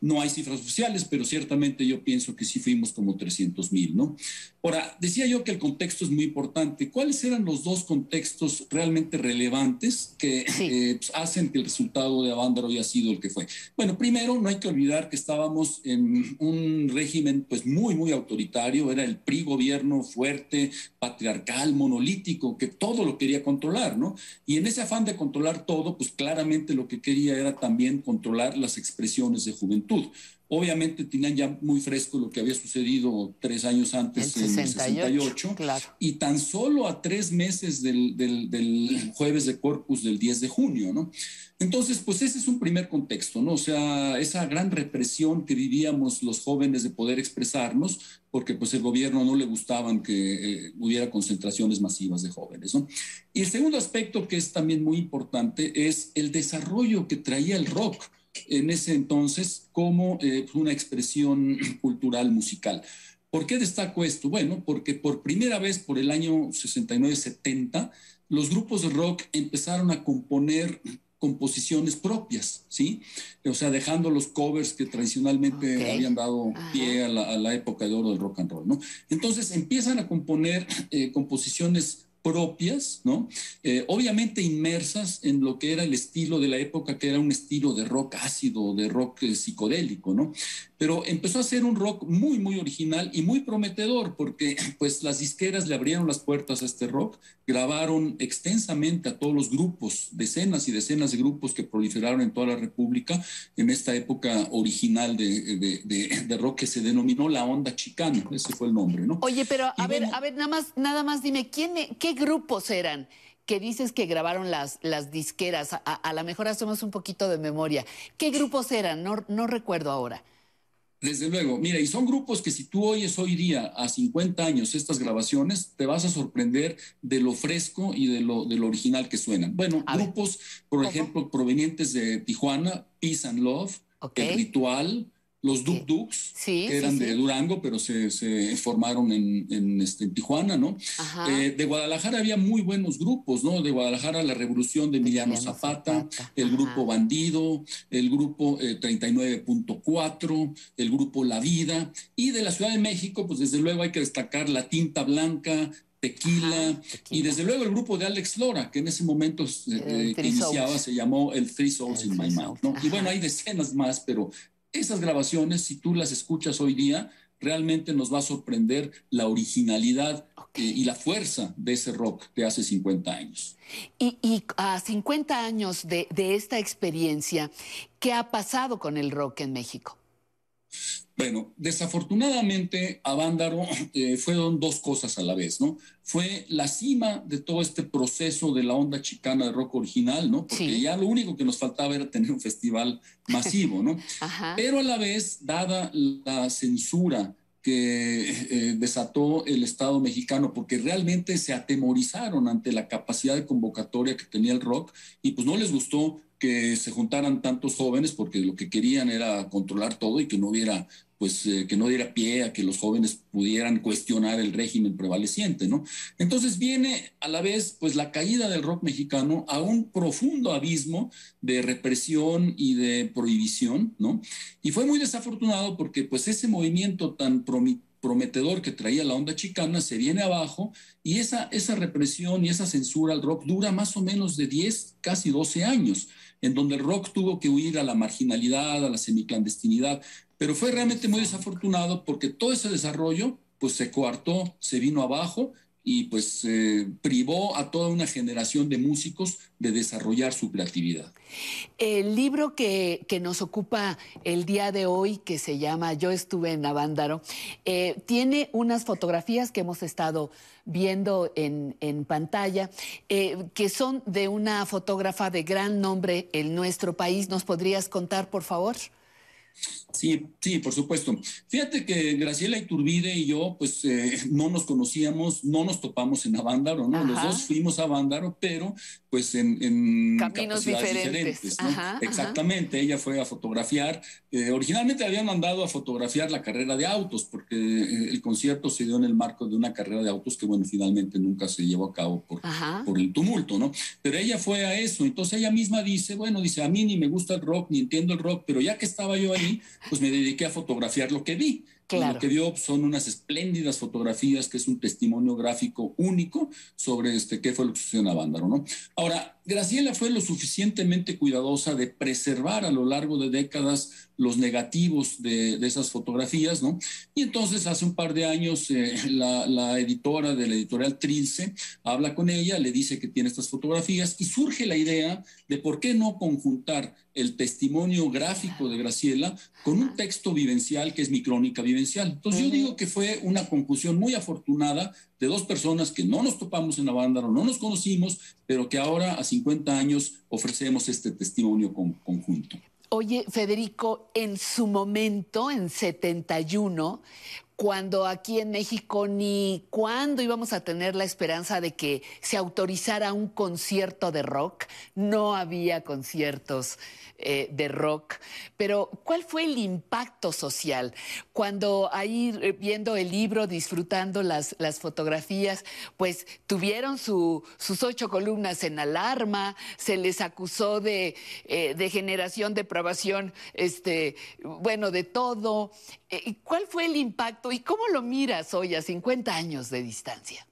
No hay cifras oficiales, pero ciertamente yo pienso que sí fuimos como 300 mil, ¿no? Ahora, decía yo que el contexto es muy importante. ¿Cuáles eran los dos contextos realmente relevantes que eh, pues, hacen que el resultado de Avándaro haya sido el que fue? Bueno, primero, no hay que olvidar que estábamos en un régimen pues muy, muy autoritario. Era el PRI gobierno fuerte, patriarcal, monolítico, que todo lo quería controlar, ¿no? Y en ese afán de controlar todo, pues claramente lo que quería era también controlar las expresiones de juventud. Obviamente tenían ya muy fresco lo que había sucedido tres años antes, El en el 68, 68, claro. y tan solo a tres meses del, del- del jueves de Corpus del 10 de junio, ¿no? Entonces, pues ese es un primer contexto, ¿no? O sea, esa gran represión que vivíamos los jóvenes de poder expresarnos, porque pues el gobierno no le gustaban que eh, hubiera concentraciones masivas de jóvenes, ¿no? Y el segundo aspecto que es también muy importante es el desarrollo que traía el rock en ese entonces como eh, una expresión cultural musical. ¿Por qué destaco esto? Bueno, porque por primera vez por el año 69-70, los grupos de rock empezaron a componer composiciones propias, ¿sí? O sea, dejando los covers que tradicionalmente habían dado pie a la, a la época de oro del rock and roll, ¿no? Entonces empiezan a componer eh, composiciones propias, ¿no? Eh, obviamente inmersas en lo que era el estilo de la época, que era un estilo de rock ácido, de rock eh, psicodélico, ¿no? Pero empezó a ser un rock muy, muy original y muy prometedor, porque pues las disqueras le abrieron las puertas a este rock, grabaron extensamente a todos los grupos, decenas y decenas de grupos que proliferaron en toda la República en esta época original de, de- de- de rock que se denominó la onda chicana, ese fue el nombre, ¿no? Oye, pero a ver, a ver, nada más, nada más dime, ¿quién, ¿qué grupos eran? Que dices que grabaron las, las disqueras. A, a lo mejor hacemos un poquito de memoria. ¿Qué grupos eran? No, no recuerdo ahora. Desde luego, mira, y son grupos que si tú oyes hoy día a 50 años estas grabaciones, te vas a sorprender de lo fresco y de lo, de lo original que suenan. Bueno, grupos, por ejemplo, provenientes de Tijuana, Peace and Love, El Ritual, los Duk Duks, que eran sí, de sí. Durango, pero se, se formaron en, en, este, en Tijuana, ¿no? Ajá. Eh, de Guadalajara había muy buenos grupos, ¿no? De Guadalajara la Revolución de Emiliano Zapata, el grupo Bandido, el grupo eh, 39.4, el grupo La Vida, y de la Ciudad de México, pues desde luego hay que destacar La Tinta Blanca, Tequila, y desde luego el grupo de Alex Lora, que en ese momento eh, que Three iniciaba Souls. se llamó el Three Souls in My Mouth, ¿no? Y bueno, hay decenas más, pero esas grabaciones, si tú las escuchas hoy día, realmente nos va a sorprender la originalidad eh, y la fuerza de ese rock de hace 50 años. Y, y a 50 años de, de esta experiencia, ¿qué ha pasado con el rock en México? Bueno, desafortunadamente a Vándaro eh, fueron dos cosas a la vez, ¿no? Fue la cima de todo este proceso de la onda chicana de rock original, ¿no? Porque ya lo único que nos faltaba era tener un festival masivo, ¿no? Pero a la vez, dada la censura que eh, desató el Estado mexicano, porque realmente se atemorizaron ante la capacidad de convocatoria que tenía el rock y pues no les gustó que se juntaran tantos jóvenes porque lo que querían era controlar todo y que no hubiera pues eh, que no diera pie a que los jóvenes pudieran cuestionar el régimen prevaleciente, ¿no? Entonces viene a la vez pues la caída del rock mexicano a un profundo abismo de represión y de prohibición, ¿no? Y fue muy desafortunado porque pues ese movimiento tan promi- prometedor que traía la onda chicana se viene abajo y esa, esa represión y esa censura al rock dura más o menos de 10, casi 12 años, en donde el rock tuvo que huir a la marginalidad, a la semiclandestinidad, pero fue realmente muy desafortunado porque todo ese desarrollo pues se coartó, se vino abajo y pues eh, privó a toda una generación de músicos de desarrollar su creatividad. El libro que, que nos ocupa el día de hoy, que se llama Yo estuve en Avándaro, eh, tiene unas fotografías que hemos estado viendo en, en pantalla, eh, que son de una fotógrafa de gran nombre en nuestro país. ¿Nos podrías contar, por favor? Sí, sí, por supuesto. Fíjate que Graciela Iturbide y yo, pues eh, no nos conocíamos, no nos topamos en Avándaro, ¿no? Los Ajá. dos fuimos a Avándaro, pero pues en, en Caminos capacidades diferentes. ¿no? Ajá, ajá. Exactamente, ella fue a fotografiar. eh, originalmente habían mandado a fotografiar la carrera de autos, porque eh, el concierto se dio en el marco de una carrera de autos que, bueno, finalmente nunca se llevó a cabo por, Ajá. por el tumulto, ¿no? Pero ella fue a eso, entonces ella misma dice, bueno, dice, a mí ni me gusta el rock, ni entiendo el rock, pero ya que estaba yo ahí, pues me dediqué a fotografiar lo que vi. Claro. Lo que vio son unas espléndidas fotografías, que es un testimonio gráfico único sobre este, qué fue lo que sucedió en Avándaro, ¿no? Ahora, Graciela fue lo suficientemente cuidadosa de preservar a lo largo de décadas los negativos de, de esas fotografías, ¿no? Y entonces hace un par de años eh, la, la editora de la editorial Trilce habla con ella, le dice que tiene estas fotografías y surge la idea de por qué no conjuntar el testimonio gráfico de Graciela con un texto vivencial que es mi crónica vivencial. Entonces yo digo que fue una conjunción muy afortunada de dos personas que no nos topamos en Avándaro, no nos conocimos, pero que ahora a 50 años ofrecemos este testimonio con- conjunto. Oye, Federico, en su momento, en 71, cuando aquí en México ni cuándo íbamos a tener la esperanza de que se autorizara un concierto de rock, no había conciertos eh, de rock, pero ¿cuál fue el impacto social? Cuando ahí eh, viendo el libro, disfrutando las, las fotografías, pues tuvieron su- sus ocho columnas en alarma, se les acusó de, eh, de generación, depravación, este, bueno, de todo. Eh, ¿y ¿Cuál fue el impacto y cómo lo miras hoy a 50 años de distancia?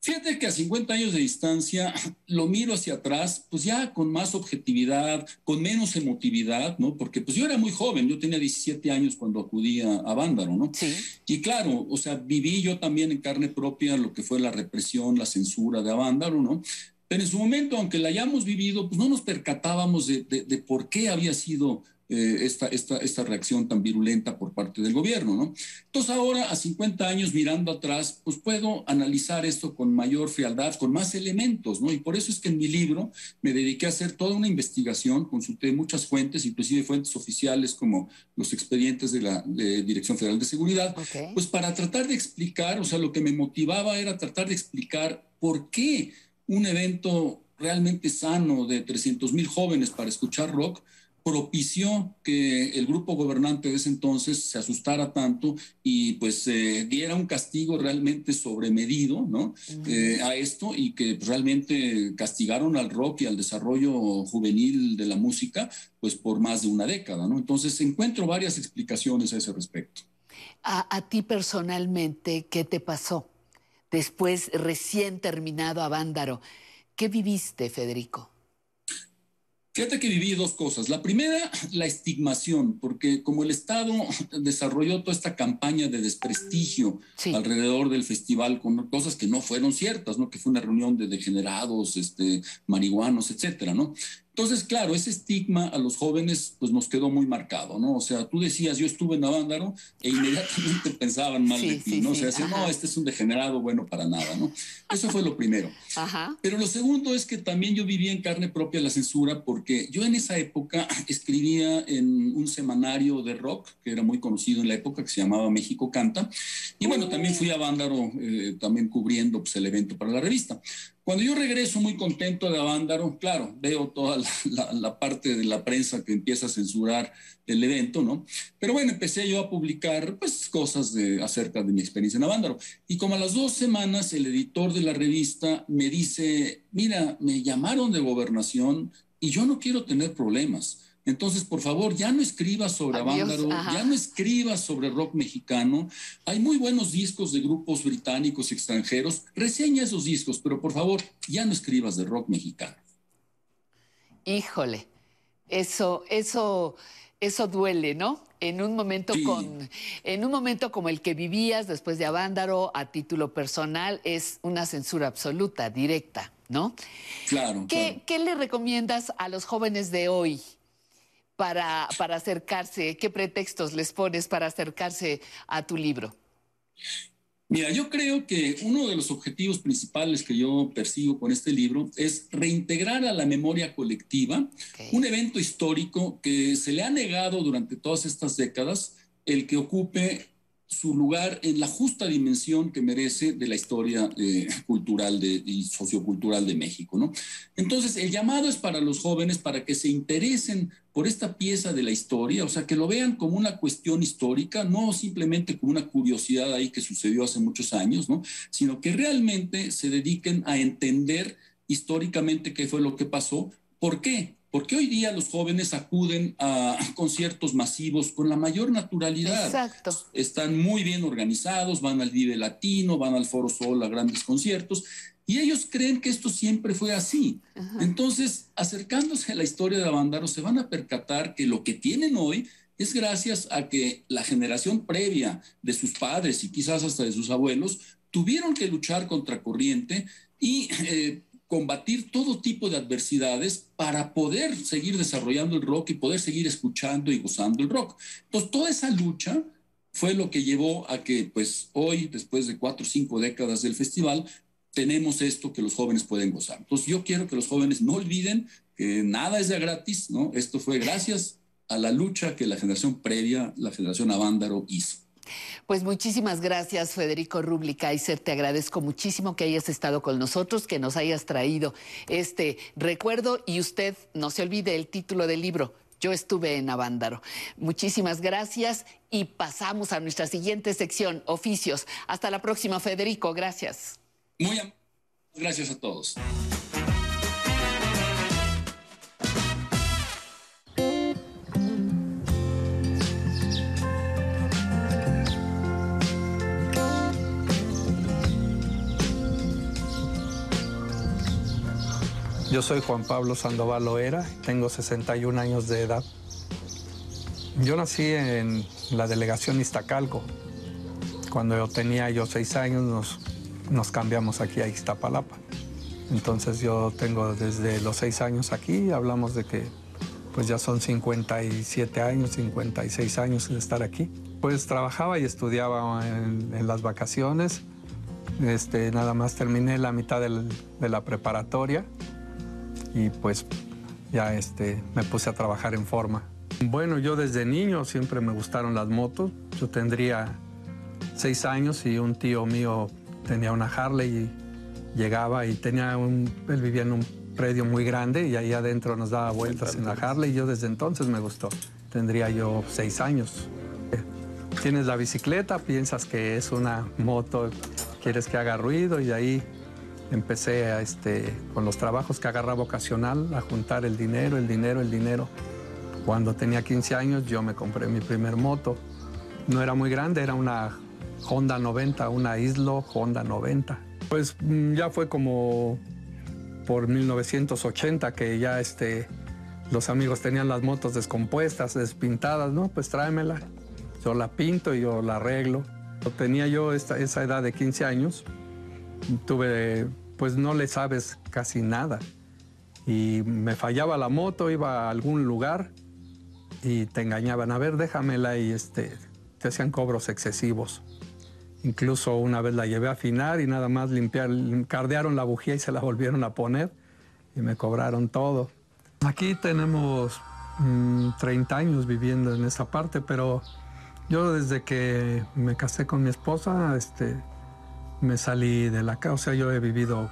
Fíjate que a 50 años de distancia lo miro hacia atrás, pues ya con más objetividad, con menos emotividad, ¿no? Porque pues yo era muy joven, yo tenía 17 años cuando acudí a, a Vándaro, ¿no? Sí. Y claro, o sea, viví yo también en carne propia lo que fue la represión, la censura de Avándaro, ¿no? Pero en su momento, aunque la hayamos vivido, pues no nos percatábamos de, de- de por qué había sido eh, esta, esta, esta reacción tan virulenta por parte del gobierno, ¿no? Entonces ahora, a 50 años mirando atrás, pues puedo analizar esto con mayor frialdad, con más elementos, ¿no? Y por eso es que en mi libro me dediqué a hacer toda una investigación, consulté muchas fuentes, inclusive fuentes oficiales como los expedientes de la de Dirección Federal de Seguridad, pues para tratar de explicar, o sea, lo que me motivaba era tratar de explicar por qué un evento realmente sano de 300 mil jóvenes para escuchar rock propició que el grupo gobernante de ese entonces se asustara tanto y pues eh, diera un castigo realmente sobremedido ¿no? Eh, a esto y que pues, realmente castigaron al rock y al desarrollo juvenil de la música pues por más de una década. ¿no? Entonces encuentro varias explicaciones a ese respecto. A, a ti personalmente, ¿qué te pasó? Después, recién terminado a Vándaro, ¿qué viviste, Federico? Fíjate que viví dos cosas. La primera, la estigmación, porque como el Estado desarrolló toda esta campaña de desprestigio alrededor del festival con cosas que no fueron ciertas, ¿no? Que fue una reunión de degenerados, este, marihuanos, etcétera, ¿no? Entonces, claro, ese estigma a los jóvenes pues nos quedó muy marcado, ¿no? O sea, tú decías, yo estuve en Avándaro e inmediatamente pensaban mal de Sí, ti, sí, ¿no? O sea, decían, no, este es un degenerado bueno para nada, ¿no? Eso fue lo primero. Ajá. Pero lo segundo es que también yo vivía en carne propia la censura porque yo en esa época escribía en un semanario de rock que era muy conocido en la época que se llamaba México Canta. Y bueno, también fui a Vándaro eh, también cubriendo pues, el evento para la revista. Cuando yo regreso muy contento de Avándaro, claro, veo toda la, la- la parte de la prensa que empieza a censurar el evento, ¿no? Pero bueno, empecé yo a publicar pues cosas de, acerca de mi experiencia en Avándaro. Y como a las dos semanas el editor de la revista me dice, mira, me llamaron de gobernación y yo no quiero tener problemas. Entonces, por favor, ya no escribas sobre Avándaro, ya no escribas sobre rock mexicano. Hay muy buenos discos de grupos británicos y extranjeros. Reseña esos discos, pero por favor, ya no escribas de rock mexicano. Híjole, eso, eso, eso duele, ¿no? En un momento con, en un momento como el que vivías después de Avándaro a título personal, es una censura absoluta, directa, ¿no? Claro. ¿Qué, qué le recomiendas a los jóvenes de hoy para, para acercarse? ¿Qué pretextos les pones para acercarse a tu libro? Mira, yo creo que uno de los objetivos principales que yo persigo con este libro es reintegrar a la memoria colectiva un evento histórico que se le ha negado durante todas estas décadas el que ocupe su lugar en la justa dimensión que merece de la historia eh, cultural y sociocultural de México. ¿no? Entonces, el llamado es para los jóvenes para que se interesen por esta pieza de la historia, o sea, que lo vean como una cuestión histórica, no simplemente como una curiosidad ahí que sucedió hace muchos años, ¿no? sino que realmente se dediquen a entender históricamente qué fue lo que pasó. ¿Por qué? Porque hoy día los jóvenes acuden a conciertos masivos con la mayor naturalidad. Exacto. Están muy bien organizados, van al Vive Latino, van al Foro Sol a grandes conciertos, y ellos creen que esto siempre fue así. Entonces, acercándose a la historia de Avándaro, se van a percatar que lo que tienen hoy es gracias a que la generación previa de sus padres y quizás hasta de sus abuelos tuvieron que luchar contra corriente y eh, combatir todo tipo de adversidades para poder seguir desarrollando el rock y poder seguir escuchando y gozando el rock. Entonces, toda esa lucha fue lo que llevó a que, pues, hoy, después de cuatro o cinco décadas del festival, tenemos esto que los jóvenes pueden gozar. Entonces, yo quiero que los jóvenes no olviden que nada es de gratis, ¿no? Esto fue gracias a la lucha que la generación previa, la generación Avándaro, hizo. Pues muchísimas gracias, Federico Rubli Kaiser. Te agradezco muchísimo que hayas estado con nosotros, que nos hayas traído este recuerdo y usted no se olvide el título del libro. Yo estuve en Avándaro. Muchísimas gracias y pasamos a nuestra siguiente sección, oficios. Hasta la próxima, Federico. Gracias. Muy gracias a todos. Yo soy Juan Pablo Sandoval Loera, tengo 61 años de edad. Yo nací en la delegación Iztacalco. Cuando yo tenía yo seis años nos, nos cambiamos aquí a Iztapalapa. Entonces yo tengo desde los seis años aquí, hablamos de que pues ya son 57 años, 56 años de estar aquí. Pues trabajaba y estudiaba en, en las vacaciones. Este, nada más terminé la mitad del- de la preparatoria y pues ya este, me puse a trabajar en forma. Bueno, yo desde niño siempre me gustaron las motos. Yo tendría seis años y un tío mío tenía una Harley y llegaba y tenía un, él vivía en un predio muy grande y ahí adentro nos daba vueltas en la Harley y yo desde entonces me gustó. Tendría yo seis años. Tienes la bicicleta, piensas que es una moto, quieres que haga ruido y de ahí empecé a, este, con los trabajos que agarraba ocasional a juntar el dinero, el dinero, el dinero. Cuando tenía 15 años yo me compré mi primer moto. No era muy grande, era una Honda 90, una Islo Honda 90. Pues mm, ya fue como por 1980 que ya este, los amigos tenían las motos descompuestas, despintadas, ¿no? Pues tráemela. Yo la pinto y yo la arreglo. Tenía yo esta- esa edad de 15 años tuve, pues no le sabes casi nada. Y me fallaba la moto, iba a algún lugar y te engañaban. A ver, déjamela y este, te hacían cobros excesivos. Incluso una vez la llevé a afinar y nada más limpiar, cardearon la bujía y se la volvieron a poner y me cobraron todo. Aquí tenemos mm, 30 años viviendo en esa parte, pero yo desde que me casé con mi esposa, este, me salí de la casa, o sea, yo he vivido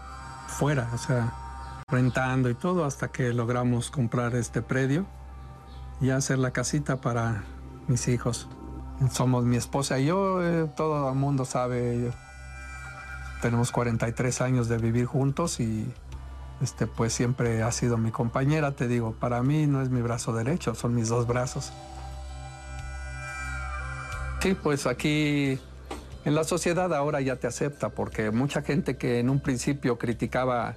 fuera, o sea, rentando y todo hasta que logramos comprar este predio y hacer la casita para mis hijos. Somos mi esposa y yo, eh, todo el mundo sabe, tenemos 43 años de vivir juntos y este, pues siempre ha sido mi compañera, te digo, para mí no es mi brazo derecho, son mis dos brazos. Sí, pues aquí en la sociedad ahora ya te acepta, porque mucha gente que en un principio criticaba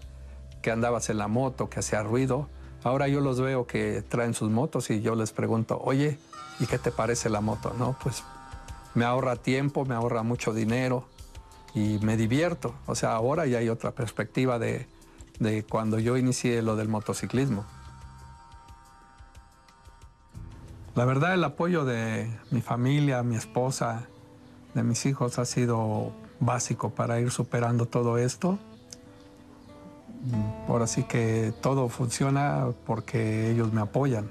que andabas en la moto, que hacía ruido, ahora yo los veo que traen sus motos y yo les pregunto, oye, ¿y qué te parece la moto? No, pues me ahorra tiempo, me ahorra mucho dinero y me divierto. O sea, ahora ya hay otra perspectiva de, de cuando yo inicié lo del motociclismo. La verdad, el apoyo de mi familia, mi esposa, de mis hijos ha sido básico para ir superando todo esto. Ahora sí que todo funciona porque ellos me apoyan.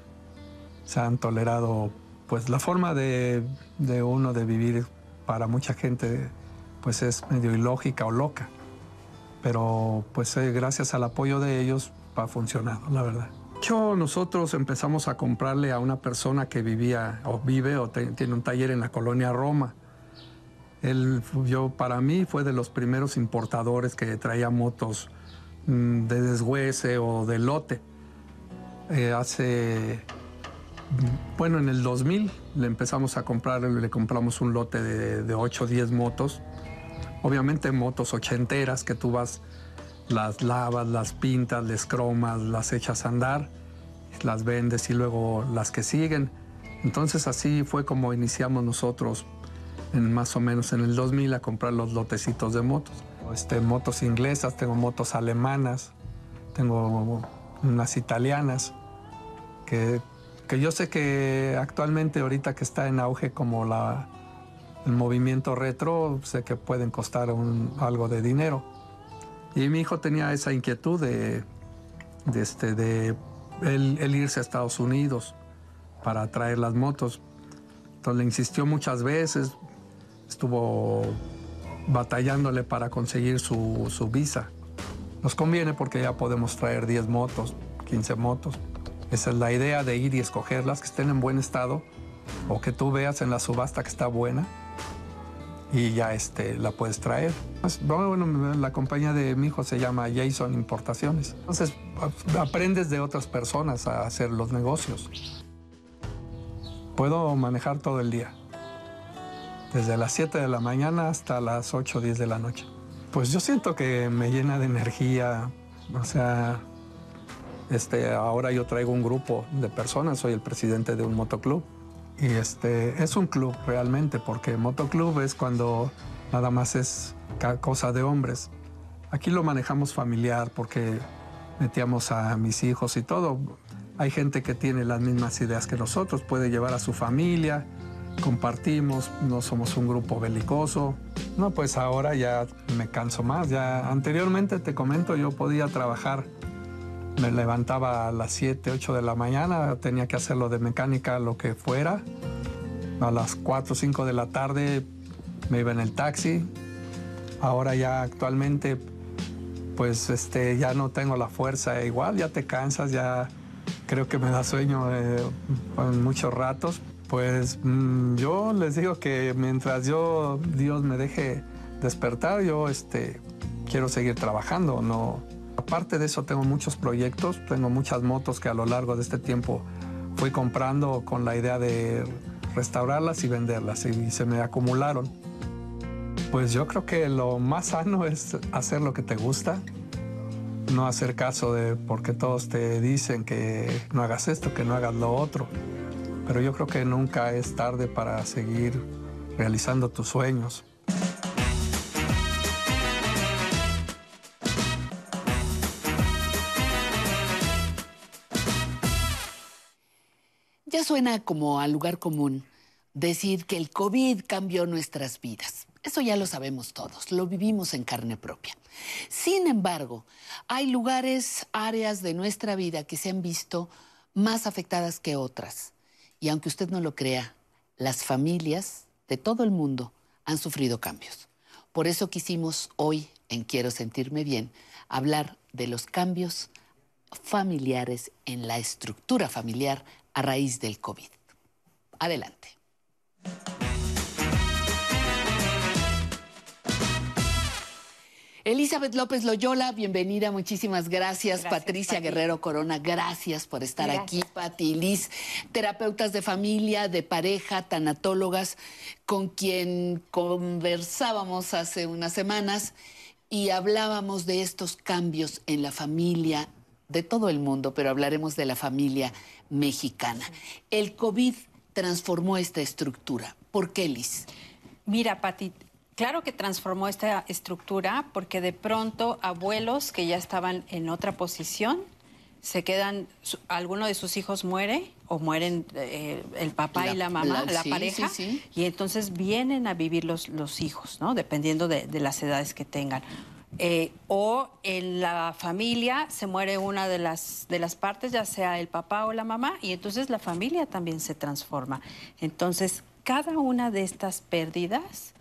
Se han tolerado, pues la forma de, de uno de vivir para mucha gente, pues es medio ilógica o loca. Pero pues eh, gracias al apoyo de ellos va funcionando, la verdad. Yo, nosotros empezamos a comprarle a una persona que vivía o vive o tiene un taller en la colonia Roma. Él, yo, para mí, fue de los primeros importadores que traía motos mm, de deshuese o de lote. Eh, hace, mm, bueno, en el 2000 le empezamos a comprar, le compramos un lote de, de 8 o 10 motos. Obviamente motos ochenteras que tú vas, las lavas, las pintas, les cromas, las echas a andar, las vendes y luego las que siguen. Entonces así fue como iniciamos nosotros en más o menos en el 2000 a comprar los lotecitos de motos. Este, motos inglesas, tengo motos alemanas, tengo unas italianas, que, que yo sé que actualmente ahorita que está en auge como la, el movimiento retro, sé que pueden costar un- algo de dinero. Y mi hijo tenía esa inquietud de, de, este, de él, irse a Estados Unidos para traer las motos. Entonces le insistió muchas veces, estuvo batallándole para conseguir su, su visa. Nos conviene porque ya podemos traer 10 motos, 15 motos. Esa es la idea de ir y escogerlas que estén en buen estado o que tú veas en la subasta que está buena y ya este, la puedes traer. Pues, bueno, la compañía de mi hijo se llama Jason Importaciones. Entonces aprendes de otras personas a hacer los negocios. Puedo manejar todo el día, desde las 7 de la mañana hasta las 8 o 10 de la noche. Pues yo siento que me llena de energía, o sea, este, ahora yo traigo un grupo de personas, soy el presidente de un motoclub. Y este, es un club realmente, porque motoclub es cuando nada más es cosa de hombres. Aquí lo manejamos familiar porque metíamos a mis hijos y todo. Hay gente que tiene las mismas ideas que nosotros, puede llevar a su familia, compartimos, no somos un grupo belicoso. No, pues ahora ya me canso más. Ya anteriormente te comento, yo podía trabajar me levantaba a las 7, 8 de la mañana, tenía que hacerlo de mecánica, lo que fuera. A las 4, 5 de la tarde me iba en el taxi. Ahora ya actualmente, pues este, ya no tengo la fuerza igual, ya te cansas, ya creo que me da sueño eh, en muchos ratos. Pues mm, yo les digo que mientras yo, Dios me deje despertar, yo este, quiero seguir trabajando, no, Aparte de eso, tengo muchos proyectos, tengo muchas motos que a lo largo de este tiempo fui comprando con la idea de restaurarlas y venderlas y se me acumularon. Pues yo creo que lo más sano es hacer lo que te gusta, no hacer caso de porque todos te dicen que no hagas esto, que no hagas lo otro. Pero yo creo que nunca es tarde para seguir realizando tus sueños. Ya suena como al lugar común decir que el COVID cambió nuestras vidas. Eso ya lo sabemos todos, lo vivimos en carne propia. Sin embargo, hay lugares, áreas de nuestra vida que se han visto más afectadas que otras. Y aunque usted no lo crea, las familias de todo el mundo han sufrido cambios. Por eso quisimos hoy, en Quiero Sentirme Bien, hablar de los cambios familiares en la estructura familiar a raíz del COVID. Adelante. Elizabeth López Loyola, bienvenida, muchísimas gracias. Gracias, Patricia Pati. Guerrero Corona, gracias por estar Gracias. aquí. Pati y Liz, terapeutas de familia, de pareja, tanatólogas, con quien conversábamos hace unas semanas y hablábamos de estos cambios en la familia de todo el mundo, pero hablaremos de la familia mexicana. El COVID transformó esta estructura. ¿Por qué, Liz? Mira, Pati, claro que transformó esta estructura porque de pronto abuelos que ya estaban en otra posición se quedan, su- alguno de sus hijos muere o mueren eh, el papá La- y la mamá, la- la, sí, pareja, sí, sí. y entonces vienen a vivir los, los hijos, ¿no? Dependiendo de, de las edades que tengan. Eh, o en la familia se muere una de las, de las partes, ya sea el papá o la mamá, y entonces la familia también se transforma. Entonces, cada una de estas pérdidas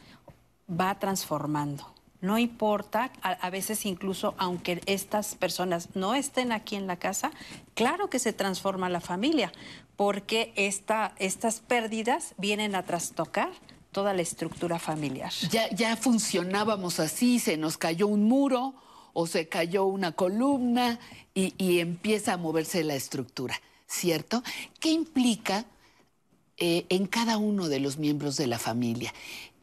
va transformando. No importa, a, veces incluso aunque estas personas no estén aquí en la casa, claro que se transforma la familia, porque esta, estas pérdidas vienen a trastocar toda la estructura familiar. Ya, ya funcionábamos así, se nos cayó un muro o se cayó una columna y, y empieza a moverse la estructura, ¿cierto? ¿Qué implica eh, en cada uno de los miembros de la familia?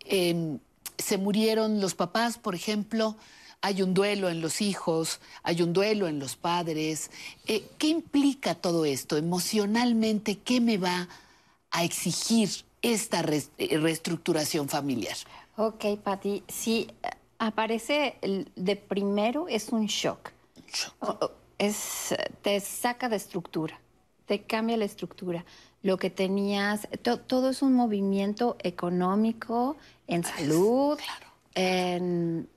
Em, se murieron los papás, por ejemplo, hay un duelo en los hijos, hay un duelo en los padres. Eh, ¿Qué implica todo esto emocionalmente? ¿Qué me va a exigir esta eh, reestructuración familiar? Ok, Patti, si eh, aparece de primero es un shock. O- Es, te saca de estructura, te cambia la estructura. Lo que tenías, to- todo es un movimiento económico, en salud, en,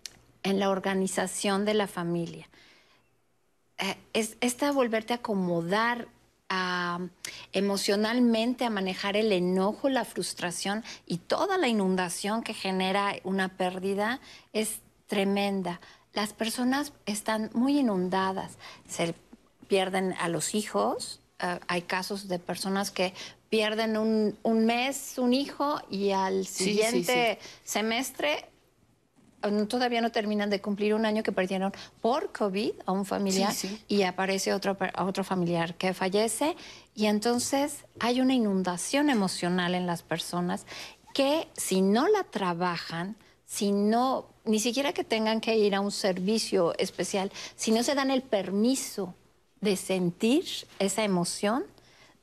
en la organización de la familia. Eh, es esta volverte a acomodar a- emocionalmente a manejar el enojo, la frustración y toda la inundación que genera una pérdida es tremenda. Las personas están muy inundadas, se pierden a los hijos. eh, hay casos de personas que pierden un, un mes un hijo y al Sí, sí, siguiente semestre todavía no terminan de cumplir un año que perdieron por COVID a un familiar Sí, sí. y aparece otro, otro familiar que fallece y entonces hay una inundación emocional en las personas que si no la trabajan, si no, ni siquiera que tengan que ir a un servicio especial, si no se dan el permiso de sentir esa emoción,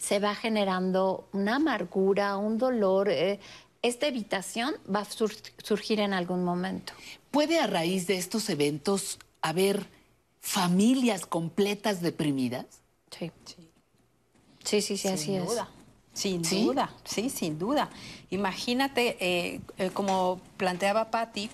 se va generando una amargura, un dolor. eh, esta evitación va a sur- surgir en algún momento. ¿Puede a raíz de estos eventos haber familias completas deprimidas? Sí. Sí, sí, sí, así sin es. duda. Sin ¿Sí? duda, sí, sin duda. Imagínate, eh, eh, como planteaba Patti,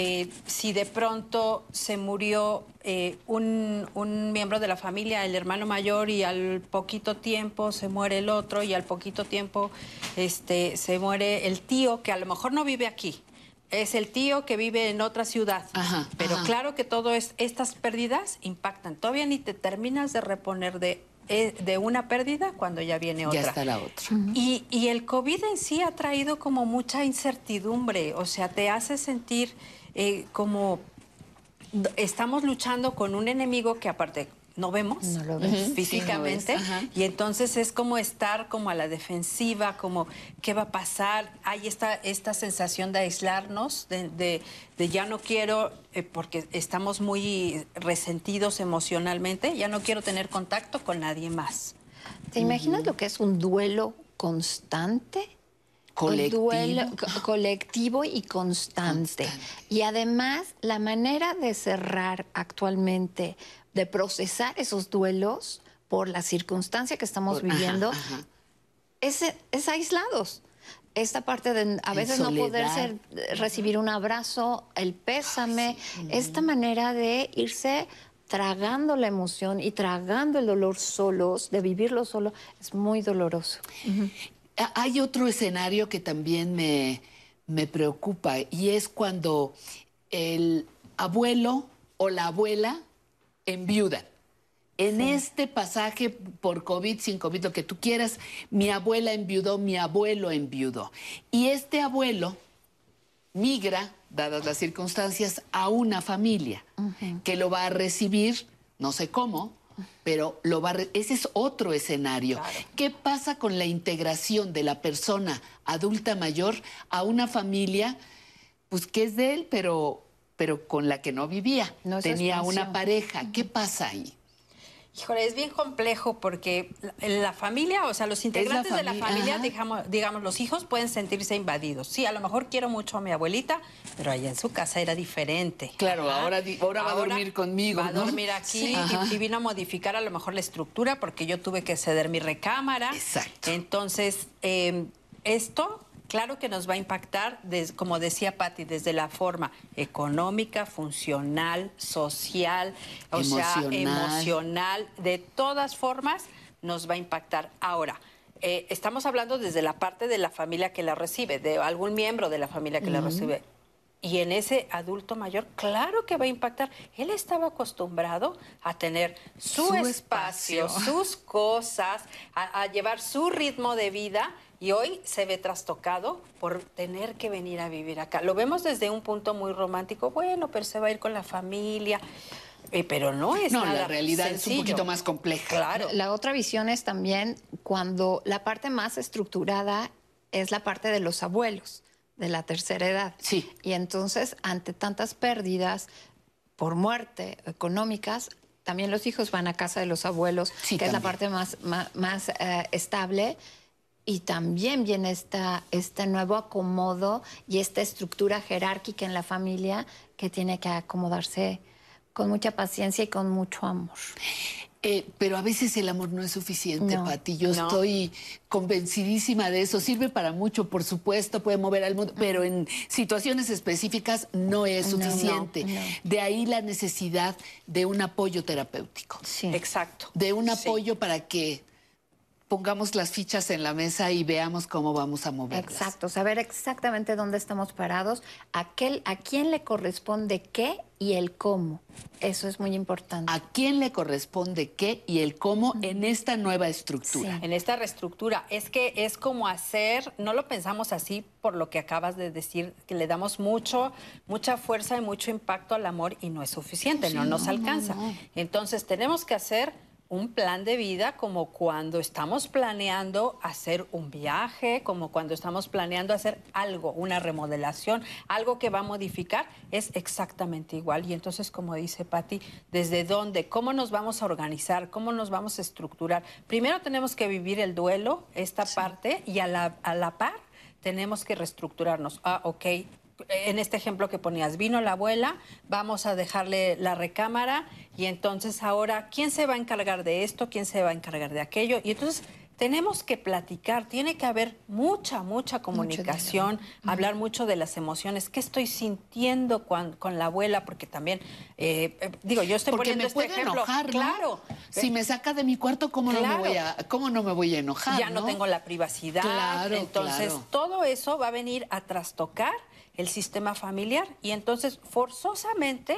eh, si de pronto se murió eh, un, un miembro de la familia, el hermano mayor, y al poquito tiempo se muere el otro, y al poquito tiempo este, se muere el tío, que a lo mejor no vive aquí. Es el tío que vive en otra ciudad. Pero ajá. claro que todo es, estas pérdidas impactan. Todavía ni te terminas de reponer de, eh, de una pérdida cuando ya viene otra. Ya está la otra. Y, y el COVID en sí ha traído como mucha incertidumbre, o sea, te hace sentir eh, como estamos luchando con un enemigo que aparte no vemos No lo ves. Ujú. físicamente Sí, no ves. Ajá. y entonces es como estar como a la defensiva, como qué va a pasar, hay esta, esta sensación de aislarnos, de, de- de ya no quiero, eh, porque estamos muy resentidos emocionalmente, ya no quiero tener contacto con nadie más. ¿Te imaginas lo que es un duelo constante? Colectivo. Un duelo co- colectivo y constante. Y además, la manera de cerrar actualmente, de procesar esos duelos por la circunstancia que estamos Por- viviendo, ajá. es, es aislados. Esta parte de a veces no poder ser- recibir un abrazo, el pésame, esta manera de irse tragando la emoción y tragando el dolor solos, de vivirlo solo, es muy doloroso. Hay otro escenario que también me, me preocupa y es cuando el abuelo o la abuela enviudan. En este pasaje por COVID, sin COVID, lo que tú quieras, mi abuela enviudó, mi abuelo enviudó. Y este abuelo migra, dadas las circunstancias, a una familia que lo va a recibir, no sé cómo, pero lo va ese es otro escenario. ¿Qué pasa con la integración de la persona adulta mayor a una familia pues que es de él, pero pero con la que no vivía? No Tenía una pareja. ¿Qué pasa ahí? Híjole, es bien complejo porque la, la familia, o sea, los integrantes de la familia, digamos, digamos, los hijos pueden sentirse invadidos. Sí, a lo mejor quiero mucho a mi abuelita, pero allá en su casa era diferente. Claro, Ajá. ahora ahora va a dormir conmigo, Va a dormir aquí Sí. y- vino a modificar a lo mejor la estructura porque yo tuve que ceder mi recámara. Exacto. Entonces, eh, esto, claro que nos va a impactar, des- como decía Patti, desde la forma económica, funcional, social, o sea, Emocional. emocional, de todas formas nos va a impactar. Ahora, eh, estamos hablando desde la parte de la familia que la recibe, de algún miembro de la familia que la recibe. Y en ese adulto mayor, claro que va a impactar. Él estaba acostumbrado a tener su, Su espacio, espacio. sus cosas, a, a llevar su ritmo de vida y hoy se ve trastocado por tener que venir a vivir acá. Lo vemos desde un punto muy romántico. Bueno, pero se va a ir con la familia. Eh, pero no es No, nada la realidad es un poquito más compleja. Claro. La otra visión es también cuando la parte más estructurada es la parte de los abuelos de la tercera edad. Sí. Y entonces, ante tantas pérdidas por muerte económicas, también los hijos van a casa de los abuelos, Sí, que es la parte más, más, más, eh, estable. Y también viene esta, este nuevo acomodo y esta estructura jerárquica en la familia que tiene que acomodarse con mucha paciencia y con mucho amor. Eh, pero a veces el amor no es suficiente, No, Pati. Yo no. estoy convencidísima de eso. Sirve para mucho, por supuesto, puede mover al mundo, pero en situaciones específicas no es suficiente. no, no. De ahí la necesidad de un apoyo terapéutico. Exacto. De un apoyo para que pongamos las fichas en la mesa y veamos cómo vamos a moverlas. Exacto, saber exactamente dónde estamos parados, a, qué- a quién le corresponde qué y el cómo. Eso es muy importante. ¿A quién le corresponde qué y el cómo en esta nueva estructura? En esta reestructura. Es que es como hacer, no lo pensamos así por lo que acabas de decir, que le damos mucho, mucha fuerza y mucho impacto al amor y no es suficiente, Sí, no nos no, alcanza. no, no. Entonces tenemos que hacer un plan de vida como cuando estamos planeando hacer un viaje, como cuando estamos planeando hacer algo, una remodelación, algo que va a modificar, es exactamente igual. Y entonces, como dice Patti, ¿desde dónde? ¿Cómo nos vamos a organizar? ¿Cómo nos vamos a estructurar? Primero tenemos que vivir el duelo, esta parte, y a la, a la par tenemos que reestructurarnos. Ah, ok. En este ejemplo que ponías, vino la abuela, vamos a dejarle la recámara y entonces ahora, ¿quién se va a encargar de esto? ¿Quién se va a encargar de aquello? Y entonces tenemos que platicar, tiene que haber mucha, mucha comunicación, hablar mucho de las emociones, qué estoy sintiendo cuan- con, la abuela, porque también, eh, eh, digo, yo estoy Porque poniendo me este ejemplo. enojar, ¿no? Claro. Si me saca de mi cuarto, ¿cómo, no, me voy a, ¿cómo no me voy a enojar? ya no, tengo la privacidad. Claro, entonces, claro. todo eso va a venir a trastocar el sistema familiar y entonces, forzosamente,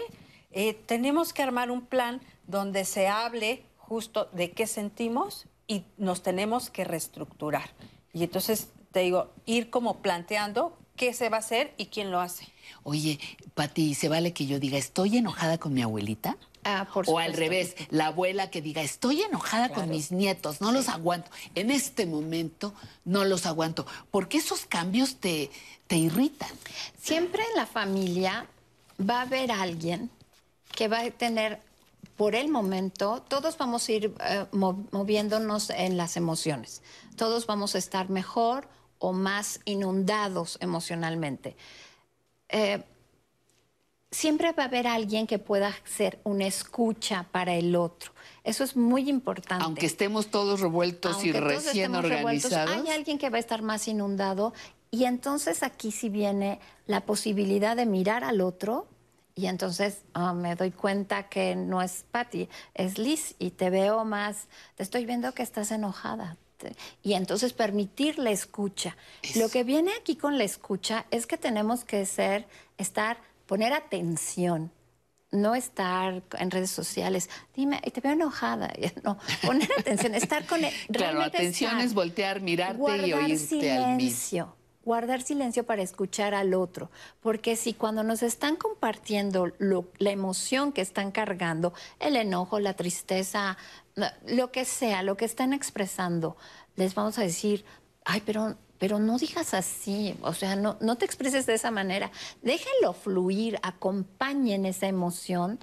eh, tenemos que armar un plan donde se hable justo de qué sentimos y nos tenemos que reestructurar. Y entonces, te digo, ir como planteando qué se va a hacer y quién lo hace. Oye, Pati, ¿se vale que yo diga estoy enojada con mi abuelita? Ah, por o al revés, la abuela que diga estoy enojada con mis nietos, no los aguanto. En este momento no los aguanto. Porque esos cambios te, te irritan. Siempre en la familia va a haber alguien que va a tener, por el momento, todos vamos a ir eh, mo- moviéndonos en las emociones. Todos vamos a estar mejor o más inundados emocionalmente. Eh, siempre va a haber alguien que pueda ser una escucha para el otro. Eso es muy importante. Aunque estemos todos revueltos y todos recién revueltos, organizados. hay alguien que va a estar más inundado y entonces aquí sí viene la posibilidad de mirar al otro y entonces ah, me doy cuenta que no es Patty, es Liz y te veo más, te estoy viendo que estás enojada. Te- Y entonces permitir la escucha. Lo que viene aquí con la escucha es que tenemos que ser, estar, poner atención no estar en redes sociales. Dime, te veo enojada. No, poner atención, estar con él. Claro, atención estar. es voltear, mirarte y Guardar oírte al mismo. silencio. Guardar silencio para escuchar al otro. Porque si cuando nos están compartiendo lo- la emoción que están cargando, el enojo, la tristeza, lo que sea, lo que están expresando, les vamos a decir, ay, pero, pero no digas así, o sea, no, no te expreses de esa manera. Déjenlo fluir, acompañen esa emoción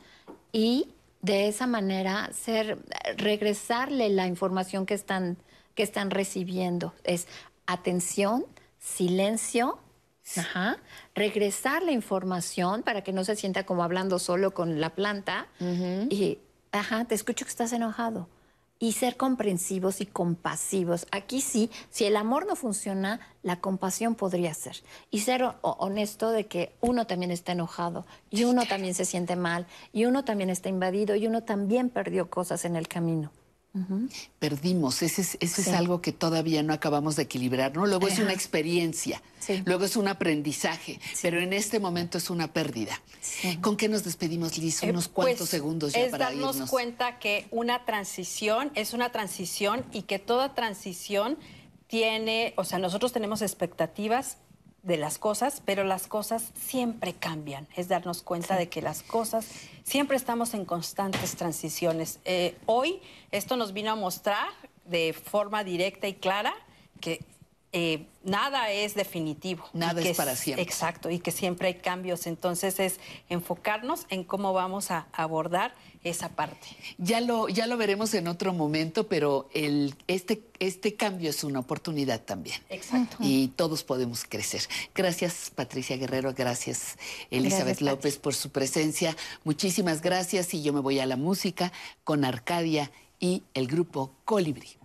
y de esa manera, ser, regresarle la información que están, que están recibiendo. Es atención, silencio, ajá, regresar la información para que no se sienta como hablando solo con la planta y, ajá, te escucho que estás enojado. Y ser comprensivos y compasivos. Aquí sí, si el amor no funciona, la compasión podría ser. Y ser ho- honesto de que uno también está enojado, y uno también se siente mal, y uno también está invadido, y uno también perdió cosas en el camino. Perdimos, ese es, ese Sí. es algo que todavía no acabamos de equilibrar, ¿no? Luego es una experiencia, Sí. luego es un aprendizaje, pero en este momento es una pérdida. ¿Con qué nos despedimos, Liz? Eh, Unos cuantos pues, segundos ya es para darnos irnos. cuenta que una transición es una transición y que toda transición tiene, o sea, nosotros tenemos expectativas de las cosas, pero las cosas siempre cambian. Es darnos cuenta de que las cosas siempre estamos en constantes transiciones. Eh, hoy esto nos vino a mostrar de forma directa y clara que eh, nada es definitivo. Nada que es para siempre. Exacto, y que siempre hay cambios. Entonces es enfocarnos en cómo vamos a abordar esa parte. Ya lo, ya lo veremos en otro momento, pero el, este, este cambio es una oportunidad también. Exacto. Y todos podemos crecer. Gracias, Patricia Guerrero. Gracias, Elizabeth Gracias, Pati. López, por su presencia. Muchísimas gracias. Y yo me voy a la música con Arcadia y el grupo Colibrí.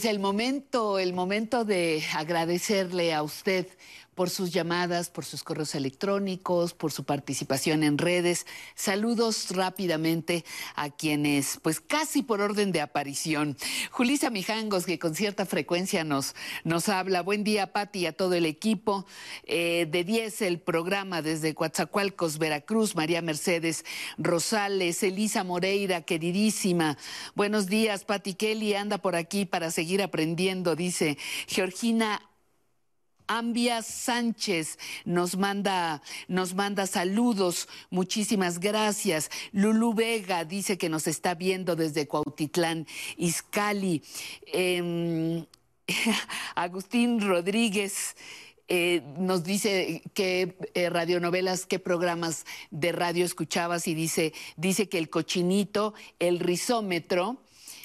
Pues el momento, el momento de agradecerle a usted por sus llamadas, por sus correos electrónicos, por su participación en redes. Saludos rápidamente a quienes, pues casi por orden de aparición. Julisa Mijangos, que con cierta frecuencia nos, nos habla. Buen día, Pati, a todo el equipo. Eh, de 10 el programa desde Coatzacoalcos, Veracruz, María Mercedes Rosales, Elisa Moreira, queridísima. Buenos días, Pati Kelly, anda por aquí para seguir aprendiendo, dice Georgina Ambia Sánchez nos manda, nos manda saludos, muchísimas gracias. Lulu Vega dice que nos está viendo desde Cuautitlán, Izcali. Em, Agustín Rodríguez. eh, nos dice qué eh, radionovelas, qué programas de radio escuchabas y dice, dice que el cochinito, el rizómetro,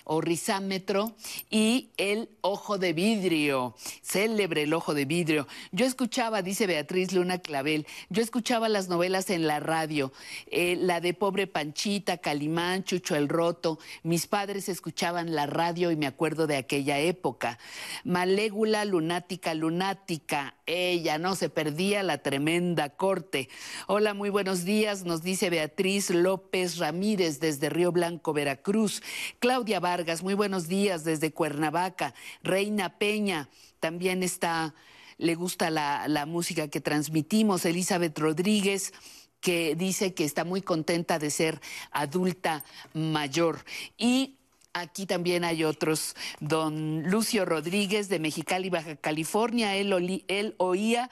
o rizámetro y el ojo de vidrio, célebre el ojo de vidrio. Yo escuchaba, dice Beatriz Luna Clavel, yo escuchaba las novelas en la radio, eh, la de Pobre Panchita, Calimán, Chucho el Roto, mis padres escuchaban la radio y me acuerdo de aquella época. Malégula, lunática, lunática, ella no se perdía la tremenda corte. Hola, muy buenos días, nos dice Beatriz López Ramírez desde Río Blanco, Veracruz. Claudia Vargas, muy buenos días desde Cuernavaca. Reina Peña también está, le gusta la, la música que transmitimos. Elizabeth Rodríguez que dice que está muy contenta de ser adulta mayor. Y Aquí también hay otros. Don Lucio Rodríguez de Mexicali, Baja California. Él, él oía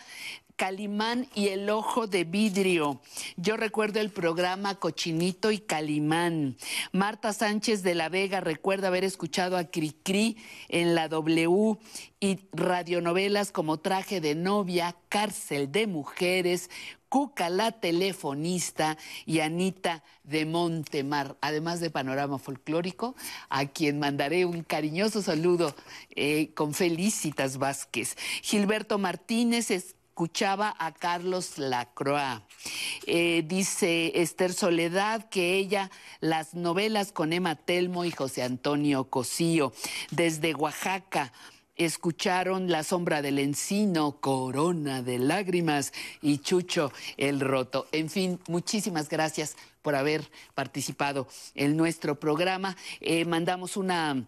Calimán y el ojo de vidrio. Yo recuerdo el programa Cochinito y Calimán. Marta Sánchez de la Vega recuerda haber escuchado a Cricri en la W y radionovelas como Traje de novia, Cárcel de mujeres, Cuca la telefonista y Anita de Montemar, además de Panorama Folclórico, a quien mandaré un cariñoso saludo eh, con Felicitas Vázquez. Gilberto Martínez escuchaba a Carlos Lacroix. Eh, dice Esther Soledad que ella las novelas con Emma Telmo y José Antonio Cosío. Desde Oaxaca, escucharon La sombra del encino, Corona de lágrimas y Chucho el roto. En fin, muchísimas gracias por haber participado en nuestro programa. Eh, mandamos una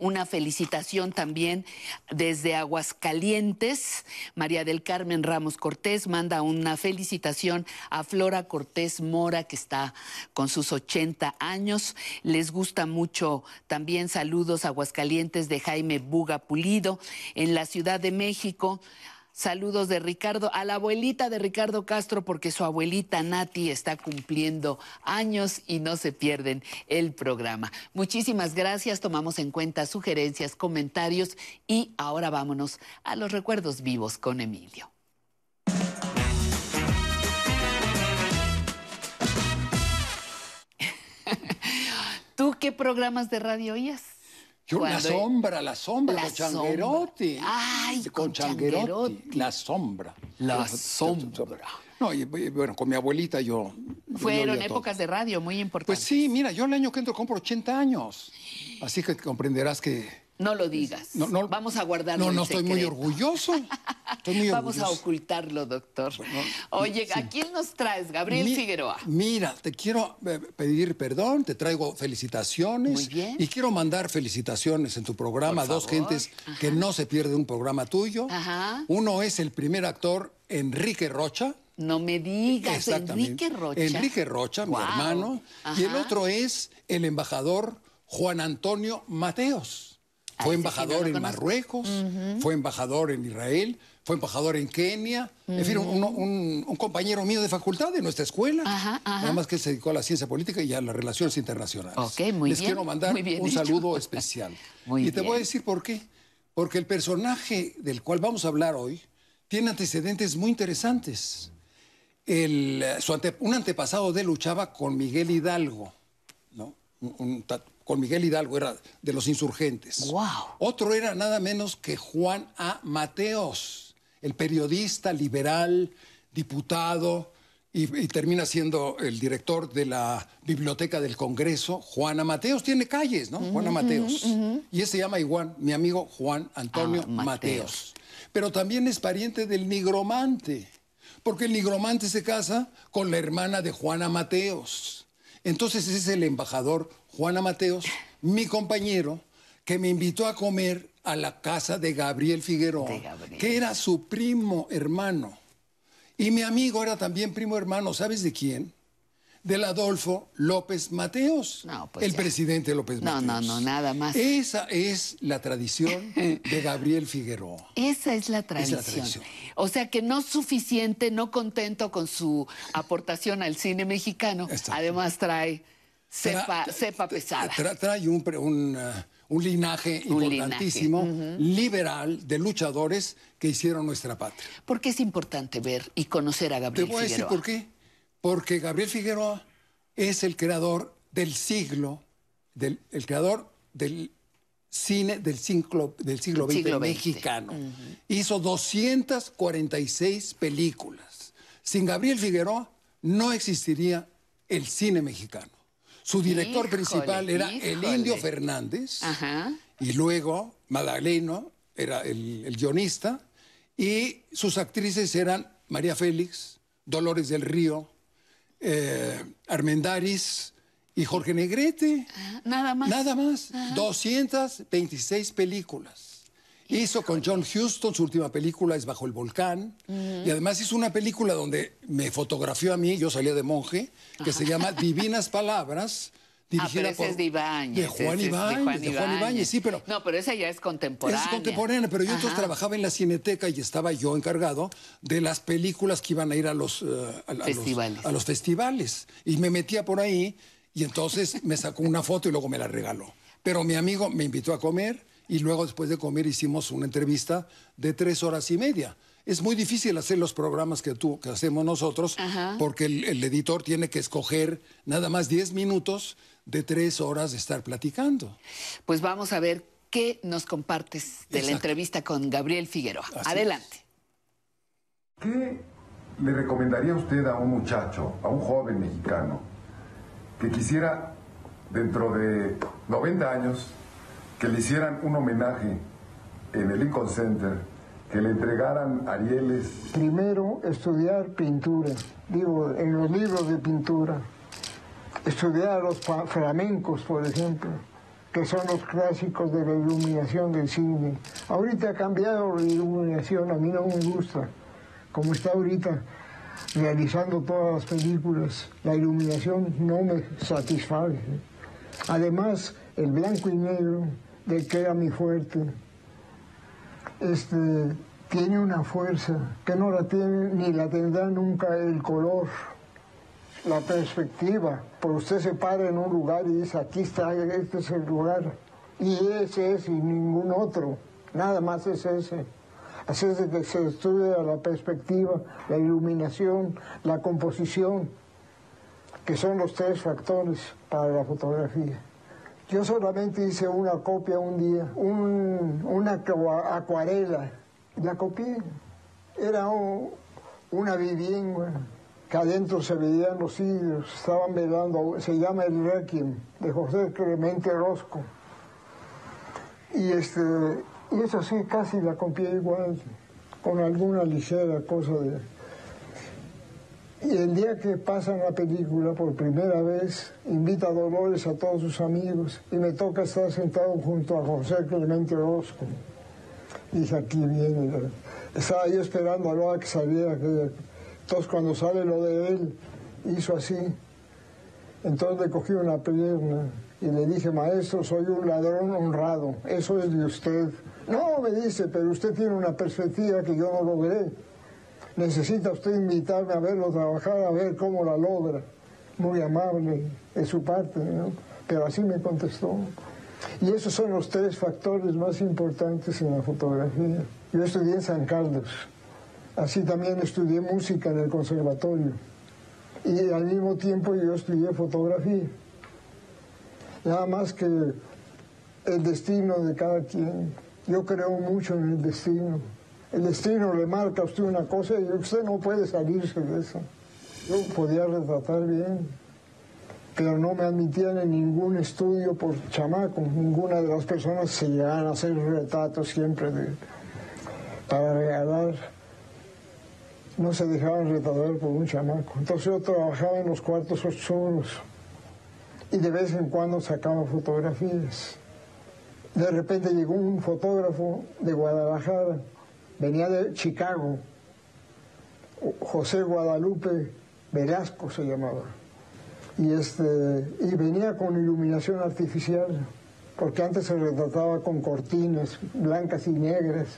una felicitación también desde Aguascalientes. María del Carmen Ramos Cortés manda una felicitación a Flora Cortés Mora, que está con sus 80 años. Les gusta mucho también saludos Aguascalientes de Jaime Buga Pulido. En la Ciudad de México. Saludos de Ricardo, a la abuelita de Ricardo Castro, porque su abuelita Nati está cumpliendo años y no se pierden el programa. Muchísimas gracias, tomamos en cuenta sugerencias, comentarios y ahora vámonos a los recuerdos vivos con Emilio. ¿Tú qué programas de radio oías? Yo, la sombra, la sombra, La con Changuerotti. sombra. Ay, con, con Changuerotti. La sombra. La sombra. No, y, y, bueno, con mi abuelita yo. yo Fueron todo. épocas de radio muy Pues importantes. sí, mira, yo el año que entro compro 80 años. Así que comprenderás que. No lo digas. No, no, Vamos a guardarlo. No, en no estoy muy orgulloso. Estoy muy Vamos a ocultarlo, doctor. Oye, ¿a quién nos traes? Gabriel Mi- Figueroa. Mira, te quiero eh, pedir perdón, te traigo felicitaciones. Muy bien. Y quiero mandar felicitaciones en tu programa a dos gentes que no se pierden un programa tuyo. Ajá. Uno es el primer actor, Enrique Rocha. No me digas. Enrique Rocha. Enrique Rocha, mi hermano. Y el otro es el embajador Juan Antonio Mateos. Fue sí embajador no en. Marruecos, fue embajador en Israel, fue embajador en Kenia. En fin, un, un- un compañero mío de facultad de nuestra escuela. ajá. Nada más que se dedicó a la ciencia política y a las relaciones internacionales. Ok, muy Les bien, quiero mandar muy bien un dicho. saludo especial. Muy y te voy a bien. decir por qué. Porque el personaje del cual vamos a hablar hoy tiene antecedentes muy interesantes. El, su ante- un antepasado de luchaba con Miguel Hidalgo, ¿no? Un- un con Miguel Hidalgo, era de los insurgentes. Otro era nada menos que Juan A. Mateos, el periodista liberal, diputado, y, y termina siendo el director de la Biblioteca del Congreso. Juana Mateos tiene calles, ¿no? Juana Ujú, Mateos. Y ese se llama igual mi amigo Juan Antonio Ah, Mateos. Mateos. pero también es pariente del nigromante, porque el nigromante se casa con la hermana de Juana Mateos. Entonces ese es el embajador Juana Mateos, mi compañero, que me invitó a comer a la casa de Gabriel Figueroa, que era su primo hermano. Y mi amigo era también primo hermano, ¿sabes de quién? Del Adolfo López Mateos, pues el ya. presidente López No, Mateos. no, no, nada más. Esa es la tradición de Gabriel Figueroa. Esa es la tradición. tradición. O sea que no suficiente, no contento con su aportación al cine mexicano, además trae cepa, Tra- cepa pesada. Tra- trae un, un, uh, un linaje Un importantísimo, linaje, liberal, de luchadores que hicieron nuestra patria. ¿Por qué es importante ver y conocer a Te Gabriel voy a decir Figueroa? por qué. Porque Gabriel Figueroa es el creador del siglo, del, el creador del cine del siglo, del siglo XX Siglo XX. mexicano. Hizo 246 películas. Sin Gabriel Figueroa no existiría el cine mexicano. Su director Híjole, principal era el. Indio Fernández. Ajá. Y luego Magdaleno era el, el guionista. Y sus actrices eran María Félix, Dolores del Río, eh, Armendáriz y Jorge Negrete. Nada más. Nada más. 226 películas. Hizo con John Huston, su última película es Bajo el Volcán. Y además hizo una película donde me fotografió a mí, yo salía de monje, que se llama Divinas Palabras, Ah, pero dirigida ese por es de Ibáñez. de Juan Ibáñez, de Juan Ibáñez, sí, pero No, pero esa ya es contemporánea. es contemporánea, pero yo entonces trabajaba en la Cineteca y estaba yo encargado de las películas que iban a ir a los, eh, a, a los- Festivales. a los festivales. Y me metía por ahí y entonces me sacó una foto y luego me la regaló. Pero mi amigo me invitó a comer y luego después de comer hicimos una entrevista de tres horas y media. Es muy difícil hacer los programas que, tú, que hacemos nosotros Ajá. porque el, el editor tiene que escoger nada más 10 minutos de tres horas de estar platicando. Pues vamos a ver qué nos compartes de la entrevista con Gabriel Figueroa. Así Adelante. ¿Qué le recomendaría usted a un muchacho, a un joven mexicano, que quisiera dentro de 90 años que le hicieran un homenaje en el Lincoln Center, que le entregaran Arieles? Primero, estudiar pintura, digo, en los libros de pintura. Estudiar los flamencos, por ejemplo, que son los clásicos de la iluminación del cine. Ahorita ha cambiado la iluminación, a mí no me gusta. Como está ahorita realizando todas las películas, la iluminación no me satisface. Además, el blanco y negro, de que era mi fuerte, este, tiene una fuerza que no la tiene ni la tendrá nunca el color, la perspectiva. Por usted se para en un lugar y dice, aquí está, este es el lugar. Y ese es y ningún otro, nada más es ese. Así es de que se estudia la perspectiva, la iluminación, la composición, que son los tres factores para la fotografía. Yo solamente hice una copia un día, un- una acua- acuarela. La copié. Era un- una vivienda que adentro se veían los cirios, estaban velando, se llama El Requiem, de José Clemente Rosco. Y, este, y eso sí, casi la copié igual, con alguna ligera cosa de... Y el día que pasan la película por primera vez, invita a Dolores a todos sus amigos y me toca estar sentado junto a José Clemente Orozco. Dije, aquí viene. Estaba yo esperando a la hora que saliera. Entonces cuando sale lo de él, hizo así. Entonces le cogí una pierna y le dije, maestro, soy un ladrón honrado, eso es de usted. No, me dice, pero usted tiene una perspectiva que yo no logré. Necesita usted invitarme a verlo trabajar, a ver cómo la logra. Muy amable de su parte, ¿no? Pero así me contestó. Y esos son los tres factores más importantes en la fotografía. Yo estudié en San Carlos. Así también estudié música en el conservatorio. Y al mismo tiempo yo estudié fotografía. Nada más que el destino de cada quien. Yo creo mucho en el destino. El destino le marca a usted una cosa y usted no puede salirse de eso. Yo podía retratar bien, pero no me admitían en ningún estudio por chamaco. Ninguna de las personas se llegaban a hacer retratos siempre para regalar. No se dejaban retardar por un chamaco. Entonces yo trabajaba en los cuartos oscuros y de vez en cuando sacaba fotografías. De repente llegó un fotógrafo de Guadalajara, venía de Chicago, José Guadalupe Velasco se llamaba, y, este, y venía con iluminación artificial, porque antes se retrataba con cortinas blancas y negras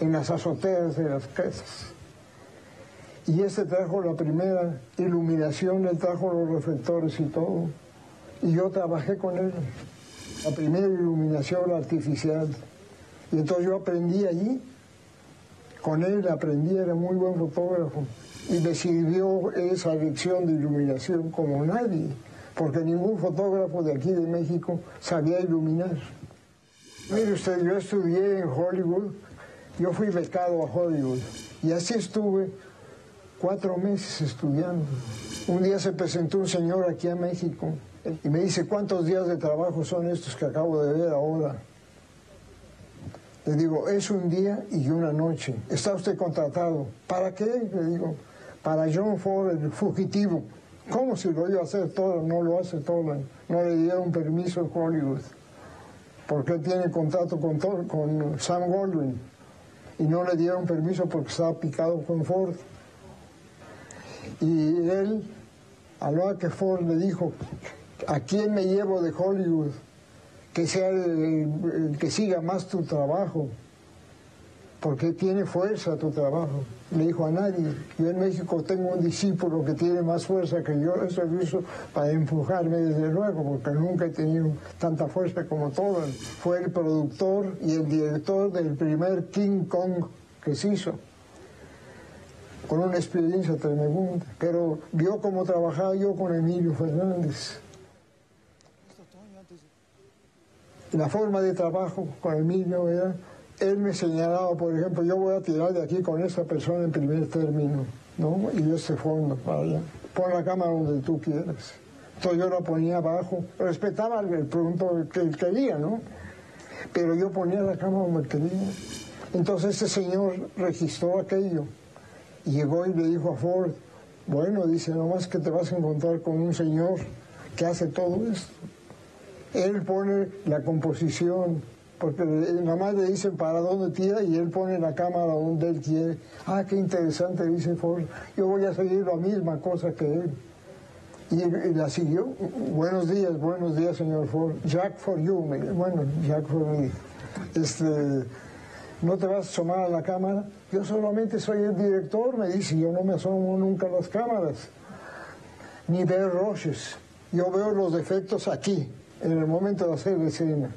en las azoteas de las casas. Y este trajo la primera iluminación, él trajo los reflectores y todo. Y yo trabajé con él, la primera iluminación artificial. Y entonces yo aprendí allí, con él aprendí, era muy buen fotógrafo. Y me sirvió esa lección de iluminación como nadie, porque ningún fotógrafo de aquí de México sabía iluminar. Mire usted, yo estudié en Hollywood, yo fui becado a Hollywood, y así estuve cuatro meses estudiando. Un día se presentó un señor aquí a México y me dice, ¿cuántos días de trabajo son estos que acabo de ver ahora? Le digo, es un día y una noche. ¿Está usted contratado? ¿Para qué? Le digo, para John Ford, el fugitivo. ¿Cómo si lo iba a hacer todo? No lo hace todo. No le dieron permiso en Hollywood. Porque él tiene contrato con, con Sam Goldwyn. Y no le dieron permiso porque estaba picado con Ford. Y él, a lo que Ford le dijo, ¿a quién me llevo de Hollywood? Que sea el, que siga más tu trabajo, porque tiene fuerza tu trabajo. Le dijo a nadie, yo en México tengo un discípulo que tiene más fuerza que yo, eso hizo para empujarme desde luego, porque nunca he tenido tanta fuerza como todo. Fue el productor y el director del primer King Kong que se hizo con una experiencia tremenda, pero vio cómo trabajaba yo con Emilio Fernández. La forma de trabajo con Emilio era, él me señalaba, por ejemplo, yo voy a tirar de aquí con esta persona en primer término, ¿no? Y este fondo, para allá. Pon la cámara donde tú quieras. Entonces yo la ponía abajo, respetaba el punto que él quería, ¿no? Pero yo ponía la cámara donde quería. Entonces este señor registró aquello y llegó y le dijo a Ford, bueno, dice, nomás que te vas a encontrar con un señor que hace todo esto. Él pone la composición, porque nada más le dicen para dónde tira y él pone la cámara donde él quiere. Ah, qué interesante, dice Ford. Yo voy a seguir la misma cosa que él. Y, y la siguió. Buenos días, buenos días, señor Ford. Jack for you. Bueno, Jack for me. Este, ¿No te vas a asomar a la cámara? Yo solamente soy el director, me dice. Yo no me asomo nunca a las cámaras. Ni ver roches. Yo veo los defectos aquí, en el momento de hacer escena.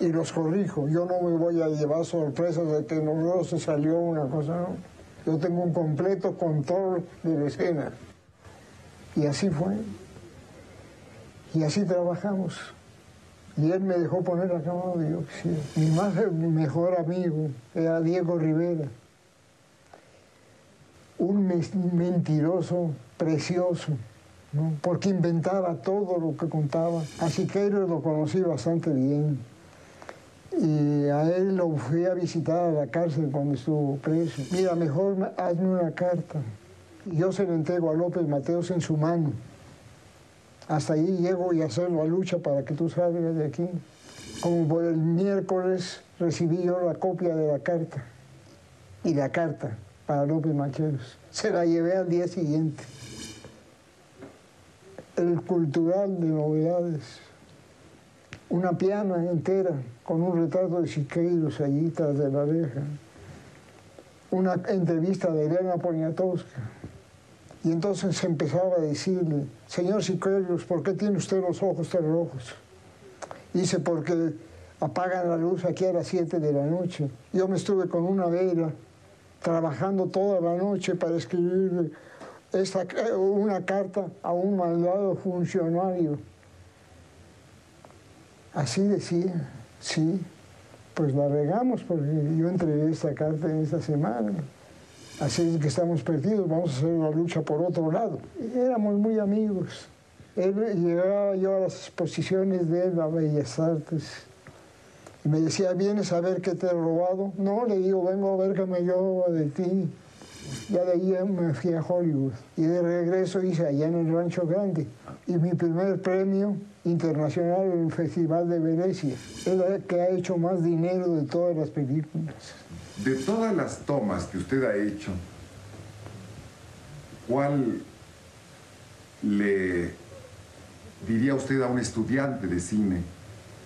Y los corrijo. Yo no me voy a llevar sorpresas de que no se salió una cosa, no. Yo tengo un completo control de la escena. Y así fue. Y así trabajamos. Y él me dejó poner la cámara quisiera. Mi más mejor amigo era Diego Rivera. Un mentiroso precioso. Porque inventaba todo lo que contaba. A Siqueiros lo conocí bastante bien. Y a él lo fui a visitar a la cárcel cuando estuvo preso. Mira, mejor hazme una carta. Yo se la entrego a López Mateos en su mano. Hasta ahí llego y hacer la lucha para que tú salgas de aquí. Como por el miércoles recibí yo la copia de la carta. Y la carta para López Mateos. Se la llevé al día siguiente. El cultural de novedades. Una piana entera con un retrato de Siqueiros allí de la reja. Una entrevista de Elena Poniatowska. Y entonces empezaba a decirle, señor Siqueiros, ¿por qué tiene usted los ojos tan rojos? Dice, porque apagan la luz aquí a las 7 de la noche. Yo me estuve con una vela trabajando toda la noche para escribirle esta, una carta a un malvado funcionario. Así decía, sí, pues la regamos porque yo entregué esta carta en esta semana. Así es que estamos perdidos, vamos a hacer la lucha por otro lado. Éramos muy amigos. Él llegaba yo a las exposiciones de él a Bellas Artes. Y me decía, ¿vienes a ver qué te he robado? No, le digo, vengo a ver qué me llevo de ti. Ya de ahí me fui a Hollywood. Y de regreso hice allá en el Rancho Grande. Y mi primer premio internacional en el Festival de Venecia. Es el que ha hecho más dinero de todas las películas. De todas las tomas que usted ha hecho, ¿cuál le diría usted a un estudiante de cine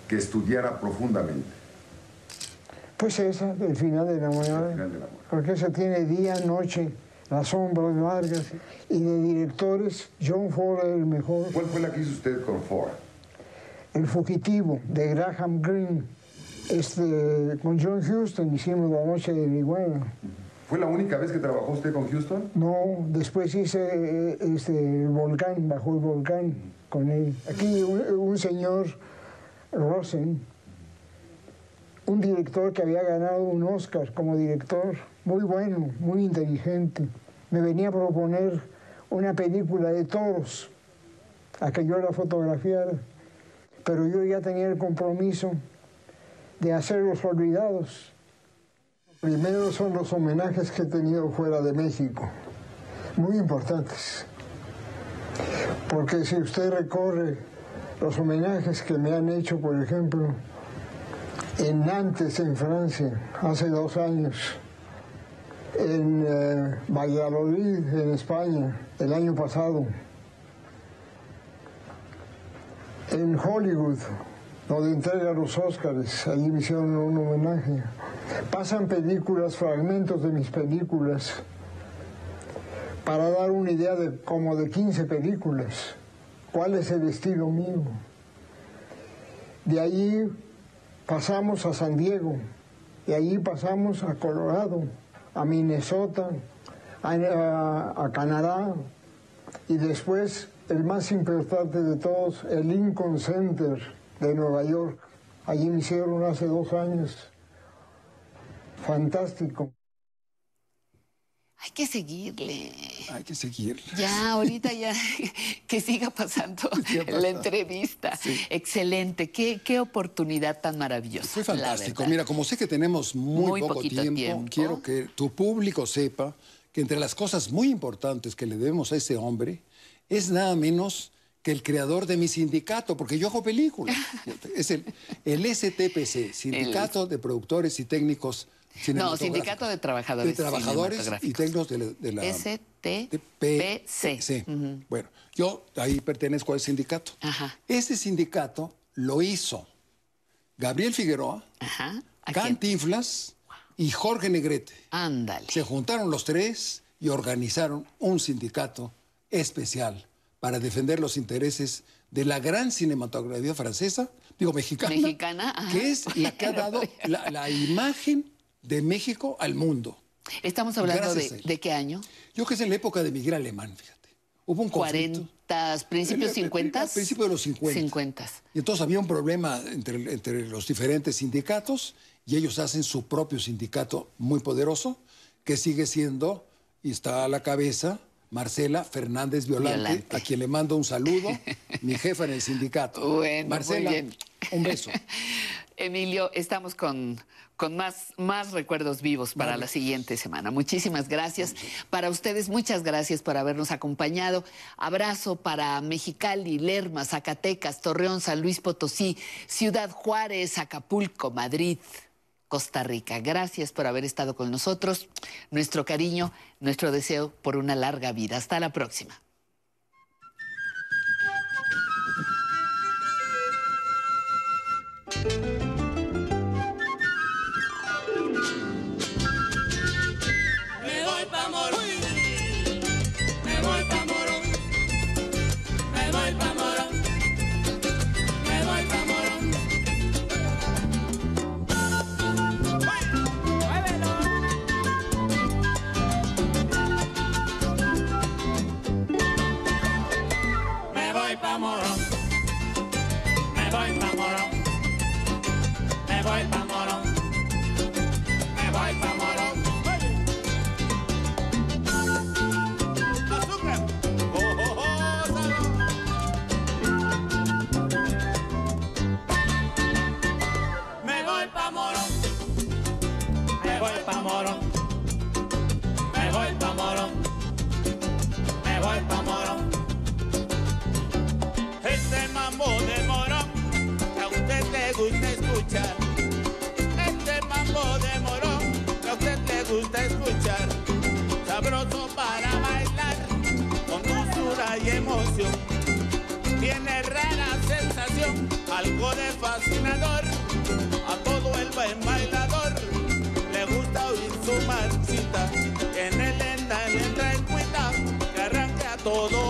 que estudiara profundamente? Pues esa, el final de la mañana. Porque esa tiene día, noche, las sombras largas. Y de directores, John Ford es el mejor. ¿Cuál fue la que hizo usted con Ford? El fugitivo, de Graham Greene. Este, con John Huston hicimos La Noche de Iguana. ¿Fue la única vez que trabajó usted con Houston? No, después hice eh, este, el volcán, bajo el volcán con él. Aquí un, un señor, Rosen, un director que había ganado un Oscar como director, muy bueno, muy inteligente, me venía a proponer una película de toros a que yo la fotografiara, pero yo ya tenía el compromiso de hacer los olvidados. Primero son los homenajes que he tenido fuera de México, muy importantes, porque si usted recorre los homenajes que me han hecho, por ejemplo, en Nantes, en Francia, hace dos años, en eh, Valladolid, en España, el año pasado, en Hollywood, donde entrega los Óscares, allí me hicieron un homenaje. Pasan películas, fragmentos de mis películas, para dar una idea de como de 15 películas. ¿Cuál es el estilo mío? De allí pasamos a San Diego, de allí pasamos a Colorado, a Minnesota, a, a- a Canadá y después el más importante de todos, el Lincoln Center de Nueva York. Allí me hicieron hace dos años. Fantástico. Hay que seguirle. Hay que seguirle. Ya, ahorita ya, que siga pasando la entrevista. Excelente. Qué, qué oportunidad tan maravillosa. Fue fantástico. Mira, como sé que tenemos muy, Muy poco tiempo, tiempo. quiero que tu público sepa que entre las cosas muy importantes que le debemos a ese hombre es nada menos que el creador de mi sindicato, porque yo hago películas. es el, el STPC, Sindicato de Productores y Técnicos No. Sindicato de Trabajadores. de Trabajadores y. Técnicos de la... de la- STPC. Bueno, yo ahí pertenezco al sindicato. Ese sindicato lo hizo Gabriel Figueroa, Cantinflas y Jorge Negrete. Ándale. Se juntaron los tres y organizaron un sindicato especial para defender los intereses de la gran cinematografía francesa, digo mexicana, Mexicana, ajá. que es la que ha dado la, la imagen de México al mundo. Estamos hablando de, qué año? Yo que es en la época de Miguel Alemán, fíjate. Hubo un conflicto. 40, principios El- el- 50. Al principio de los 50. 50. Y entonces había un problema entre, entre los diferentes sindicatos y ellos hacen su propio sindicato muy poderoso, que sigue siendo, y está a la cabeza, Marcela Fernández Violante, Violante. a quien le mando un saludo, mi jefa en el sindicato. Bueno, Marcela, muy bien. un beso. Emilio, estamos con, con más, más recuerdos vivos para la siguiente semana. Muchísimas gracias. Para ustedes, muchas gracias por habernos acompañado. Abrazo para Mexicali, Lerma, Zacatecas, Torreón, San Luis Potosí, Ciudad Juárez, Acapulco, Madrid. Costa Rica. Gracias por haber estado con nosotros. Nuestro cariño, nuestro deseo por una larga vida. Hasta la próxima. Gusta escuchar, sabroso para bailar, con dulzura y emoción. Tiene rara sensación, algo de fascinador, a todo el buen bailador le gusta oír su marchita, en el enda le entra en cuenta, que arranque a todo